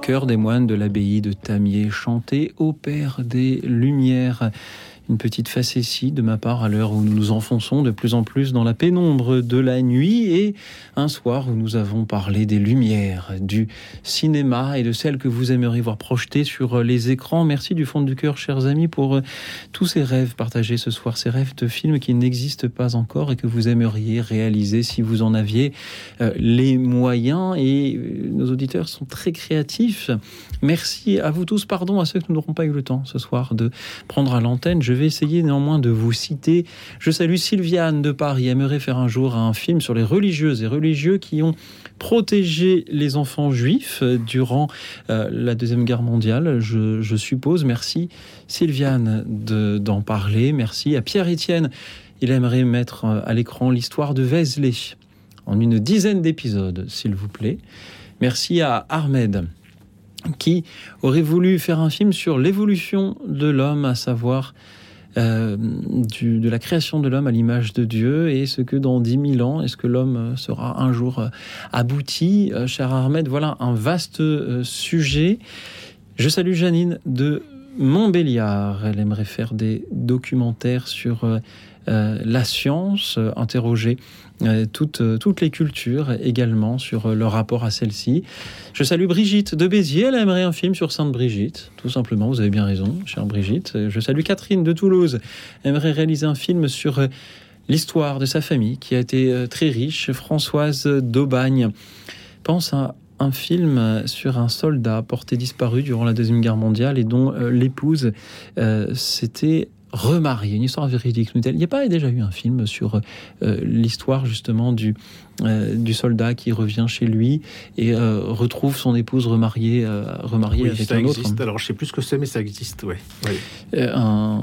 Chœur des moines de l'abbaye de Tamier chantait au Père des Lumières. Une petite facétie de ma part à l'heure où nous nous enfonçons de plus en plus dans la pénombre de la nuit et un soir où nous avons parlé des lumières, du cinéma et de celles que vous aimeriez voir projetées sur les écrans. Merci du fond du cœur, chers amis, pour tous ces rêves partagés ce soir, ces rêves de films qui n'existent pas encore et que vous aimeriez réaliser si vous en aviez euh, les moyens. Et euh, nos auditeurs sont très créatifs. Merci à vous tous. Pardon à ceux qui n'auront pas eu le temps ce soir de prendre à l'antenne. Je vais essayer néanmoins de vous citer. Je salue Sylviane de Paris. Aimerait faire un jour un film sur les religieuses et religieux qui ont protégé les enfants juifs euh, durant euh, la Deuxième Guerre mondiale, je, suppose. Merci Sylviane de- d'en parler. Merci à Pierre-Étienne. Il aimerait mettre euh, à l'écran l'histoire de Vézelay en une dizaine d'épisodes, s'il vous plaît. Merci à Ahmed qui aurait voulu faire un film sur l'évolution de l'homme, à savoir euh, de la création de l'homme à l'image de Dieu et ce que dans 10 000 ans, est-ce que l'homme euh, sera un jour euh, abouti Cher Ahmed, voilà un vaste sujet. Je salue Janine de Montbéliard. Elle aimerait faire des documentaires sur la science, euh, interroger euh, toutes, euh, toutes les cultures également sur euh, leur rapport à celle-ci. Je salue Brigitte de Béziers. Elle aimerait un film sur Sainte Brigitte, tout simplement. Vous avez bien raison, chère Brigitte. Euh, Je salue Catherine de Toulouse. Elle aimerait réaliser un film sur euh, l'histoire de sa famille qui a été euh, très riche. Françoise d'Aubagne pense à un film euh, sur un soldat porté disparu durant la Deuxième Guerre mondiale et dont euh, l'épouse euh, s'était remariée. Une histoire véridique. Il n'y a pas déjà eu un film sur euh, l'histoire justement du, euh, du soldat qui revient chez lui et euh, retrouve son épouse remariée, euh, remariée Oui, avec ça un autre. existe. Alors, je sais plus ce que c'est, mais ça existe, ouais. Oui. Euh, un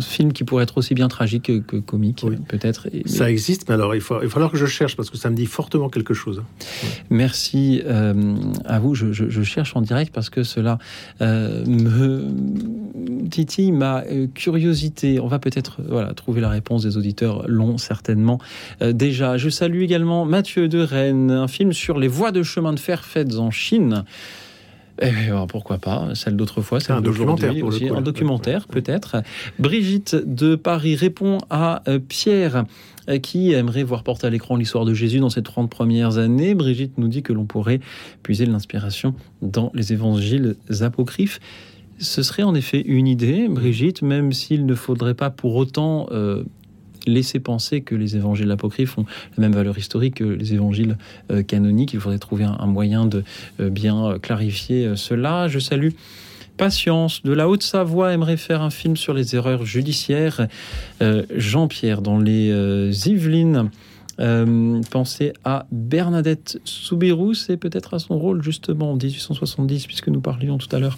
film qui pourrait être aussi bien tragique que, que comique, peut-être. Ça existe, mais alors il, faut, il va falloir que je cherche parce que ça me dit fortement quelque chose. Merci à vous. Je, je- je cherche en direct parce que cela me titille ma curiosité. On va peut-être voilà, trouver la réponse des auditeurs l'ont certainement déjà. Je salue également Mathieu de Rennes, un film sur les voies de chemin de fer faites en Chine. Eh bien, pourquoi pas, celle d'autrefois, celle un documentaire, pour le aussi, coup, un documentaire peut-être. Brigitte de Paris répond à euh, Pierre euh, qui aimerait voir porter à l'écran l'histoire de Jésus dans ses 30 premières années. Brigitte nous dit que l'on pourrait puiser de l'inspiration dans les évangiles apocryphes. Ce serait en effet une idée, Brigitte, même s'il ne faudrait pas pour autant euh, laisser penser que les évangiles apocryphes ont la même valeur historique que les évangiles euh, canoniques. Il faudrait trouver un, moyen de euh, bien euh, clarifier cela. Je salue Patience de la Haute-Savoie aimerait faire un film sur les erreurs judiciaires. Jean-Pierre dans les Yvelines. Euh, pensez à Bernadette Soubirous et peut-être à son rôle justement en 1870 puisque nous parlions tout à l'heure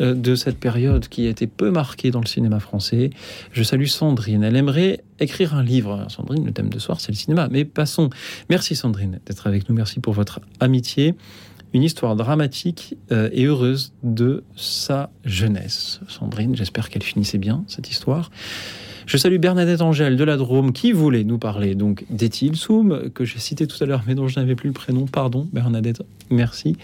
euh, de cette période qui a été peu marquée dans le cinéma français. Je salue Sandrine, elle aimerait écrire un livre. Sandrine, le thème de soir c'est le cinéma, mais passons. Merci Sandrine d'être avec nous, merci pour votre amitié. Une histoire dramatique euh, et heureuse de sa jeunesse. Sandrine, j'espère qu'elle finissait bien cette histoire. Je salue Bernadette Angèle de la Drôme qui voulait nous parler donc d'Etil que j'ai cité tout à l'heure mais dont je n'avais plus le prénom. Pardon, Bernadette, merci.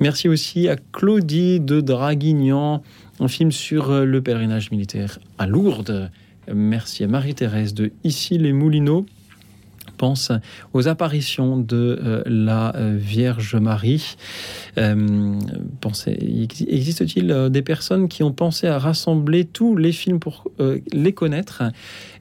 Merci aussi à Claudie de Draguignan, un film sur euh, le pèlerinage militaire à Lourdes. Merci à Marie-Thérèse de Ici les Moulineaux pense aux apparitions de euh, la euh, Vierge Marie. Euh, existe-t-il euh, des personnes qui ont pensé à rassembler tous les films pour les connaître?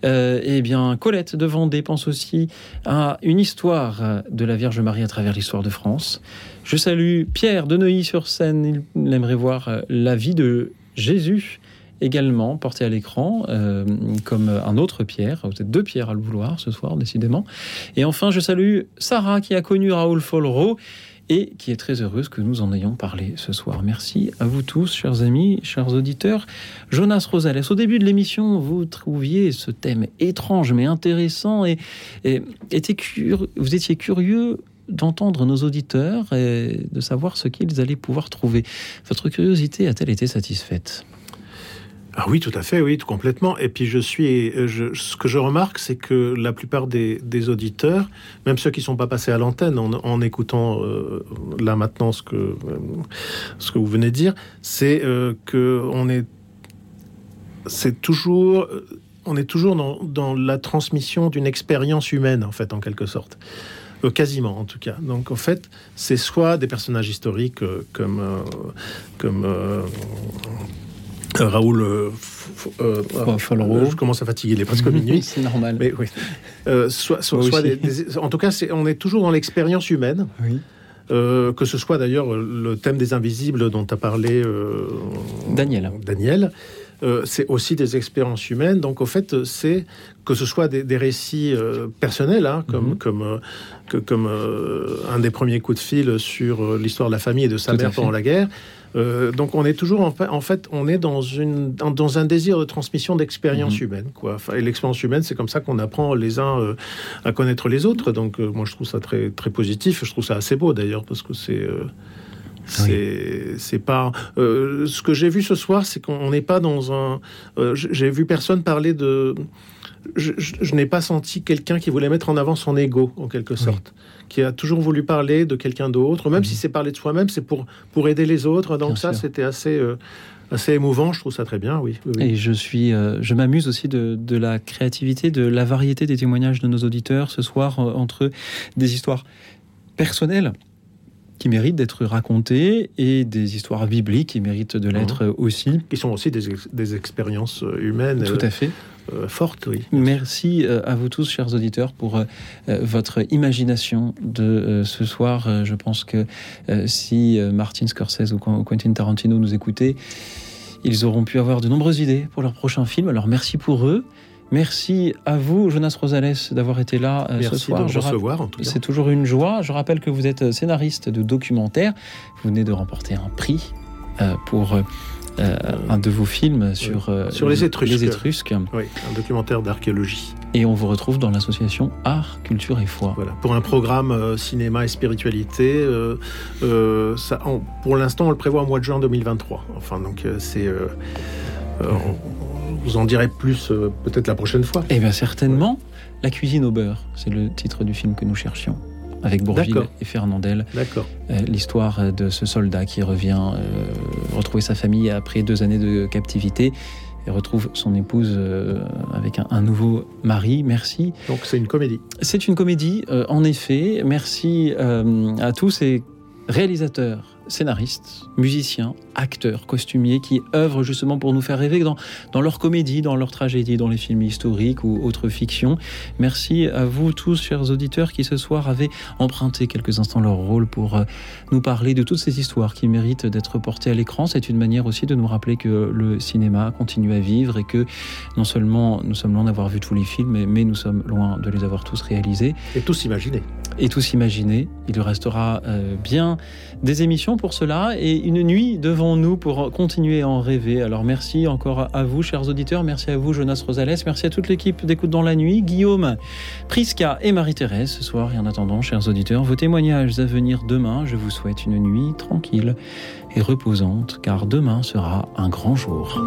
Eh bien, Colette de Vendée pense aussi à une histoire de la Vierge Marie à travers l'histoire de France. Je salue Pierre de Neuilly-sur-Seine. Il aimerait voir la vie de Jésus également porté à l'écran, euh, comme un autre Pierre. Vous êtes deux Pierres à le vouloir ce soir, décidément. Et enfin, je salue Sarah qui a connu Raoul Folro et qui est très heureuse que nous en ayons parlé ce soir. Merci à vous tous, chers amis, chers auditeurs. Jonas Rosales, au début de l'émission, vous trouviez ce thème étrange mais intéressant et, était cur- vous étiez curieux d'entendre nos auditeurs et de savoir ce qu'ils allaient pouvoir trouver. Votre curiosité a-t-elle été satisfaite? Ah oui, tout à fait, oui, tout complètement. Et puis je suis, euh, ce que je remarque, c'est que la plupart des, auditeurs, même ceux qui sont pas passés à l'antenne, en, écoutant euh, là maintenant ce que euh, ce que vous venez de dire, c'est euh, que on est, c'est toujours, on est toujours dans, la transmission d'une expérience humaine en fait, en quelque sorte. Quasiment en tout cas. Donc en fait, c'est soit des personnages historiques comme comme euh, Raoul euh, F- euh, je commence à fatiguer, il est presque minuit. C'est normal. Mais oui. Euh, soit, soit- Moi soit aussi. des- des- en tout cas, on est toujours dans l'expérience humaine. Que ce soit d'ailleurs le thème des invisibles dont a parlé Daniel. Daniel. c'est aussi des expériences humaines. Donc, au fait, c'est que ce soit des, des récits euh, personnels, hein, comme, Mhm. comme, euh, que- comme euh, un des premiers coups de fil sur l'histoire de la famille et de sa Tout mère pendant la guerre. Euh, donc, on est toujours en fait, en fait, on est dans une dans, dans un désir de transmission d'expérience Mhm. humaine, quoi. Enfin, et l'expérience humaine, c'est comme ça qu'on apprend les uns euh, à connaître les autres. Donc, euh, moi, je trouve ça très très positif. Je trouve ça assez beau d'ailleurs parce que c'est euh, c'est c'est pas ce que j'ai vu ce soir, c'est qu'on n'est pas dans un. j'ai vu personne parler de. Je, je- je n'ai pas senti quelqu'un qui voulait mettre en avant son ego en quelque sorte, qui a toujours voulu parler de quelqu'un d'autre, même si c'est parler de soi-même, c'est pour pour aider les autres. Donc Bien ça, c'était assez euh, assez émouvant. Je trouve ça très bien. Oui. oui, oui. Et je suis, euh, je m'amuse aussi de, de la créativité, de la variété des témoignages de nos auditeurs ce soir euh, entre des histoires personnelles qui méritent d'être racontées et des histoires bibliques qui méritent de l'être euh, aussi. Qui sont aussi des, ex- des expériences euh, humaines. Tout euh, à fait. euh, fortes, oui. Merci euh, à vous tous, chers auditeurs, pour euh, euh, votre imagination de euh, ce soir. Euh, Je pense que euh, si euh, Martin Scorsese ou Quentin Tarantino nous écoutaient, ils auront pu avoir de nombreuses idées pour leur prochain film. Alors merci pour eux. Merci à vous, Jonas Rosales, d'avoir été là euh, Merci ce soir. de recevoir, en tout cas. C'est toujours une joie. Je rappelle que vous êtes scénariste de documentaire. Vous venez de remporter un prix euh, pour euh, euh, un de vos films sur, euh, Sur les Étrusques. les Étrusques. Oui, un documentaire d'archéologie. Et on vous retrouve dans l'association Art, Culture et Foi. Voilà, pour un programme euh, cinéma et spiritualité. euh, euh, ça, on- pour l'instant, on le prévoit au mois de juin 2023. Enfin, donc euh, c'est. euh, euh, on vous en dirai plus euh, peut-être la prochaine fois. Eh bien certainement, La cuisine au beurre, c'est le titre du film que nous cherchions. Avec Bourville D'accord. et Fernandel. D'accord. Euh, L'histoire de ce soldat qui revient euh, retrouver sa famille après deux années de captivité et retrouve son épouse avec un, un nouveau mari. Merci. Donc c'est une comédie. C'est une comédie, en effet. Merci à tous ces réalisateurs, scénaristes, musiciens, acteurs, costumiers qui œuvrent justement pour nous faire rêver dans, dans leur comédie, dans leur tragédie, dans les films historiques ou autres fictions. Merci à vous tous, chers auditeurs, qui ce soir avaient emprunté quelques instants leur rôle pour euh, nous parler de toutes ces histoires qui méritent d'être portées à l'écran. C'est une manière aussi de nous rappeler que le cinéma continue à vivre et que non seulement nous sommes loin d'avoir vu tous les films, mais, mais nous sommes loin de les avoir tous réalisés. Et tous imaginés. Et tous imaginés. Il restera euh, bien des émissions pour cela et une nuit devant nous pour continuer à en rêver. Alors merci encore à vous, chers auditeurs. Merci à vous, Jonas Rosales. Merci à toute l'équipe d'Écoute dans la nuit, Guillaume, Prisca et Marie-Thérèse ce soir. Et en attendant, chers auditeurs, vos témoignages à venir demain. Je vous souhaite une nuit tranquille et reposante, car demain sera un grand jour.